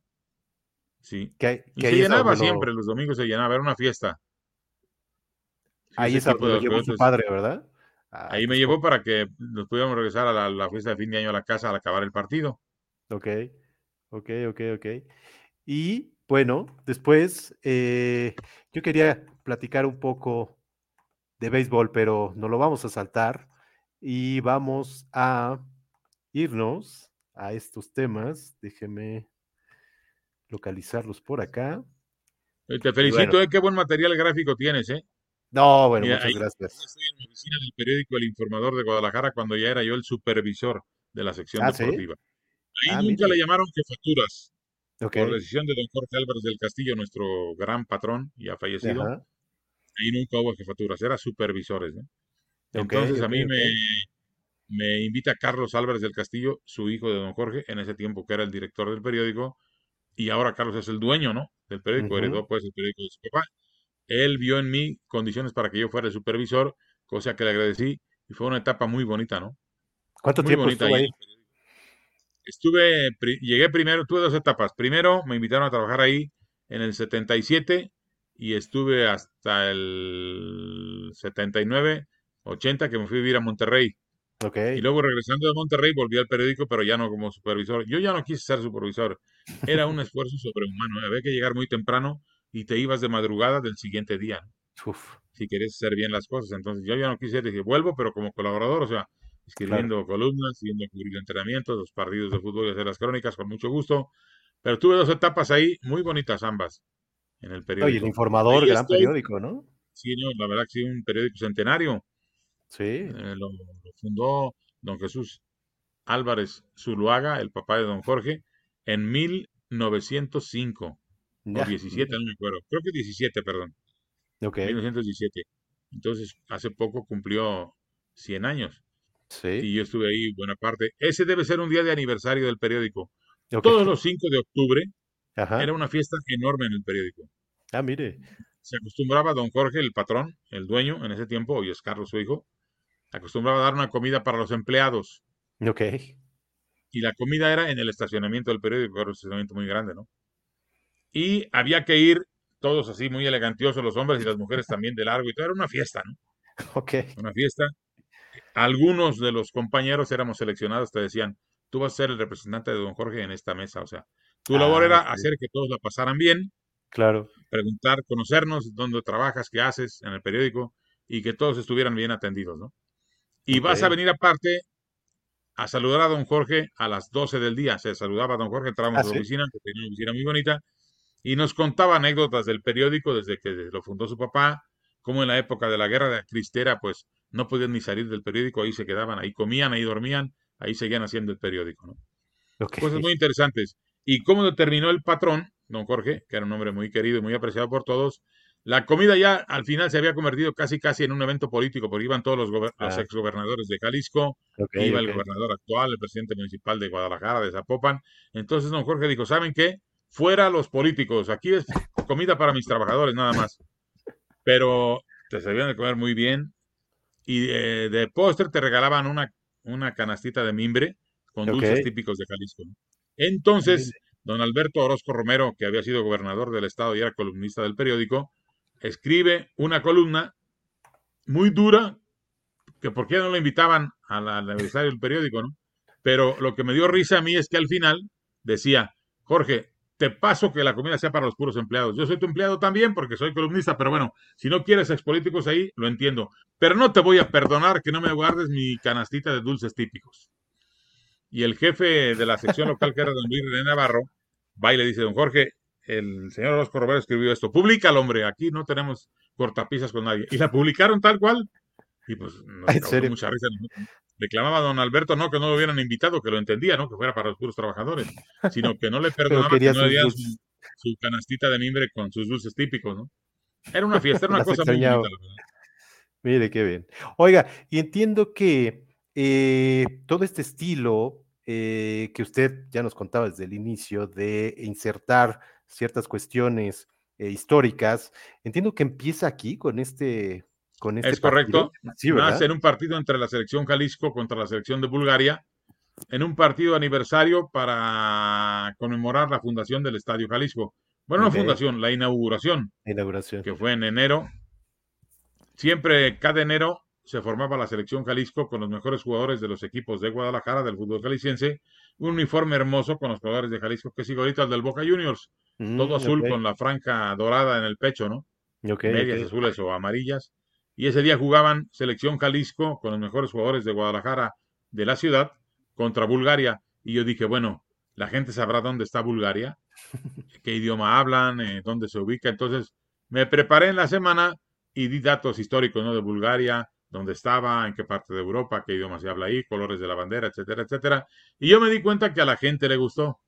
Sí. Que, y se llenaba siempre, los domingos se llenaba, era una fiesta. Ahí es donde llevó su padre, ¿verdad? Ahí me llevó para que nos pudiéramos regresar a la, fiesta de fin de año a la casa al acabar el partido. Ok, ok, ok, ok. Y bueno, después eh, yo quería platicar un poco de béisbol, pero no lo vamos a saltar y vamos a irnos a estos temas. Déjeme localizarlos por acá. Te felicito, eh, qué buen material gráfico tienes, ¿eh? No, bueno, muchas gracias. Estoy en la oficina del periódico El Informador de Guadalajara cuando ya era yo el supervisor de la sección ah, deportiva. Ahí ah, nunca le llamaron jefaturas. Por decisión de don Jorge Álvarez del Castillo, nuestro gran patrón, y ha fallecido. Ahí nunca hubo jefaturas, eran supervisores. Entonces a mí me, me invita Carlos Álvarez del Castillo, su hijo de don Jorge, en ese tiempo que era el director del periódico, y ahora Carlos es el dueño, ¿no? Del periódico, heredó pues el periódico de su papá él vio en mí condiciones para que yo fuera el supervisor, cosa que le agradecí y fue una etapa muy bonita, ¿no? ¿Cuánto tiempo estuvo ahí? Estuve, llegué primero, tuve dos etapas. Primero me invitaron a trabajar ahí en el 77 y estuve hasta el 79, 80 que me fui a vivir a Monterrey. Okay. Y luego regresando de Monterrey volví al periódico, pero ya no como supervisor. Yo ya no quise ser supervisor. Era un esfuerzo sobrehumano. Había que llegar muy temprano y te ibas de madrugada del siguiente día. Si querés hacer bien las cosas. Entonces yo ya no quise decir, vuelvo, pero como colaborador, o sea, escribiendo columnas, yendo a cubrir entrenamientos, los partidos de fútbol y hacer las crónicas con mucho gusto. Pero tuve dos etapas ahí muy bonitas ambas en el periódico. Oye, el informador, gran periódico, ¿no? Sí, no, la verdad que sí, un periódico centenario. Sí. Eh, lo, fundó don Jesús Álvarez Zuluaga, el papá de don Jorge, en 1905. O 17, no me acuerdo. Creo que 17, perdón. Ok. 1917. Entonces, hace poco cumplió 100 años. Sí. Y yo estuve ahí buena parte. Ese debe ser un día de aniversario del periódico. Todos los 5 de octubre era una fiesta enorme en el periódico. Ah, mire. Se acostumbraba don Jorge, el patrón, el dueño en ese tiempo, hoy es Carlos su hijo, acostumbraba a dar una comida para los empleados. Ok. Y la comida era en el estacionamiento del periódico, era un estacionamiento muy grande, ¿no? Y había que ir todos así muy elegantiosos, los hombres y las mujeres también de largo y todo. Era una fiesta, ¿no? Ok. Una fiesta. Algunos de los compañeros éramos seleccionados, te decían, tú vas a ser el representante de don Jorge en esta mesa. O sea, tu labor Ah, era ok. hacer que todos la pasaran bien, Claro. preguntar, conocernos, dónde trabajas, qué haces en el periódico y que todos estuvieran bien atendidos, ¿no? Y vas a venir aparte a saludar a don Jorge a las 12 del día. Se saludaba a don Jorge, entrábamos Ah, a su sí. oficina, que tenía una oficina muy bonita, y nos contaba anécdotas del periódico desde que lo fundó su papá, como en la época de la guerra de Cristera, pues no podían ni salir del periódico, ahí se quedaban, ahí comían, ahí dormían, ahí seguían haciendo el periódico. Cosas muy interesantes. ¿Y cómo determinó el patrón, don Jorge, que era un hombre muy querido y muy apreciado por todos? La comida ya al final se había convertido casi casi en un evento político, porque iban todos los, gober- los Ah. exgobernadores de Jalisco, iba el gobernador actual, el presidente municipal de Guadalajara, de Zapopan. Entonces don Jorge dijo, ¿saben qué? Fuera los políticos, aquí es comida para mis trabajadores nada más. Pero te sabían de comer muy bien y eh, de postre te regalaban una, una canastita de mimbre con dulces Ok. típicos de Jalisco. Entonces, don Alberto Orozco Romero, que había sido gobernador del estado y era columnista del periódico, escribe una columna muy dura, que por qué no lo invitaban al al aniversario del periódico, ¿no? Pero lo que me dio risa a mí es que al final decía, Jorge, te paso que la comida sea para los puros empleados. Yo soy tu empleado también porque soy columnista, pero bueno, si no quieres expolíticos ahí, lo entiendo. Pero no te voy a perdonar que no me guardes mi canastita de dulces típicos. Y el jefe de la sección local, que era don Luis René Navarro, va y le dice, don Jorge, el señor Orozco Romero escribió esto, públicalo, hombre, aquí no tenemos cortapisas con nadie. Y la publicaron tal cual. Y pues nos ¿En causó mucha risa. Le clamaba a don Alberto, no, que no lo hubieran invitado, que lo entendía, ¿no? Que fuera para los puros trabajadores, sino que no le perdonaba que no le dulces. su, su canastita de mimbre con sus dulces típicos, ¿no? Era una fiesta, era una cosa muy bonita, la verdad. Mire, qué bien. Oiga, y entiendo que eh, todo este estilo eh, que usted ya nos contaba desde el inicio de insertar ciertas cuestiones eh, históricas, entiendo que empieza aquí con este, con este Es correcto. partido. Sí, ¿verdad? Nace en un partido entre la selección Jalisco contra la selección de Bulgaria, en un partido aniversario para conmemorar la fundación del Estadio Jalisco. Bueno, no fundación, la inauguración, La inauguración. que fue en enero. Siempre, cada enero, se formaba la selección Jalisco con los mejores jugadores de los equipos de Guadalajara, del fútbol jalisciense. Un uniforme hermoso con los jugadores de Jalisco, que es igualito al del Boca Juniors. Todo Mm, azul ok, con la franja dorada en el pecho, ¿no? medias azules o amarillas. Y ese día jugaban Selección Jalisco con los mejores jugadores de Guadalajara de la ciudad contra Bulgaria. Y yo dije, bueno, la gente sabrá dónde está Bulgaria, qué idioma hablan, eh, dónde se ubica. Entonces me preparé en la semana y di datos históricos ¿no? de Bulgaria, dónde estaba, en qué parte de Europa, qué idioma se habla ahí, colores de la bandera, etcétera, etcétera. Y yo me di cuenta que a la gente le gustó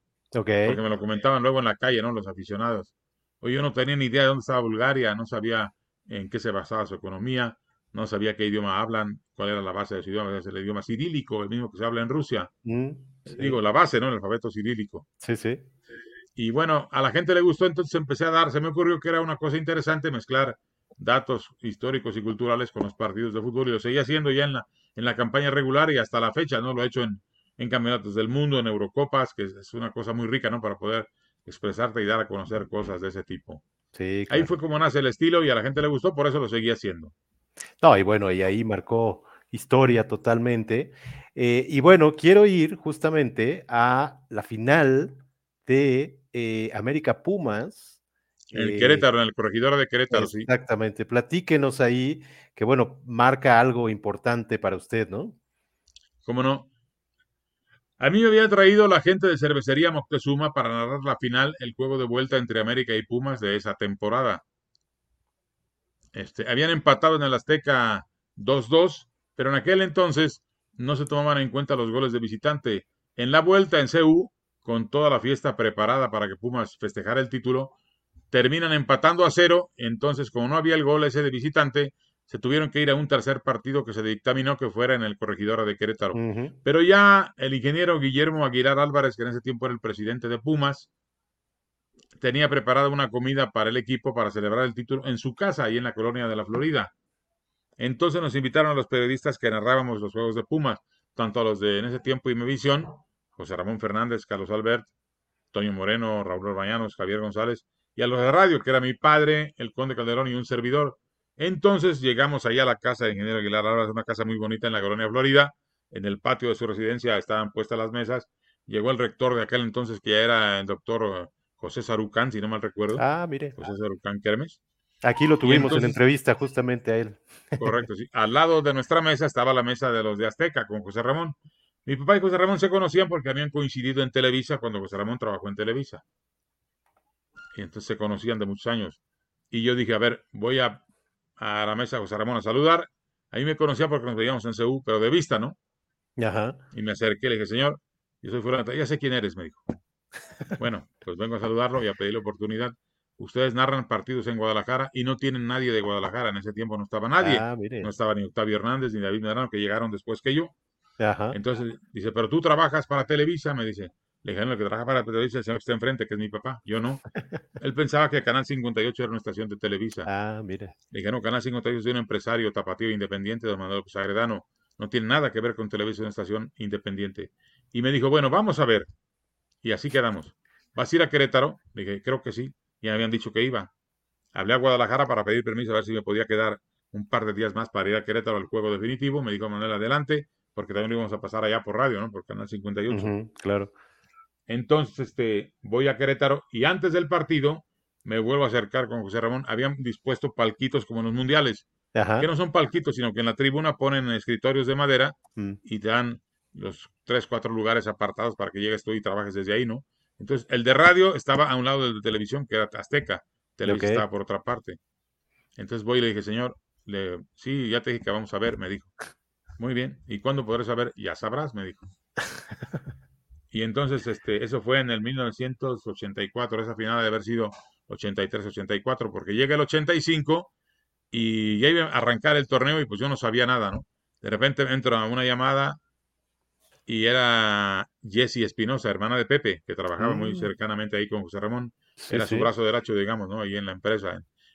porque me lo comentaban luego en la calle, ¿no? Los aficionados. Oye, yo no tenía ni idea de dónde estaba Bulgaria, no sabía en qué se basaba su economía, no sabía qué idioma hablan, cuál era la base de su idioma, es el idioma cirílico, el mismo que se habla en Rusia. mm, Eh, sí, Digo, la base, ¿no? El alfabeto cirílico. sí, sí. Y bueno, a la gente le gustó, entonces empecé a dar, se me ocurrió que era una cosa interesante mezclar datos históricos y culturales con los partidos de fútbol y lo seguía haciendo ya en la, en la campaña regular y hasta la fecha, ¿no? Lo he hecho en, en campeonatos del mundo, en Eurocopas, que es una cosa muy rica, ¿no? Para poder expresarte y dar a conocer cosas de ese tipo. Sí, Ahí fue como nace el estilo y a la gente le gustó, por eso lo seguía haciendo. No, y bueno, y ahí marcó historia totalmente. Eh, y bueno, quiero ir justamente a la final de eh, América Pumas. En eh, Querétaro, en el corregidor de Querétaro, sí. Exactamente. Platíquenos ahí, que bueno, marca algo importante para usted, ¿no? ¿Cómo no? A mí me había traído la gente de Cervecería Moctezuma para narrar la final, el juego de vuelta entre América y Pumas de esa temporada. Este, habían empatado en el Azteca 2-2, pero en aquel entonces no se tomaban en cuenta los goles de visitante. En la vuelta en CU, con toda la fiesta preparada para que Pumas festejara el título, terminan empatando a cero, entonces como no había el gol ese de visitante, se tuvieron que ir a un tercer partido que se dictaminó que fuera en el corregidor de Querétaro. Pero ya el ingeniero Guillermo Aguilar Álvarez, que en ese tiempo era el presidente de Pumas, tenía preparada una comida para el equipo para celebrar el título en su casa, ahí en la colonia de la Florida. Entonces nos invitaron a los periodistas que narrábamos los juegos de Pumas, tanto a los de en ese tiempo Imevisión, José Ramón Fernández, Carlos Albert, Toño Moreno, Raúl Orbañanos, Javier González, y a los de radio, que era mi padre, el conde Calderón y un servidor. Entonces llegamos allá a la casa de Ingeniero Aguilar, ahora es una casa muy bonita en la colonia Florida, en el patio de su residencia estaban puestas las mesas, llegó el rector de aquel entonces, que ya era el doctor José Sarucán, si no mal recuerdo. Ah, mire. José Sarucán Kermes. Aquí lo tuvimos en entrevista justamente a él. Correcto, sí. Al lado de nuestra mesa estaba la mesa de los de Azteca con José Ramón. Mi papá y José Ramón se conocían porque habían coincidido en Televisa cuando José Ramón trabajó en Televisa. Y entonces se conocían de muchos años. Y yo dije, a ver, voy a, a la mesa de José Ramón a saludar. Ahí me conocía porque nos veíamos en CU, pero de vista, ¿no? Ajá. Y me acerqué, le dije, señor, yo soy fulano, ya sé quién eres, me dijo. Bueno, pues vengo a saludarlo y a pedirle oportunidad ustedes narran partidos en Guadalajara y no tienen nadie de Guadalajara. En ese tiempo no estaba nadie. Ah, no estaba ni Octavio Hernández ni David Medrano, que llegaron después que yo. Entonces dice, pero tú trabajas para Televisa, me dice. Le dije, no, el que trabaja para Televisa el señor que está enfrente, que es mi papá. Yo no. Él pensaba que Canal 58 era una estación de Televisa. Ah, mire. Le dije, no, Canal 58 es de un empresario tapatío independiente, don Manuel Sagredano. No tiene nada que ver con Televisa, es una estación independiente. Y me dijo, bueno, vamos a ver. Y así quedamos. ¿Vas a ir a Querétaro? Le dije, creo que sí y me habían dicho que iba. Hablé a Guadalajara para pedir permiso a ver si me podía quedar un par de días más para ir a Querétaro al juego definitivo. Me dijo Manuel adelante, porque también lo íbamos a pasar allá por radio, ¿no? Por Canal 58. claro. Entonces, este, voy a Querétaro y antes del partido me vuelvo a acercar con José Ramón. Habían dispuesto palquitos como en los mundiales, que no son palquitos, sino que en la tribuna ponen escritorios de madera mm. y te dan los tres, cuatro lugares apartados para que llegues tú y trabajes desde ahí, ¿no? Entonces, el de radio estaba a un lado del de televisión, que era Azteca. Televisa estaba por otra parte. Entonces voy y le dije, señor, le, sí, ya te dije que vamos a ver, me dijo. Muy bien. ¿Y cuándo podré saber? Ya sabrás, me dijo. Y entonces, este, eso fue en el 1984, esa final de haber sido 83-84, porque llega el 85 y ya iba a arrancar el torneo y pues yo no sabía nada, ¿no? De repente entro a una llamada y era Jessie Espinosa, hermana de Pepe, que trabajaba muy mm. cercanamente ahí con José Ramón. era su brazo derecho, digamos, ¿no? Ahí en la empresa,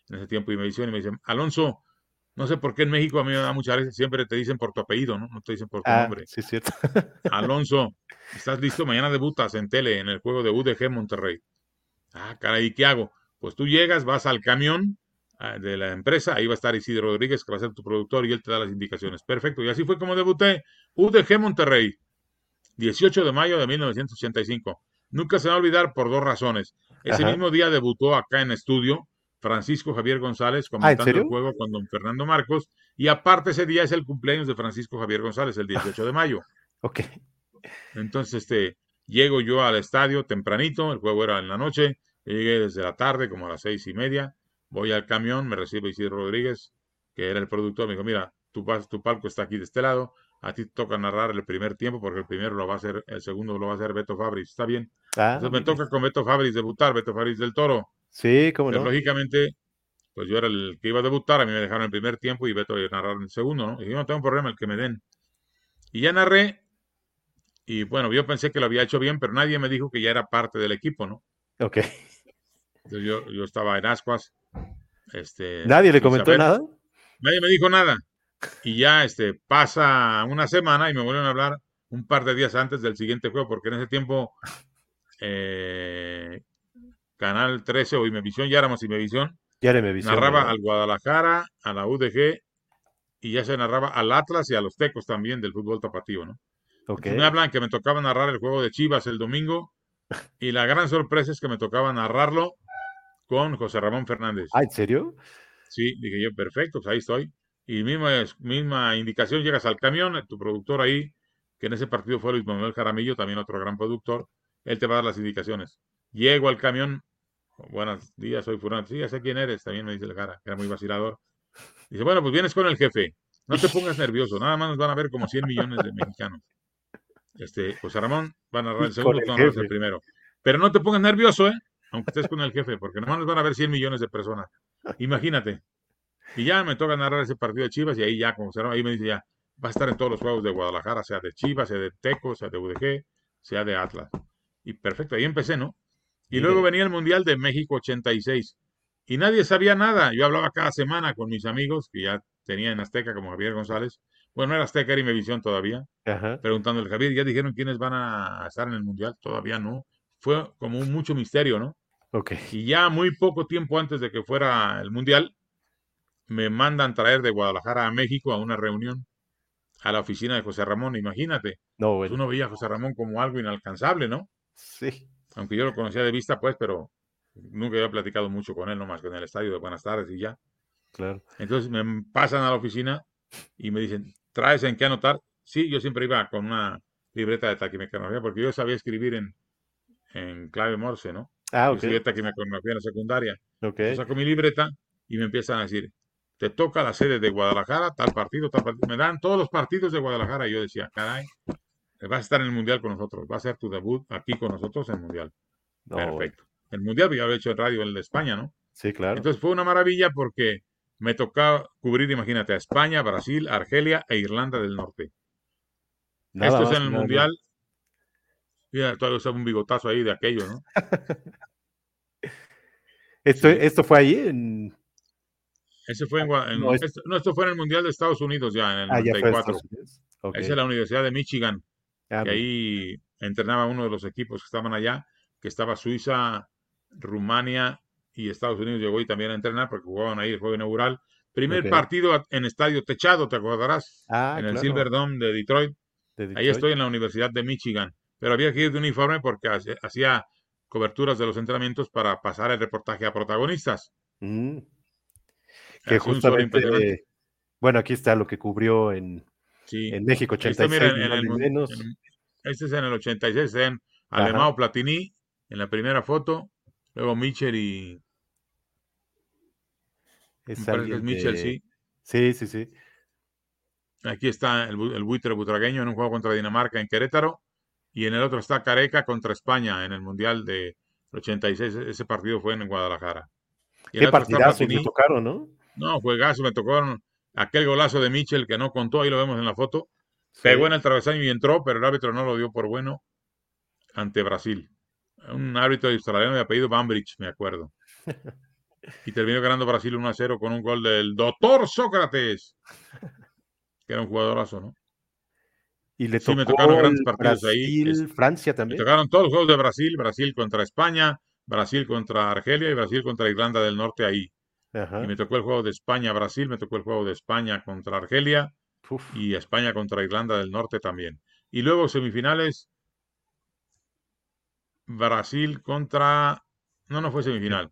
en, ese tiempo, y me dice, y me dicen, Alonso, no sé por qué en México a mí me da muchas veces, siempre te dicen por tu apellido, ¿no? No te dicen por tu ah, nombre. Sí, cierto. Alonso, ¿estás listo? Mañana debutas en tele, en el juego de UDG Monterrey. Ah, caray, ¿qué hago? Pues tú llegas, vas al camión ah, de la empresa, ahí va a estar Isidro Rodríguez, que va a ser tu productor, y él te da las indicaciones. Perfecto, y así fue como debuté. UDG Monterrey. 18 de mayo de 1985. Nunca se va a olvidar por dos razones. Ese mismo día debutó acá en estudio Francisco Javier González ah, comentando el juego con don Fernando Marcos. Y aparte ese día es el cumpleaños de Francisco Javier González, el 18 de mayo. ok. Entonces, este, llego yo al estadio tempranito, el juego era en la noche, llegué desde la tarde, como a las seis y media, voy al camión, me recibe Isidro Rodríguez, que era el productor, me dijo, mira, tu, tu palco está aquí de este lado, a ti te toca narrar el primer tiempo porque el primero lo va a hacer, el segundo lo va a hacer Beto Fabris, ¿está bien? Ah, Entonces me toca con Beto Fabris debutar, Beto Fabris del Toro. Sí, como no. lógicamente, pues yo era el que iba a debutar, a mí me dejaron el primer tiempo y Beto iba a narrar el segundo, ¿no? Y yo no tengo problema, el que me den. Y ya narré, y bueno, yo pensé que lo había hecho bien, pero nadie me dijo que ya era parte del equipo, ¿no? Ok. Entonces yo, yo estaba en Ascuas. Este, ¿Nadie le comentó nada? Nadie me dijo nada. Y ya este, pasa una semana y me vuelven a hablar un par de días antes del siguiente juego, porque en ese tiempo eh, Canal 13 o Imevisión, ya éramos Imevisión, ya narraba al Guadalajara, a la UDG y ya se narraba al Atlas y a los Tecos también del fútbol tapatío, ¿no? Me hablan que me tocaba narrar el juego de Chivas el domingo y la gran sorpresa es que me tocaba narrarlo con José Ramón Fernández. ¿Ah, en serio? Sí, dije yo, perfecto, pues ahí estoy y misma, misma indicación, llegas al camión, tu productor ahí, que en ese partido fue Luis Manuel Jaramillo, también otro gran productor, él te va a dar las indicaciones. Llego al camión, buenos días, soy Furán, sí, ya sé quién eres, también me dice el cara, que era muy vacilador. Dice, bueno, pues vienes con el jefe, no te pongas nervioso, nada más nos van a ver como 100 millones de mexicanos. Este, José Ramón va a narrar el segundo, tú narras el primero. Pero no te pongas nervioso, ¿eh? Aunque estés con el jefe, porque nada más nos van a ver 100 millones de personas. Imagínate, y ya me toca narrar ese partido de Chivas y ahí ya, como ahí me dice ya, va a estar en todos los juegos de Guadalajara, sea de Chivas, sea de Teco, sea de UDG, sea de Atlas. Y perfecto, ahí empecé, ¿no? Y luego venía el Mundial de México 86. Y nadie sabía nada. Yo hablaba cada semana con mis amigos, que ya tenía en Azteca, como Javier González. Bueno, no era Azteca, era Imevisión todavía. Preguntándole, Javier, ¿ya dijeron quiénes van a estar en el Mundial? Todavía no. Fue como un mucho misterio, ¿no? Okay. Y ya muy poco tiempo antes de que fuera el Mundial, me mandan traer de Guadalajara a México a una reunión a la oficina de José Ramón. Imagínate, no, pues uno veía a José Ramón como algo inalcanzable, ¿no? Sí. Aunque yo lo conocía de vista, pues, pero nunca había platicado mucho con él, nomás con el estadio de Buenas tardes y ya. Claro. Entonces me pasan a la oficina y me dicen, ¿traes en qué anotar? Sí, yo siempre iba con una libreta de taquimecanografía porque yo sabía escribir en, en clave Morse, ¿no? Ah, ok. Yo escribí taquimecanografía en la secundaria. Ok. Yo saco mi libreta y me empiezan a decir, te toca la sede de Guadalajara, tal partido, tal partido. Me dan todos los partidos de Guadalajara. Y yo decía, caray, vas a estar en el Mundial con nosotros, va a ser tu debut aquí con nosotros en el Mundial. No, Perfecto. El Mundial ya lo he hecho en radio, el de España, ¿no? Sí, claro. Entonces fue una maravilla porque me tocaba cubrir, imagínate, a España, Brasil, Argelia e Irlanda del Norte. Nada Esto es en el nada Mundial. Mira, todavía usaba un bigotazo ahí de aquello, ¿no? Esto, Sí. esto fue ahí en. Ese fue en, en- No, es- esto, no, esto fue en el Mundial de Estados Unidos ya, en el Ah, ya fue en 94. Estados Unidos. Ok. Esa es la Universidad de Michigan. Que ahí entrenaba uno de los equipos que estaban allá, que estaba Suiza, Rumania y Estados Unidos llegó ahí también a entrenar porque jugaban ahí el juego inaugural. Primer partido en estadio techado, te acordarás, Ah, en el claro, Silverdome de Detroit. de Ahí Detroit. estoy en la Universidad de Michigan, pero había que ir de uniforme porque hacía coberturas de los entrenamientos para pasar el reportaje a protagonistas. Mm. Que justamente. Bueno, aquí está lo que cubrió en, Sí. en México Ahí está, 86, mira, en- el menos. este es en el 86, en. Alemão Platini, en la primera foto, luego Mitchell y Es me es Mitchell, de- sí. Sí, sí, sí. Aquí está el, el buitre butragueño en un juego contra Dinamarca en Querétaro. Y en el otro está Careca contra España en el Mundial de 86. E- Ese partido fue en Guadalajara. Y Qué le Platini. tocaron, ¿no? No, juegazo, me tocó aquel golazo de Mitchell que no contó, ahí lo vemos en la foto. Sí. Pegó en el travesaño y entró, pero el árbitro no lo dio por bueno ante Brasil. Un árbitro australiano de apellido Bambridge, me acuerdo. Y terminó ganando Brasil 1 a 0 con un gol del doctor Sócrates, que era un jugadorazo, ¿no? Y le Sí, tocó me tocaron grandes partidos ahí. Brasil, Es- Francia Me también. tocaron todos los juegos de Brasil, Brasil contra España, Brasil contra Argelia y Brasil contra Irlanda del Norte ahí. Ajá. Y me tocó el juego de España-Brasil, me tocó el juego de España contra Argelia Uf. y España contra Irlanda del Norte también. Y luego semifinales, Brasil contra... No, no fue semifinal.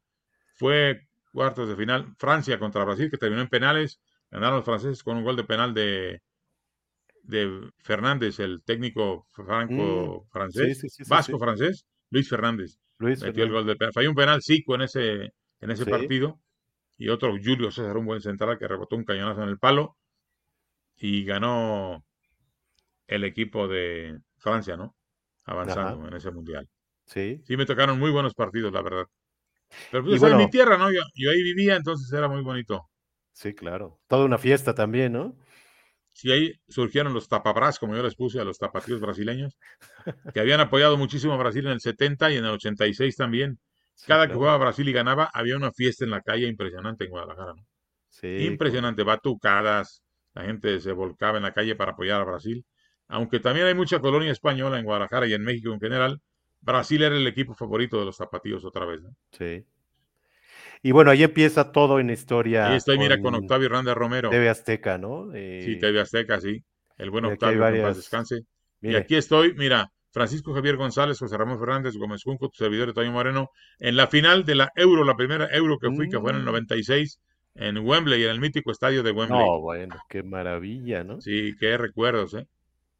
Fue cuartos de final, Francia contra Brasil, que terminó en penales. Ganaron los franceses con un gol de penal de, de Fernández, el técnico franco Mm, francés, sí, sí, sí, sí, vasco sí. francés, Luis Fernández. Luis Metió el Fernández. gol de penal. Falló un penal Zico en ese, en ese partido. Y otro, Julio César, un buen central que rebotó un cañonazo en el palo. Y ganó el equipo de Francia, ¿no? Avanzando Ajá. en ese mundial. Sí. Sí, me tocaron muy buenos partidos, la verdad. Pero pues, bueno- mi tierra, ¿no? Yo, yo ahí vivía, entonces era muy bonito. Sí, claro. Toda una fiesta también, ¿no? Sí, ahí surgieron los tapabras, como yo les puse a los tapatíos brasileños, que habían apoyado muchísimo a Brasil en el 70 y en el 86 también. Cada que jugaba Brasil y ganaba, había una fiesta en la calle impresionante en Guadalajara, ¿no? Sí, Impresionante, batucadas, la gente se volcaba en la calle para apoyar a Brasil. Aunque también hay mucha colonia española en Guadalajara y en México en general, Brasil era el equipo favorito de los zapatillos otra vez, ¿no? Sí. Y bueno, ahí empieza todo en historia. Ahí estoy, mira, con Octavio Hernández Romero. TV Azteca, ¿no? Sí, Eh, TV Azteca, sí. El buen Octavio, que paz varias- descanse. Y aquí estoy, mira, Francisco Javier González, José Ramón Fernández, Gómez Junco, tu servidor de Toño Moreno, en la final de la Euro, la primera Euro que fui, que fue en el Mm. 96, en Wembley, en el mítico estadio de Wembley. no, bueno, qué maravilla, ¿no? Sí, qué recuerdos, ¿eh?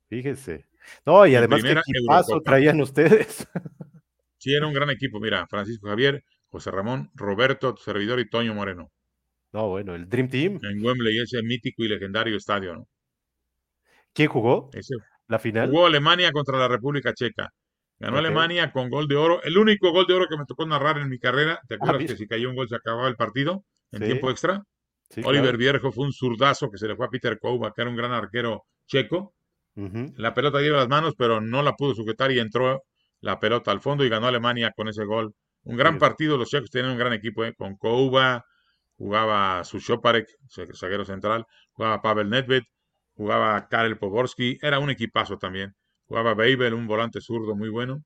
Fíjese. No, y además qué equipazo Eurocopa. traían ustedes. Sí, era un gran equipo. Mira, Francisco Javier, José Ramón, Roberto, tu servidor y Toño Moreno. No, bueno, el Dream Team. En Wembley, ese mítico y legendario estadio, ¿no? ¿Quién jugó Ese la final? Jugó Alemania contra la República Checa. Ganó. Alemania con gol de oro. El único gol de oro que me tocó narrar en mi carrera. ¿Te acuerdas ¿viste? que si cayó un gol se acababa el partido en Sí, tiempo extra? Sí, Oliver claro. Vierjo fue un zurdazo que se le fue a Peter Kouba, que era un gran arquero checo. La pelota lleva las manos, pero no la pudo sujetar y entró la pelota al fondo y ganó Alemania con ese gol. Un gran Sí. partido. Los checos tenían un gran equipo ¿eh? con Kouba, jugaba Sushoparek, zaguero central, jugaba Pavel Nedved, jugaba Karel Poborski, era un equipazo también. Jugaba Babel, un volante zurdo muy bueno.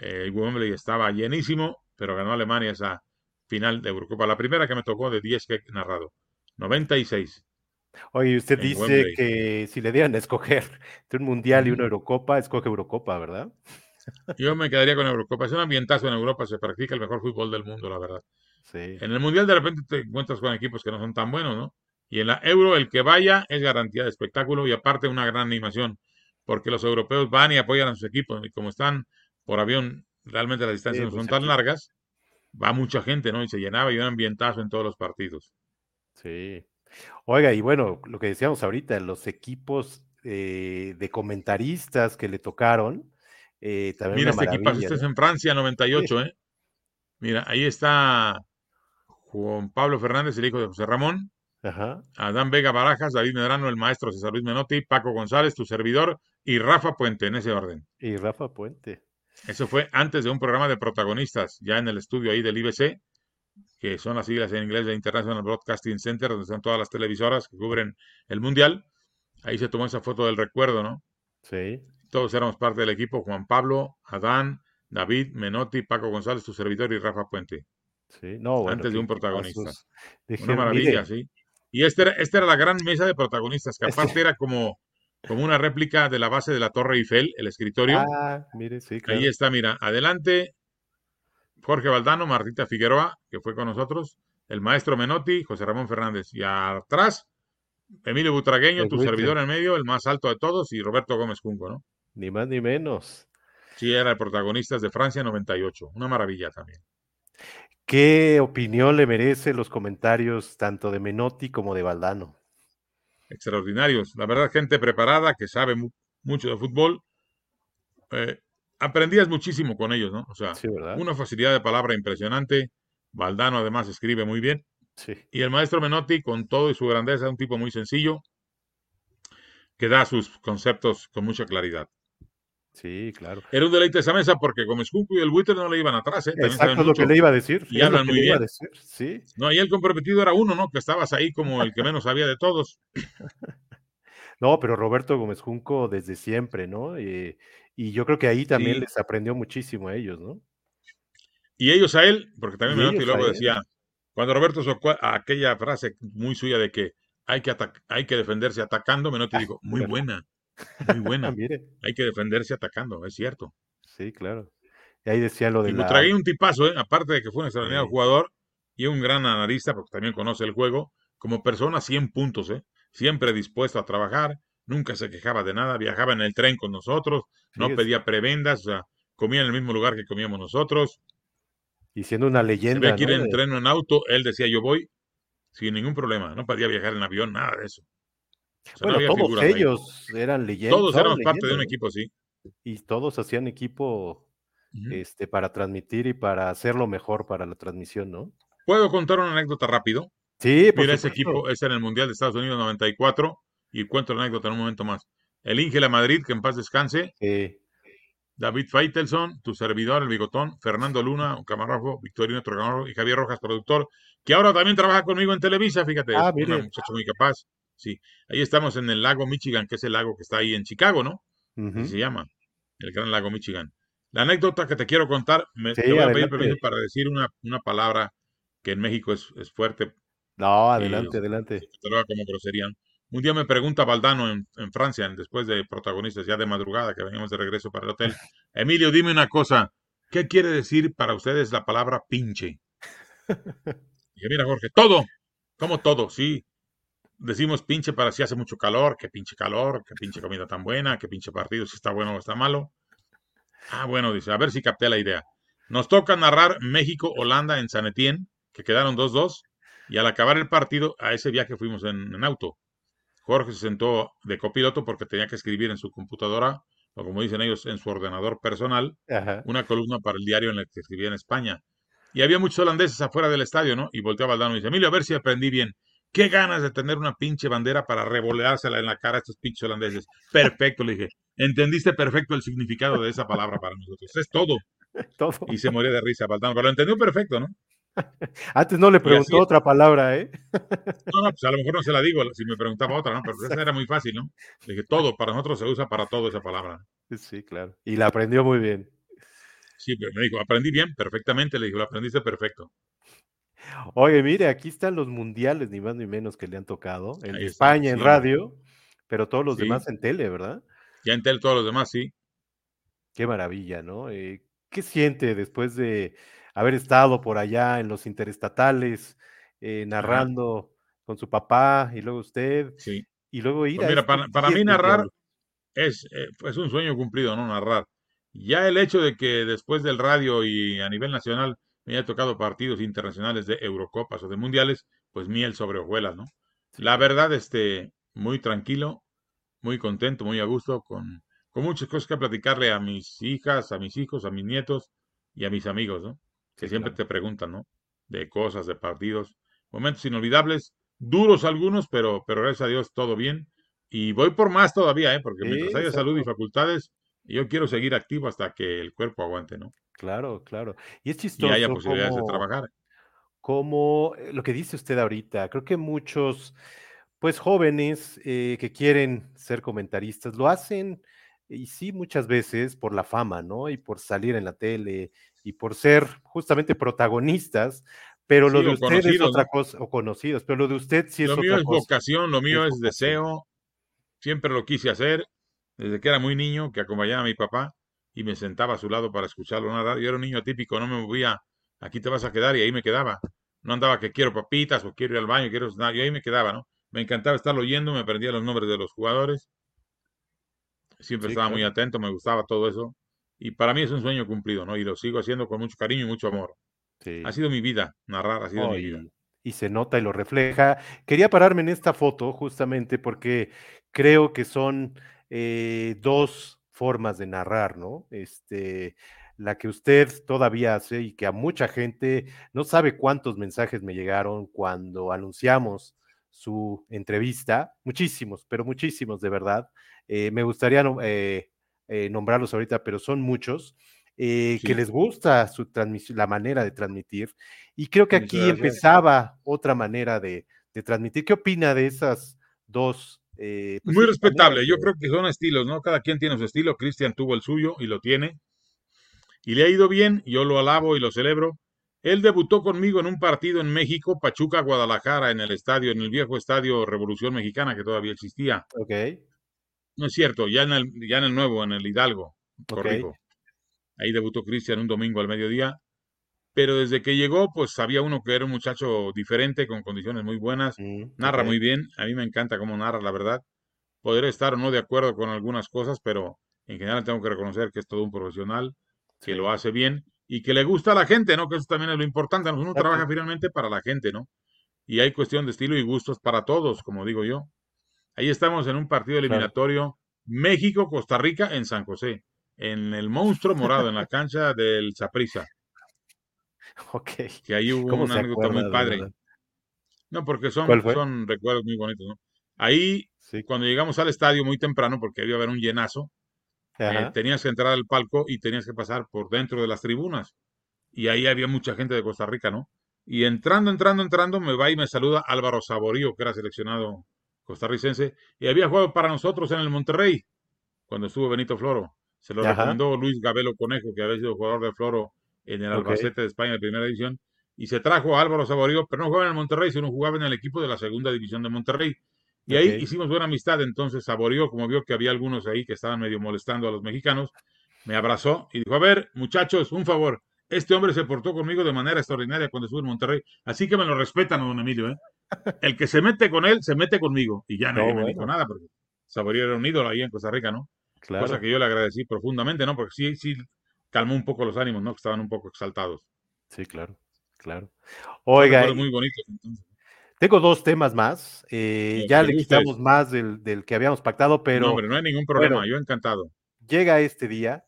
Eh, el Wembley estaba llenísimo, pero ganó Alemania esa final de Eurocopa. La primera que me tocó de 10 que he narrado. 96. Oye, usted dice que si le dieran a escoger entre un mundial y una Eurocopa, escoge Eurocopa, ¿verdad? Yo me quedaría con Eurocopa. Es un ambientazo en Europa, se practica el mejor fútbol del mundo, la verdad. En el mundial de repente te encuentras con equipos que no son tan buenos, ¿no? Y en la Euro el que vaya es garantía de espectáculo y aparte una gran animación, porque los europeos van y apoyan a sus equipos y como están por avión, realmente las distancias no pues son tan largas, va mucha gente, ¿no? Y se llenaba y un ambientazo en todos los partidos. Sí. Oiga, y bueno, lo que decíamos ahorita, los equipos eh, de comentaristas que le tocaron, eh, también Mira este equipo, este es en Francia, 98, ¿eh? Mira, ahí está Juan Pablo Fernández, el hijo de José Ramón, Ajá. Adán Vega Barajas, David Medrano, el maestro César Luis Menotti, Paco González, tu servidor, y Rafa Puente, en ese orden. Y Rafa Puente. Eso fue antes de un programa de protagonistas, ya en el estudio ahí del IBC, que son las siglas en inglés de International Broadcasting Center, donde están todas las televisoras que cubren el Mundial. Ahí se tomó esa foto del recuerdo, ¿no? Sí. Todos éramos parte del equipo, Juan Pablo, Adán, David, Menotti, Paco González, tu servidor y Rafa Puente. Sí, no, Antes de un protagonista. Una maravilla, sí. Y esta era, esta era la gran mesa de protagonistas, que aparte era como como una réplica de la base de la Torre Eiffel, el escritorio. Ah, mire, sí, Ahí está, mira, adelante Jorge Valdano, Martita Figueroa, que fue con nosotros, el maestro Menotti, José Ramón Fernández, y atrás Emilio Butragueño, tu servidor en medio, el más alto de todos, y Roberto Gómez Junco, ¿no? Ni más ni menos. Sí, era el protagonista de Francia 98, una maravilla también. ¿Qué opinión le merece los comentarios tanto de Menotti como de Valdano? extraordinarios. La verdad, gente preparada que sabe mucho de fútbol. Eh, aprendías muchísimo con ellos, ¿no? O sea, una facilidad de palabra impresionante. Valdano además escribe muy bien. Y el maestro Menotti, con todo y su grandeza, un tipo muy sencillo, que da sus conceptos con mucha claridad. Sí, claro. Era un deleite esa mesa porque Gómez Junco y el Buitre no le iban atrás. ¿eh? Exacto, lo que le iba a decir. Y hablan muy bien. Sí. No, y el comprometido era uno, ¿no? Que estabas ahí como el que menos sabía de todos. No, pero Roberto Gómez Junco desde siempre, ¿no? Eh, y yo creo que ahí también les aprendió muchísimo a ellos, ¿no? Y ellos a él, porque también Menotti luego decía, cuando Roberto socó aquella frase muy suya de que hay que, hay que defenderse atacando, Menotti dijo, muy buena. Muy buena. Hay que defenderse atacando, es cierto. Sí, claro. Y ahí decía lo de. Y la... tragué un tipazo, ¿eh? aparte de que fue un extraordinario jugador y un gran analista, porque también conoce el juego, como persona 100 puntos, ¿eh? siempre dispuesto a trabajar, nunca se quejaba de nada, viajaba en el tren con nosotros, no pedía prebendas, o sea, comía en el mismo lugar que comíamos nosotros. Y siendo una leyenda. Si en tren o en auto, él decía yo voy sin ningún problema, no podía viajar en avión, nada de eso bueno, todos ellos eran leyendas. Todos éramos parte de un equipo, sí. Y todos hacían equipo este, para transmitir y para hacerlo mejor para la transmisión, ¿no? ¿Puedo contar una anécdota rápido? Sí, Mira, ese equipo es en el Mundial de Estados Unidos 94 y cuento la anécdota en un momento más. El Ingela Madrid, que en paz descanse. David Feitelson, tu servidor, el bigotón, Fernando Luna, un camarógrafo, Victorino, otro camarógrafo, y Javier Rojas, productor, que ahora también trabaja conmigo en Televisa, fíjate, ah, un muchacho muy capaz. Sí, ahí estamos en el lago Michigan, que es el lago que está ahí en Chicago, ¿no? se llama, el Gran Lago Michigan. La anécdota que te quiero contar, me te voy a pedir permiso para decir una, una, palabra que en México es, es fuerte. No, adelante, adelante. como grosería. Un día me pregunta Valdano en, en, Francia, después de protagonistas ya de madrugada, que veníamos de regreso para el hotel. Emilio, dime una cosa. ¿Qué quiere decir para ustedes la palabra pinche? Y mira, Jorge, todo. Como todo, sí decimos pinche para si hace mucho calor, que pinche calor, que pinche comida tan buena, que pinche partido, si está bueno o está malo. Ah, bueno, dice, a ver si capté la idea. Nos toca narrar México-Holanda en San Etienne, que quedaron 2-2, y al acabar el partido, a ese viaje fuimos en, auto. Jorge se sentó de copiloto porque tenía que escribir en su computadora, o como dicen ellos, en su ordenador personal, una columna para el diario en el que escribía en España. Y había muchos holandeses afuera del estadio, ¿no? Y volteaba al Dano y dice, Emilio, a ver si aprendí bien. Qué ganas de tener una pinche bandera para revoleársela en la cara a estos pinches holandeses. Perfecto, le dije. Entendiste perfecto el significado de esa palabra para nosotros. Es todo. todo. Y se moría de risa, Baltano. Pero lo entendió perfecto, ¿no? Antes no le preguntó otra palabra, ¿eh? No, no, pues a lo mejor no se la digo si me preguntaba otra, ¿no? Pero esa era muy fácil, ¿no? Le dije, todo, para nosotros se usa para todo esa palabra. Sí, claro. Y la aprendió muy bien. Sí, pero me dijo, aprendí bien, perfectamente. Le dijo, lo aprendiste perfecto. Oye, mire, aquí están los mundiales, ni más ni menos que le han tocado. En España, en radio, pero todos los demás en tele, ¿verdad? Ya en tele todos los demás, sí. Qué maravilla, ¿no? Eh, ¿Qué siente después de haber estado por allá en los interestatales, eh, narrando con su papá y luego usted? Sí. Y luego ir pues a. Mira, para, para mí narrar es, eh, es un sueño cumplido, ¿no? Narrar. Ya el hecho de que después del radio y a nivel nacional me haya tocado partidos internacionales de Eurocopas o de Mundiales, pues miel sobre hojuelas, ¿no? La verdad, este, muy tranquilo, muy contento, muy a gusto, con, con muchas cosas que platicarle a mis hijas, a mis hijos, a mis nietos y a mis amigos, ¿no? Que siempre te preguntan, ¿no? De cosas, de partidos, momentos inolvidables, duros algunos, pero, pero gracias a Dios todo bien. Y voy por más todavía, ¿eh? Porque mientras haya salud y facultades, yo quiero seguir activo hasta que el cuerpo aguante, ¿no? Claro, claro. Y es chistoso. Y haya posibilidades de trabajar. Como eh, lo que dice usted ahorita, creo que muchos, pues jóvenes eh, que quieren ser comentaristas, lo hacen, y sí, muchas veces por la fama, ¿no? Y por salir en la tele y por ser justamente protagonistas, pero lo de usted es otra cosa, o conocidos, pero lo de usted sí es otra cosa. Lo mío es vocación, lo mío es deseo, siempre lo quise hacer, desde que era muy niño, que acompañaba a mi papá y me sentaba a su lado para escucharlo narrar. Yo era un niño típico, no me movía, aquí te vas a quedar y ahí me quedaba. No andaba que quiero papitas o quiero ir al baño, quiero nada, yo ahí me quedaba, ¿no? Me encantaba estarlo oyendo, me aprendía los nombres de los jugadores. Siempre estaba muy atento, me gustaba todo eso. Y para mí es un sueño cumplido, ¿no? Y lo sigo haciendo con mucho cariño y mucho amor. Ha sido mi vida, narrar ha sido mi vida. y se nota y lo refleja. Quería pararme en esta foto justamente porque creo que son eh, dos formas de narrar, ¿no? Este, la que usted todavía hace y que a mucha gente no sabe cuántos mensajes me llegaron cuando anunciamos su entrevista, muchísimos, pero muchísimos de verdad. Eh, me gustaría eh, nombrarlos ahorita, pero son muchos. que les gusta su transmisión, la manera de transmitir. Y creo que aquí empezaba otra manera de, de, transmitir. ¿Qué opina de esas dos eh, pues Muy respetable, yo creo que son estilos, ¿no? Cada quien tiene su estilo, Cristian tuvo el suyo y lo tiene, y le ha ido bien, yo lo alabo y lo celebro. Él debutó conmigo en un partido en México, Pachuca, Guadalajara, en el estadio, en el viejo estadio Revolución Mexicana que todavía existía. Ok. No es cierto, ya en el, ya en el nuevo, en el Hidalgo, corrijo. Ahí debutó Cristian un domingo al mediodía pero desde que llegó, pues sabía uno que era un muchacho diferente, con condiciones muy buenas, mm, narra muy bien, a mí me encanta cómo narra, la verdad. Podré estar o no de acuerdo con algunas cosas, pero en general tengo que reconocer que es todo un profesional, que lo hace bien y que le gusta a la gente, ¿no? Que eso también es lo importante. Uno trabaja finalmente para la gente, ¿no? Y hay cuestión de estilo y gustos para todos, como digo yo. Ahí estamos en un partido eliminatorio México-Costa Rica en San José, en el monstruo morado, en la cancha del Saprissa. Ok. Que ahí hubo una anécdota muy padre. No, porque son, son recuerdos muy bonitos, ¿no? Ahí, cuando llegamos al estadio muy temprano, porque había haber un llenazo, eh, tenías que entrar al palco y tenías que pasar por dentro de las tribunas. Y ahí había mucha gente de Costa Rica, ¿no? Y entrando, entrando, entrando, me va y me saluda Álvaro Saborío, que era seleccionado costarricense, y había jugado para nosotros en el Monterrey, cuando estuvo Benito Floro. Se lo recomendó Luis Gabelo Conejo, que había sido jugador de Floro en el Albacete de España de primera división, y se trajo a Álvaro Saborío, pero no jugaba en el Monterrey, sino jugaba en el equipo de la segunda división de Monterrey. Y ahí hicimos buena amistad, entonces Saborío, como vio que había algunos ahí que estaban medio molestando a los mexicanos, me abrazó y dijo, a ver, muchachos, un favor, este hombre se portó conmigo de manera extraordinaria cuando estuve en Monterrey, así que me lo respetan, don Emilio, ¿eh? El que se mete con él, se mete conmigo. Y ya nadie me dijo nada, porque Saborío era un ídolo ahí en Costa Rica, ¿no? Cosa que yo le agradecí profundamente, ¿no? Porque sí, sí, calmó un poco los ánimos, ¿no? Que estaban un poco exaltados. Sí, claro, claro. Oiga. muy bonito. Tengo dos temas más. Eh, ya le quitamos más del, que habíamos pactado, pero. No, hombre, no hay ningún problema. yo encantado. Llega este día,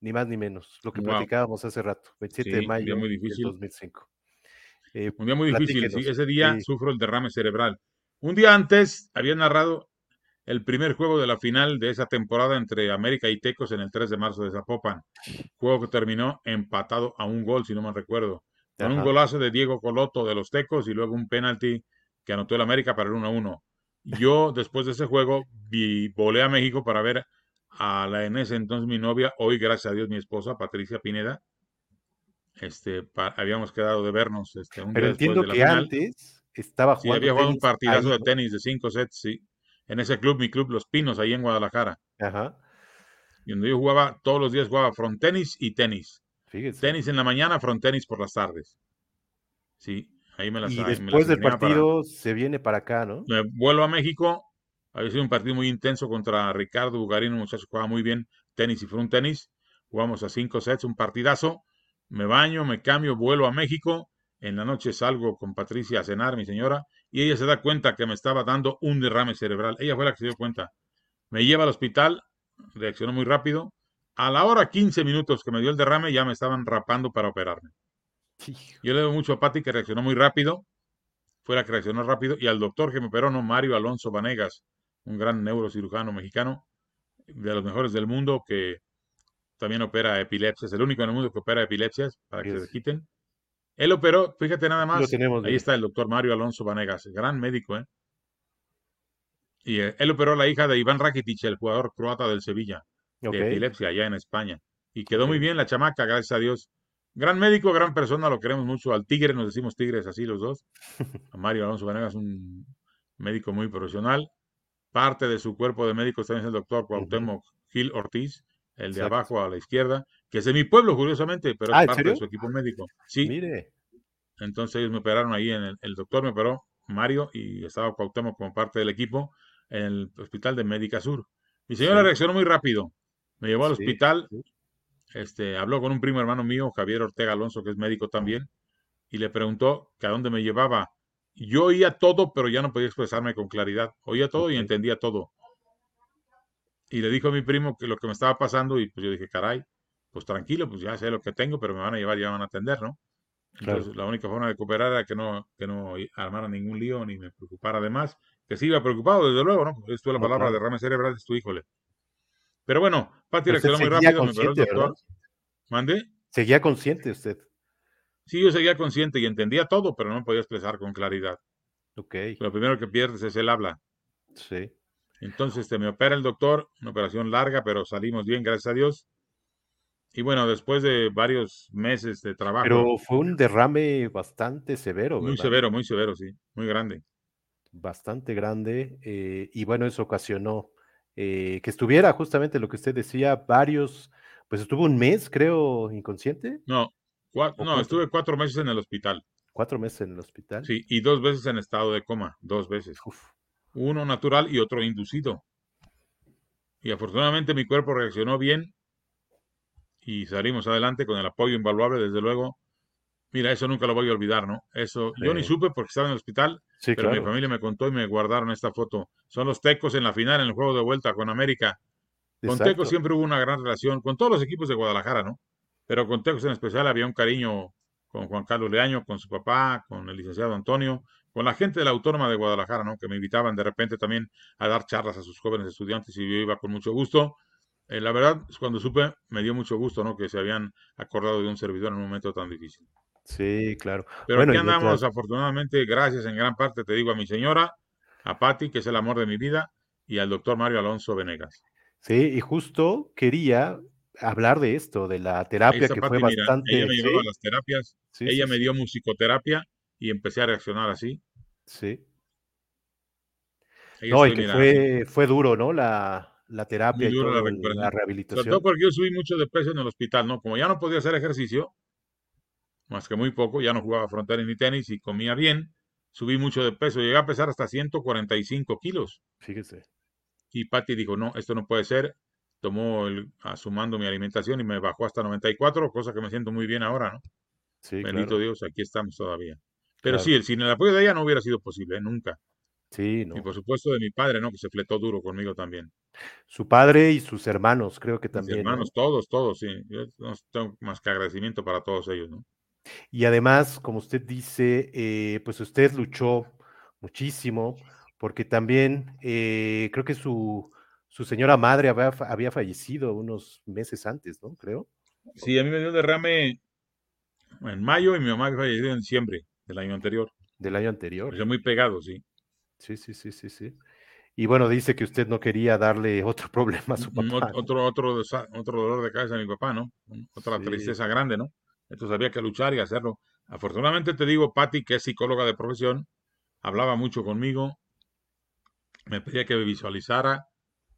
ni más ni menos, lo que platicábamos hace rato, 27 de mayo muy difícil. 2005. Eh, un día muy difícil. Sí, ese día sufro el derrame cerebral. Un día antes había narrado el primer juego de la final de esa temporada entre América y Tecos en el 3 de marzo de Zapopan. Juego que terminó empatado a un gol, si no me recuerdo. Con un golazo de Diego Coloto de los Tecos y luego un penalti que anotó el América para el 1-1. Yo, después de ese juego, vi, volé a México para ver a la en ese entonces mi novia, hoy gracias a Dios mi esposa, Patricia Pineda, este, habíamos quedado de vernos este, un Pero entiendo que antes estaba jugando. Sí, había jugado un partidazo de tenis de cinco sets, sí. En ese club, mi club Los Pinos, ahí en Guadalajara. Ajá. Y donde yo jugaba, todos los días jugaba frontenis y tenis. Fíjese. Tenis en la mañana, frontenis por las tardes. Sí, ahí me las Y después del partido se viene para acá, ¿no? Me vuelvo a México. Había sido un partido muy intenso contra Ricardo Bugarino, un muchacho que jugaba muy bien tenis y frontenis. Jugamos a cinco sets, un partidazo. Me baño, me cambio, vuelvo a México en la noche salgo con Patricia a cenar, mi señora, y ella se da cuenta que me estaba dando un derrame cerebral. Ella fue la que se dio cuenta. Me lleva al hospital, reaccionó muy rápido. A la hora 15 minutos que me dio el derrame, ya me estaban rapando para operarme. Yo le doy mucho a Pati que reaccionó muy rápido, fue la que reaccionó rápido, y al doctor que me operó, no, Mario Alonso Vanegas, un gran neurocirujano mexicano, de los mejores del mundo, que también opera epilepsias, el único en el mundo que opera epilepsias, para que se quiten. Él operó, fíjate nada más. ahí está el doctor Mario Alonso Vanegas, gran médico, ¿eh? Y eh, él operó a la hija de Iván Rakitic, el jugador croata del Sevilla, de epilepsia allá en España. Y quedó muy bien la chamaca, gracias a Dios. Gran médico, gran persona, lo queremos mucho. Al Tigre, nos decimos Tigres así los dos. A Mario Alonso Vanegas, un médico muy profesional. Parte de su cuerpo de médicos también es el doctor Cuauhtémoc Gil Ortiz, el de abajo a la izquierda, que es de mi pueblo, curiosamente, pero es ah, parte de su equipo médico. Sí. Mire. Entonces ellos me operaron ahí, en el, doctor me operó, Mario, y estaba Cuauhtémoc como parte del equipo en el hospital de Médica Sur. Mi señora reaccionó muy rápido. Me llevó al hospital, este, habló con un primo hermano mío, Javier Ortega Alonso, que es médico también, y le preguntó que a dónde me llevaba. Yo oía todo, pero ya no podía expresarme con claridad. Oía todo y entendía todo. Y le dijo a mi primo que lo que me estaba pasando, y pues yo dije, caray, pues tranquilo, pues ya sé lo que tengo, pero me van a llevar y ya van a atender, ¿no? Entonces, la única forma de cooperar era que no, que no armara ningún lío ni me preocupara de más. Que sí iba preocupado, desde luego, ¿no? Esto es la palabra de rame cerebral, es tu híjole. Pero bueno, Pati reaccionó muy rápido, me el doctor. ¿Mande? Seguía consciente usted. Sí, yo seguía consciente y entendía todo, pero no podía expresar con claridad. Ok. Lo primero que pierdes es el habla. Sí. Entonces, este, me opera el doctor, una operación larga, pero salimos bien, gracias a Dios. Y bueno, después de varios meses de trabajo. Pero fue un derrame bastante severo. Muy severo, muy severo, sí, muy grande. Bastante grande. Eh, y bueno, eso ocasionó eh, que estuviera justamente lo que usted decía, varios, pues estuvo un mes, creo, inconsciente. No, no, estuve cuatro meses en el hospital. Cuatro meses en el hospital. Sí, y dos veces en estado de coma, dos veces. Uno natural y otro inducido. Y afortunadamente mi cuerpo reaccionó bien y salimos adelante con el apoyo invaluable, desde luego. Mira, eso nunca lo voy a olvidar, ¿no? Eso, yo ni supe porque estaba en el hospital, pero mi familia me contó y me guardaron esta foto. Son los Tecos en la final, en el juego de vuelta con América. Con Tecos siempre hubo una gran relación, con todos los equipos de Guadalajara, ¿no? Pero con Tecos en especial había un cariño con Juan Carlos Leaño, con su papá, con el licenciado Antonio, con la gente de la Autónoma de Guadalajara, ¿no? Que me invitaban de repente también a dar charlas a sus jóvenes estudiantes y yo iba con mucho gusto. Eh, la verdad, cuando supe, me dio mucho gusto, ¿no? Que se habían acordado de un servidor en un momento tan difícil. Sí, claro. Pero aquí andamos, afortunadamente, gracias en gran parte, te digo, a mi señora, a Patti, que es el amor de mi vida, y al doctor Mario Alonso Venegas. Sí, y justo quería hablar de esto, de la terapia que fue bastante. ella me llevaba las terapias, ella me dio musicoterapia y empecé a reaccionar así. Sí. no, y que fue, fue duro, ¿no? La, la terapia y la, rehabilitación. Sobre todo porque yo subí mucho de peso en el hospital, ¿no? Como ya no podía hacer ejercicio, más que muy poco, ya no jugaba frontal ni tenis y comía bien, subí mucho de peso, llegué a pesar hasta 145 kilos. Fíjese. Y Patty dijo, no, esto no puede ser, tomó el, asumando mi alimentación y me bajó hasta 94, cosa que me siento muy bien ahora, ¿no? Sí, Bendito Dios, aquí estamos todavía. Pero sí, sin el apoyo de ella no hubiera sido posible, ¿eh? nunca. Sí, no. Y por supuesto de mi padre, ¿no? Que se fletó duro conmigo también. Su padre y sus hermanos, creo que también. hermanos, todos, todos, sí. Yo no tengo más que agradecimiento para todos ellos, ¿no? Y además, como usted dice, eh, pues usted luchó muchísimo, porque también eh, creo que su, su señora madre había, había, fallecido unos meses antes, ¿no? Creo. Sí, a mí me dio un derrame en mayo y mi mamá falleció en diciembre del año anterior. Del año anterior. Yo muy pegado, sí. Sí, sí, sí, sí, sí. Y bueno, dice que usted no quería darle otro problema a su papá. Otro, otro, otro dolor de cabeza a mi papá, ¿no? Otra tristeza grande, ¿no? Entonces había que luchar y hacerlo. Afortunadamente te digo, Patti, que es psicóloga de profesión, hablaba mucho conmigo, me pedía que me visualizara,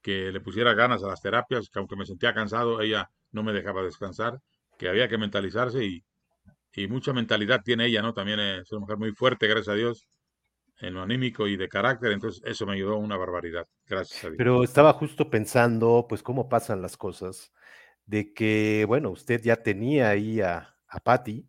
que le pusiera ganas a las terapias, que aunque me sentía cansado, ella no me dejaba descansar, que había que mentalizarse y, y mucha mentalidad tiene ella, ¿no? También es una mujer muy fuerte, gracias a Dios, en lo anímico y de carácter, entonces eso me ayudó una barbaridad, gracias a Dios. Pero estaba justo pensando, pues, cómo pasan las cosas, de que, bueno, usted ya tenía ahí a, a Patty,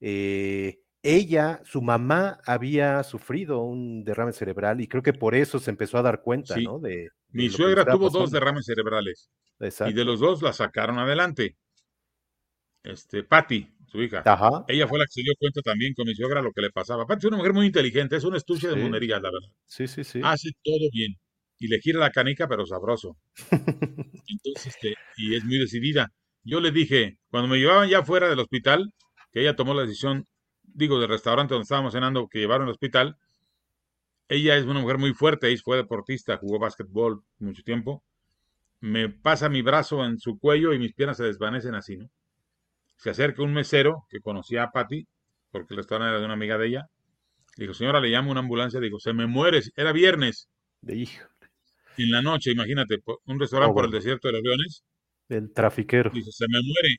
eh, ella, su mamá había sufrido un derrame cerebral y creo que por eso se empezó a dar cuenta, Sí. ¿no? De, de Mi suegra tuvo dos derrames cerebrales y Exacto. de los dos la sacaron adelante. Este, Patty, su hija. Ajá. Ella fue la que se dio cuenta también con mi suegra lo que le pasaba. Patty es una mujer muy inteligente, es un estuche de monerías, la verdad. Sí, sí, sí. Hace todo bien. Y le gira la canica, pero sabroso. Entonces, este, y es muy decidida. Yo le dije, cuando me llevaban ya fuera del hospital, que ella tomó la decisión, digo, del restaurante donde estábamos cenando, que llevaron al hospital, ella es una mujer muy fuerte, fue deportista, jugó básquetbol mucho tiempo. Me pasa mi brazo en su cuello y mis piernas se desvanecen así, ¿no? Se acerca un mesero que conocía a Patty, porque el restaurante era de una amiga de ella. Le dijo, señora, le llamo una ambulancia. Digo, se me muere. Era viernes, De hijo, en la noche, imagínate, un restaurante Oh, por el desierto de los leones. el trafiquero. Dice, se me muere.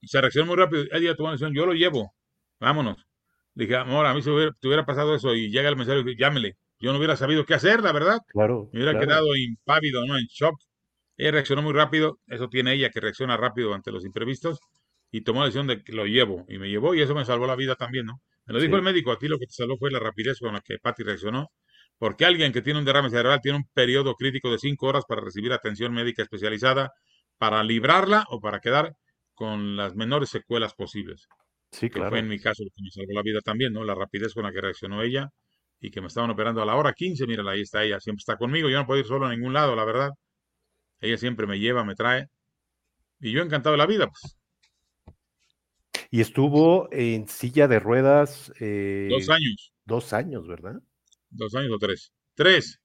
Y se reaccionó muy rápido. Ella tomó la decisión, yo lo llevo. Vámonos. Le dije, amor, a mí se hubiera, te hubiera pasado eso. Y llega el mesero y dice, llámele. Yo no hubiera sabido qué hacer, la verdad. Claro. Me hubiera claro. quedado impávido, ¿no? En shock. Ella reaccionó muy rápido. Eso tiene ella, que reacciona rápido ante los imprevistos. Y tomó la decisión de que lo llevo. Y me llevó y eso me salvó la vida también, ¿no? Me lo dijo Sí. el médico. Aquí lo que te salvó fue la rapidez con la que Patty reaccionó. Porque alguien que tiene un derrame cerebral tiene un periodo crítico de cinco horas para recibir atención médica especializada para librarla o para quedar con las menores secuelas posibles. Sí, Que claro. fue en mi caso lo que me salvó la vida también, ¿no? La rapidez con la que reaccionó ella y que me estaban operando a la hora 15. Mírala, ahí está ella. Siempre está conmigo. Yo no puedo ir solo a ningún lado, la verdad. Ella siempre me lleva, me trae. Y yo encantado de la vida, pues. Y estuvo en silla de ruedas eh, Dos años. dos años, ¿verdad? Dos años o tres. Tres.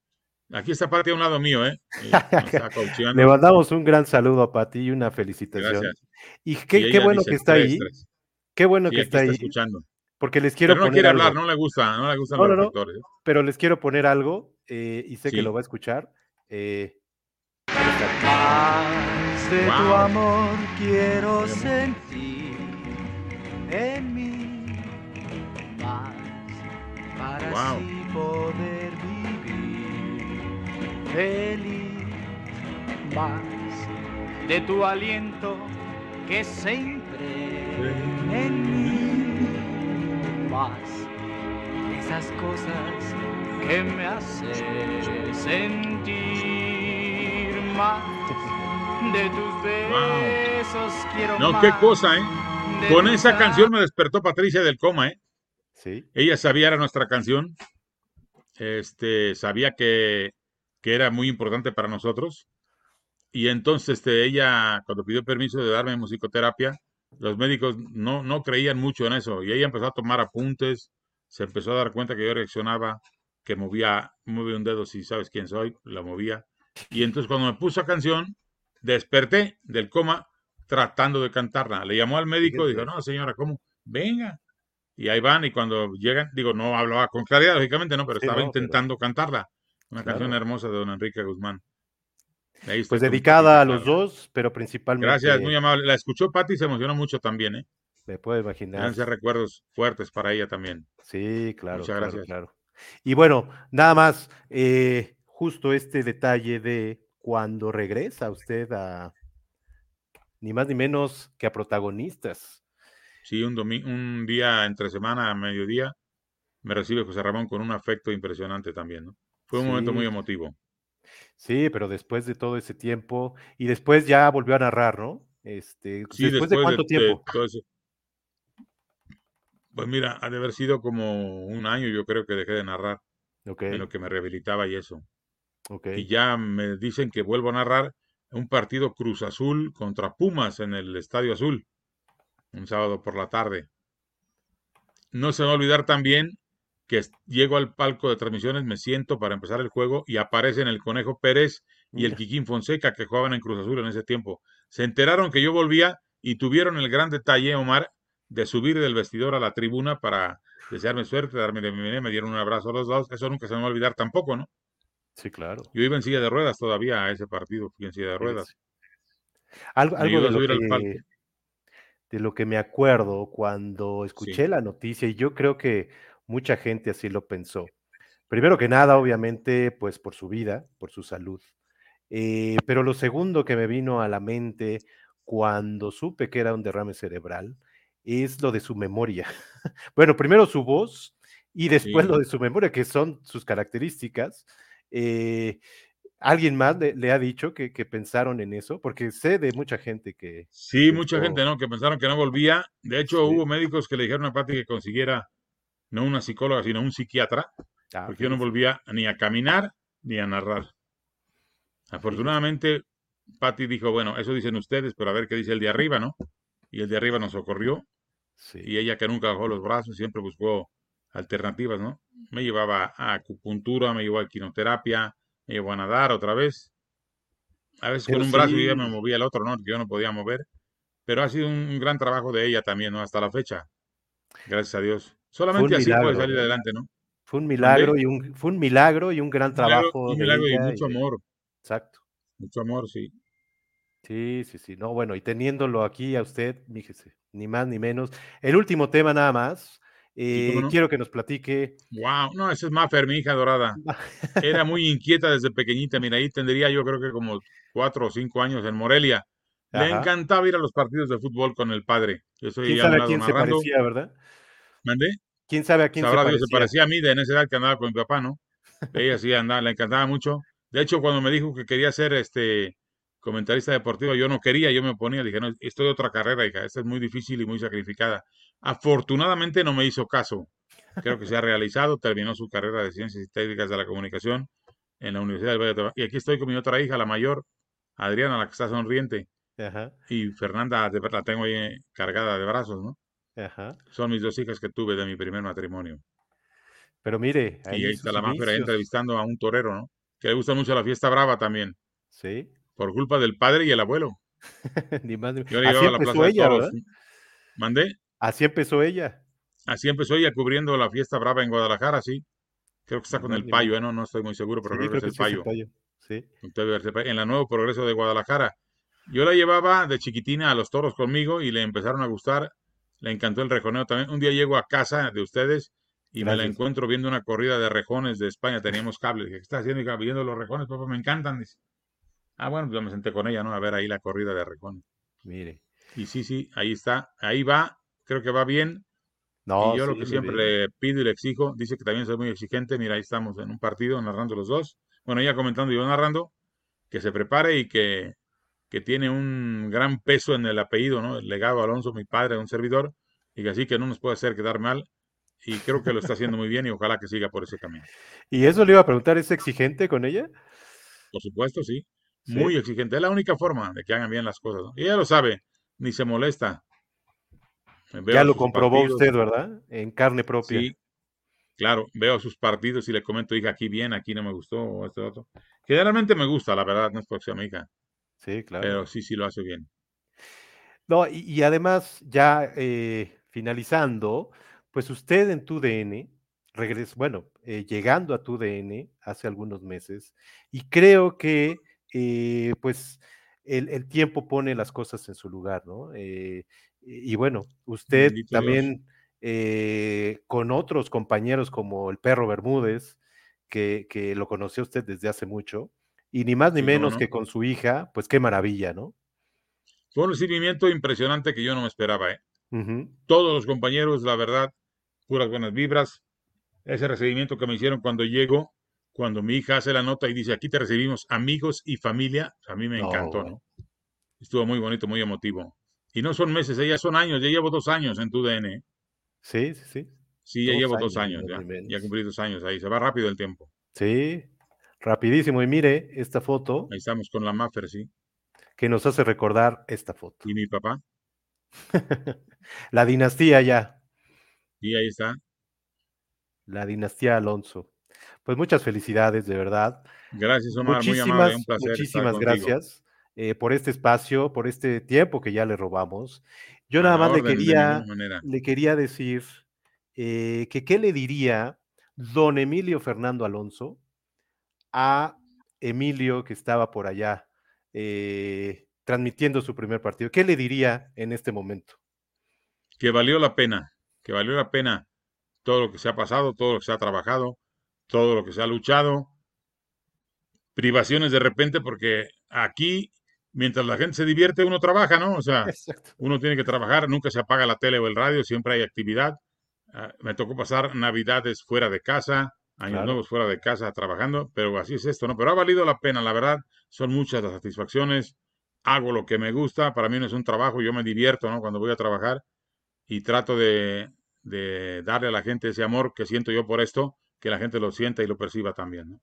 Aquí está Pati a un lado mío, ¿eh? Coacheando. Le mandamos un gran saludo a Pati y una felicitación. Gracias. Y qué, Y qué bueno dice que está tres, ahí. tres. Qué bueno Sí, que está está ahí. escuchando. Porque les quiero Pero no poner quiere algo. hablar, no le gusta, no le gustan No, los no, no. reflectores. ¿eh? Pero les quiero poner algo eh, y sé que lo va a escuchar. eh, Más de tu amor quiero sentir en mí. Más para Wow. así poder vivir feliz. Más de tu aliento que se impregna en mí. Más de esas cosas que me hacen sentir más de tus besos quiero No, más qué cosa, ¿eh? Con esa canción me despertó Patricia del coma, ¿eh? sí, Ella sabía era nuestra canción. Este, sabía que, que era muy importante para nosotros. Y entonces este, ella, cuando pidió permiso de darme musicoterapia, los médicos no, no creían mucho en eso. Y ella empezó a tomar apuntes, se empezó a dar cuenta que yo reaccionaba, que movía, movía un dedo si sabes quién soy, la movía. Y entonces cuando me puso canción, desperté del coma tratando de cantarla. Le llamó al médico y dijo, no, señora, ¿cómo? Venga. Y ahí van y cuando llegan, digo, no hablaba con claridad, lógicamente, ¿no? Pero Sí, estaba no, pero- intentando cantarla. Una Claro. canción hermosa de don Enrique Guzmán. Ahí pues dedicada a los dos, pero principalmente. Gracias, muy amable. La escuchó Patti y se emocionó mucho también, ¿eh? Me puedo imaginar. Ser recuerdos fuertes para ella también. Sí, claro, Muchas claro, gracias. claro. Y bueno, nada más, eh, justo este detalle de cuando regresa usted a ni más ni menos que a protagonistas. Sí, un, un día entre semana a mediodía me recibe José Ramón con un afecto impresionante también, ¿no? Fue un momento muy emotivo. Sí, pero después de todo ese tiempo, y después ya volvió a narrar, ¿no? Este, Sí, después, de cuánto de tiempo. todo. Pues mira, ha de haber sido como un año, yo creo que dejé de narrar Ok, en lo que me rehabilitaba y eso. Y ya me dicen que vuelvo a narrar un partido Cruz Azul contra Pumas en el Estadio Azul, un sábado por la tarde. No se me va a olvidar también que llego al palco de transmisiones, me siento para empezar el juego y aparecen el Conejo Pérez y el. Quiquín Fonseca que jugaban en Cruz Azul en ese tiempo. Se enteraron que yo volvía y tuvieron el gran detalle, Omar, de subir del vestidor a la tribuna para desearme suerte, darme de bienvenida, me dieron un abrazo a los dos. Eso nunca se me va a olvidar tampoco, ¿no? Sí, claro. Yo iba en silla de ruedas todavía a ese partido, fui en silla de ruedas. Algo, algo de, lo que, de lo que me acuerdo cuando escuché la noticia, y yo creo que mucha gente así lo pensó. Primero que nada, obviamente, pues por su vida, por su salud. Eh, pero lo segundo que me vino a la mente cuando supe que era un derrame cerebral es lo de su memoria. bueno, primero su voz y después lo de su memoria, que son sus características. Eh, ¿Alguien más le, ha dicho que, pensaron en eso? Porque sé de mucha gente que... Sí, mucha gente, ¿no? Que pensaron que no volvía. De hecho, hubo médicos que le dijeron a Pati que consiguiera no una psicóloga, sino un psiquiatra, ah, porque yo no volvía ni a caminar ni a narrar. Afortunadamente, Patti dijo, bueno, eso dicen ustedes, pero a ver qué dice el de arriba, ¿no? Y el de arriba nos socorrió. Y ella que nunca bajó los brazos, siempre buscó alternativas, ¿no? Me llevaba a acupuntura, me llevó a quinoterapia, me llevó a nadar otra vez. A veces con un brazo y ya me movía el otro, ¿no? Que yo no podía mover. Pero ha sido un, gran trabajo de ella también, ¿no? Hasta la fecha. Gracias a Dios. Solamente así puede salir adelante, ¿no? Fue un milagro y un, fue un milagro y un gran trabajo. Un milagro, y mucho amor. Exacto. Mucho amor, sí. Sí, sí, sí. No, bueno, y teniéndolo aquí a usted, fíjese, ni más ni menos. El último tema nada más. Eh, quiero que nos platique. Wow, no, esa es Maffer, mi hija dorada. Era muy inquieta desde pequeñita. Mira, ahí tendría yo creo que como cuatro o cinco años en Morelia. Le encantaba ir a los partidos de fútbol con el padre. Yo soy ¿Quién sabe a quién se parecía, verdad? ¿Mandé? ¿Quién sabe a quién se parecía? se parecía a mí de en esa edad que andaba con mi papá, ¿no? Ella sí andaba, le encantaba mucho. De hecho, cuando me dijo que quería ser este comentarista deportivo, yo no quería, yo me oponía, dije, no, estoy de otra carrera, hija, esta es muy difícil y muy sacrificada. Afortunadamente no me hizo caso. Creo que se ha realizado, terminó su carrera de Ciencias y Técnicas de la Comunicación en la Universidad del Valle de Y aquí estoy con mi otra hija, la mayor, Adriana, la que está sonriente. Y Fernanda, la tengo ahí cargada de brazos, ¿no? Son mis dos hijas que tuve de mi primer matrimonio. Pero mire, ahí y ahí está la máfera entrevistando a un torero, ¿no? Que le gusta mucho la fiesta brava también. Sí. Por culpa del padre y el abuelo. Ni madre. Yo Así empezó ella, ¿verdad? ¿Mandé? Así empezó ella. Así empezó ella cubriendo la fiesta brava en Guadalajara, sí. Creo que está con el payo, ¿eh? no, no estoy muy seguro, pero creo, que es el payo. Sí. En la Nuevo Progreso de Guadalajara. Yo la llevaba de chiquitina a los toros conmigo y le empezaron a gustar le encantó el rejoneo también. Un día llego a casa de ustedes y me la encuentro viendo una corrida de rejones de España. Teníamos cable. Dije, ¿qué estás haciendo? Y viendo los rejones, papá, me encantan. Dice, ah, bueno, pues yo me senté con ella, ¿no? A ver ahí la corrida de rejones. Mire. Y sí, sí, ahí está. Ahí va. Creo que va bien. No, y yo lo que siempre le pido y le exijo, dice que también soy muy exigente. Mira, ahí estamos en un partido narrando los dos. Bueno, ella comentando y yo narrando, que se prepare y que que tiene un gran peso en el apellido, ¿no? El legado Alonso, mi padre, un servidor, y que así que no nos puede hacer quedar mal. Y creo que lo está haciendo muy bien y ojalá que siga por ese camino. ¿Y eso le iba a preguntar, ¿es exigente con ella? Por supuesto, sí. Muy exigente. Es la única forma de que hagan bien las cosas. Y ella lo sabe, ni se molesta. Ya lo comprobó usted, ¿verdad? En carne propia. Sí, claro, veo sus partidos y le comento, hija, aquí bien, aquí no me gustó, o esto, otro. Generalmente me gusta, la verdad, no es porque sea hija. Sí, claro. Pero sí, sí lo hace bien. No, y, además, ya eh, finalizando, pues usted en tu DN, regresó, bueno, eh, llegando a tu DN hace algunos meses, y creo que, eh, pues, el, tiempo pone las cosas en su lugar, ¿no? Y bueno, usted también con otros compañeros como el perro Bermúdez, que, que lo conoció usted desde hace mucho, y ni más ni menos que con su hija, pues qué maravilla, ¿no? Fue un recibimiento impresionante que yo no me esperaba, ¿eh? Todos los compañeros, la verdad, puras buenas vibras. Ese recibimiento que me hicieron cuando llego, cuando mi hija hace la nota y dice, aquí te recibimos amigos y familia, a mí me encantó, ¿no? Estuvo muy bonito, muy emotivo. Y no son meses, ya son años, ya llevo dos años en tu DN. ¿eh? Sí, sí, sí. Sí, ya llevo dos años, ya, ya cumplí dos años ahí, se va rápido el tiempo. Sí, Rapidísimo, y mire esta foto. Ahí estamos con la Maffer, sí. Que nos hace recordar esta foto. ¿Y mi papá? la dinastía ya. Y ahí está. La dinastía Alonso. Pues muchas felicidades, de verdad. Gracias, Omar. Muchísimas, muy amable, un placer muchísimas gracias. Eh, por este espacio, por este tiempo que ya le robamos. Yo nada más le quería, le quería decir eh, que qué le diría don Emilio Fernando Alonso a Emilio que estaba por allá eh, transmitiendo su primer partido. ¿Qué le diría en este momento? Que valió la pena, que valió la pena todo lo que se ha pasado, todo lo que se ha trabajado, todo lo que se ha luchado. Privaciones de repente porque aquí, mientras la gente se divierte, uno trabaja, ¿no? O sea, uno tiene que trabajar, nunca se apaga la tele o el radio, siempre hay actividad. Ah, me tocó pasar navidades fuera de casa, años nuevos fuera de casa trabajando, pero así es esto, ¿no? Pero ha valido la pena, la verdad, son muchas las satisfacciones, hago lo que me gusta, para mí no es un trabajo, yo me divierto, ¿no? Cuando voy a trabajar y trato de, darle a la gente ese amor que siento yo por esto, que la gente lo sienta y lo perciba también, ¿no?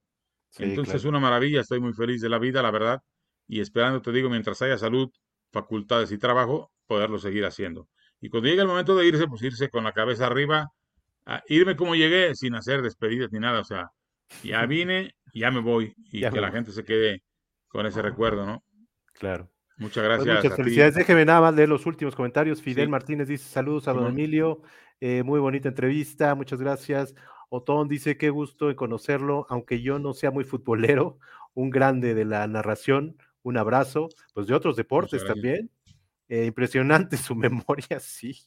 Entonces es una maravilla, estoy muy feliz de la vida, la verdad, y esperando, te digo, mientras haya salud, facultades y trabajo, poderlo seguir haciendo. Y cuando llegue el momento de irse, pues irse con la cabeza arriba, irme como llegué, sin hacer despedidas ni nada, o sea, ya vine, ya me voy, y que la gente se quede con ese recuerdo, ¿no? Claro. Muchas pues gracias. muchas felicidades. Déjeme nada más leer los últimos comentarios. Fidel Martínez dice saludos a don Emilio. Eh, muy bonita entrevista, muchas gracias. Otón dice qué gusto en conocerlo, aunque yo no sea muy futbolero, un grande de la narración, un abrazo, pues de otros deportes también. Eh, impresionante su memoria, sí.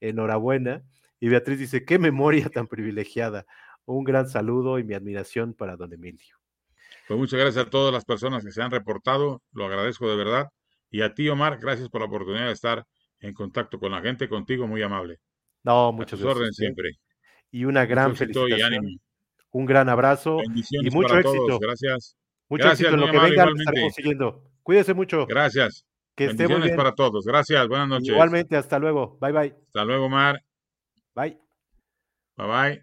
Enhorabuena. Y Beatriz dice, qué memoria tan privilegiada. Un gran saludo y mi admiración para don Emilio. Pues muchas gracias a todas las personas que se han reportado, lo agradezco de verdad. Y a ti, Omar, gracias por la oportunidad de estar en contacto con la gente, contigo, muy amable. No, muchas gracias. orden ¿eh? siempre. Y una gran felicitación. Un gran abrazo y mucho éxito. Gracias. Mucho éxito en lo que venga consiguiendo. Cuídese mucho. Gracias. Que esté muy bien. para todos. Gracias. Buenas noches. Igualmente, hasta luego. Bye bye. Hasta luego, Omar. Bye. Bye bye.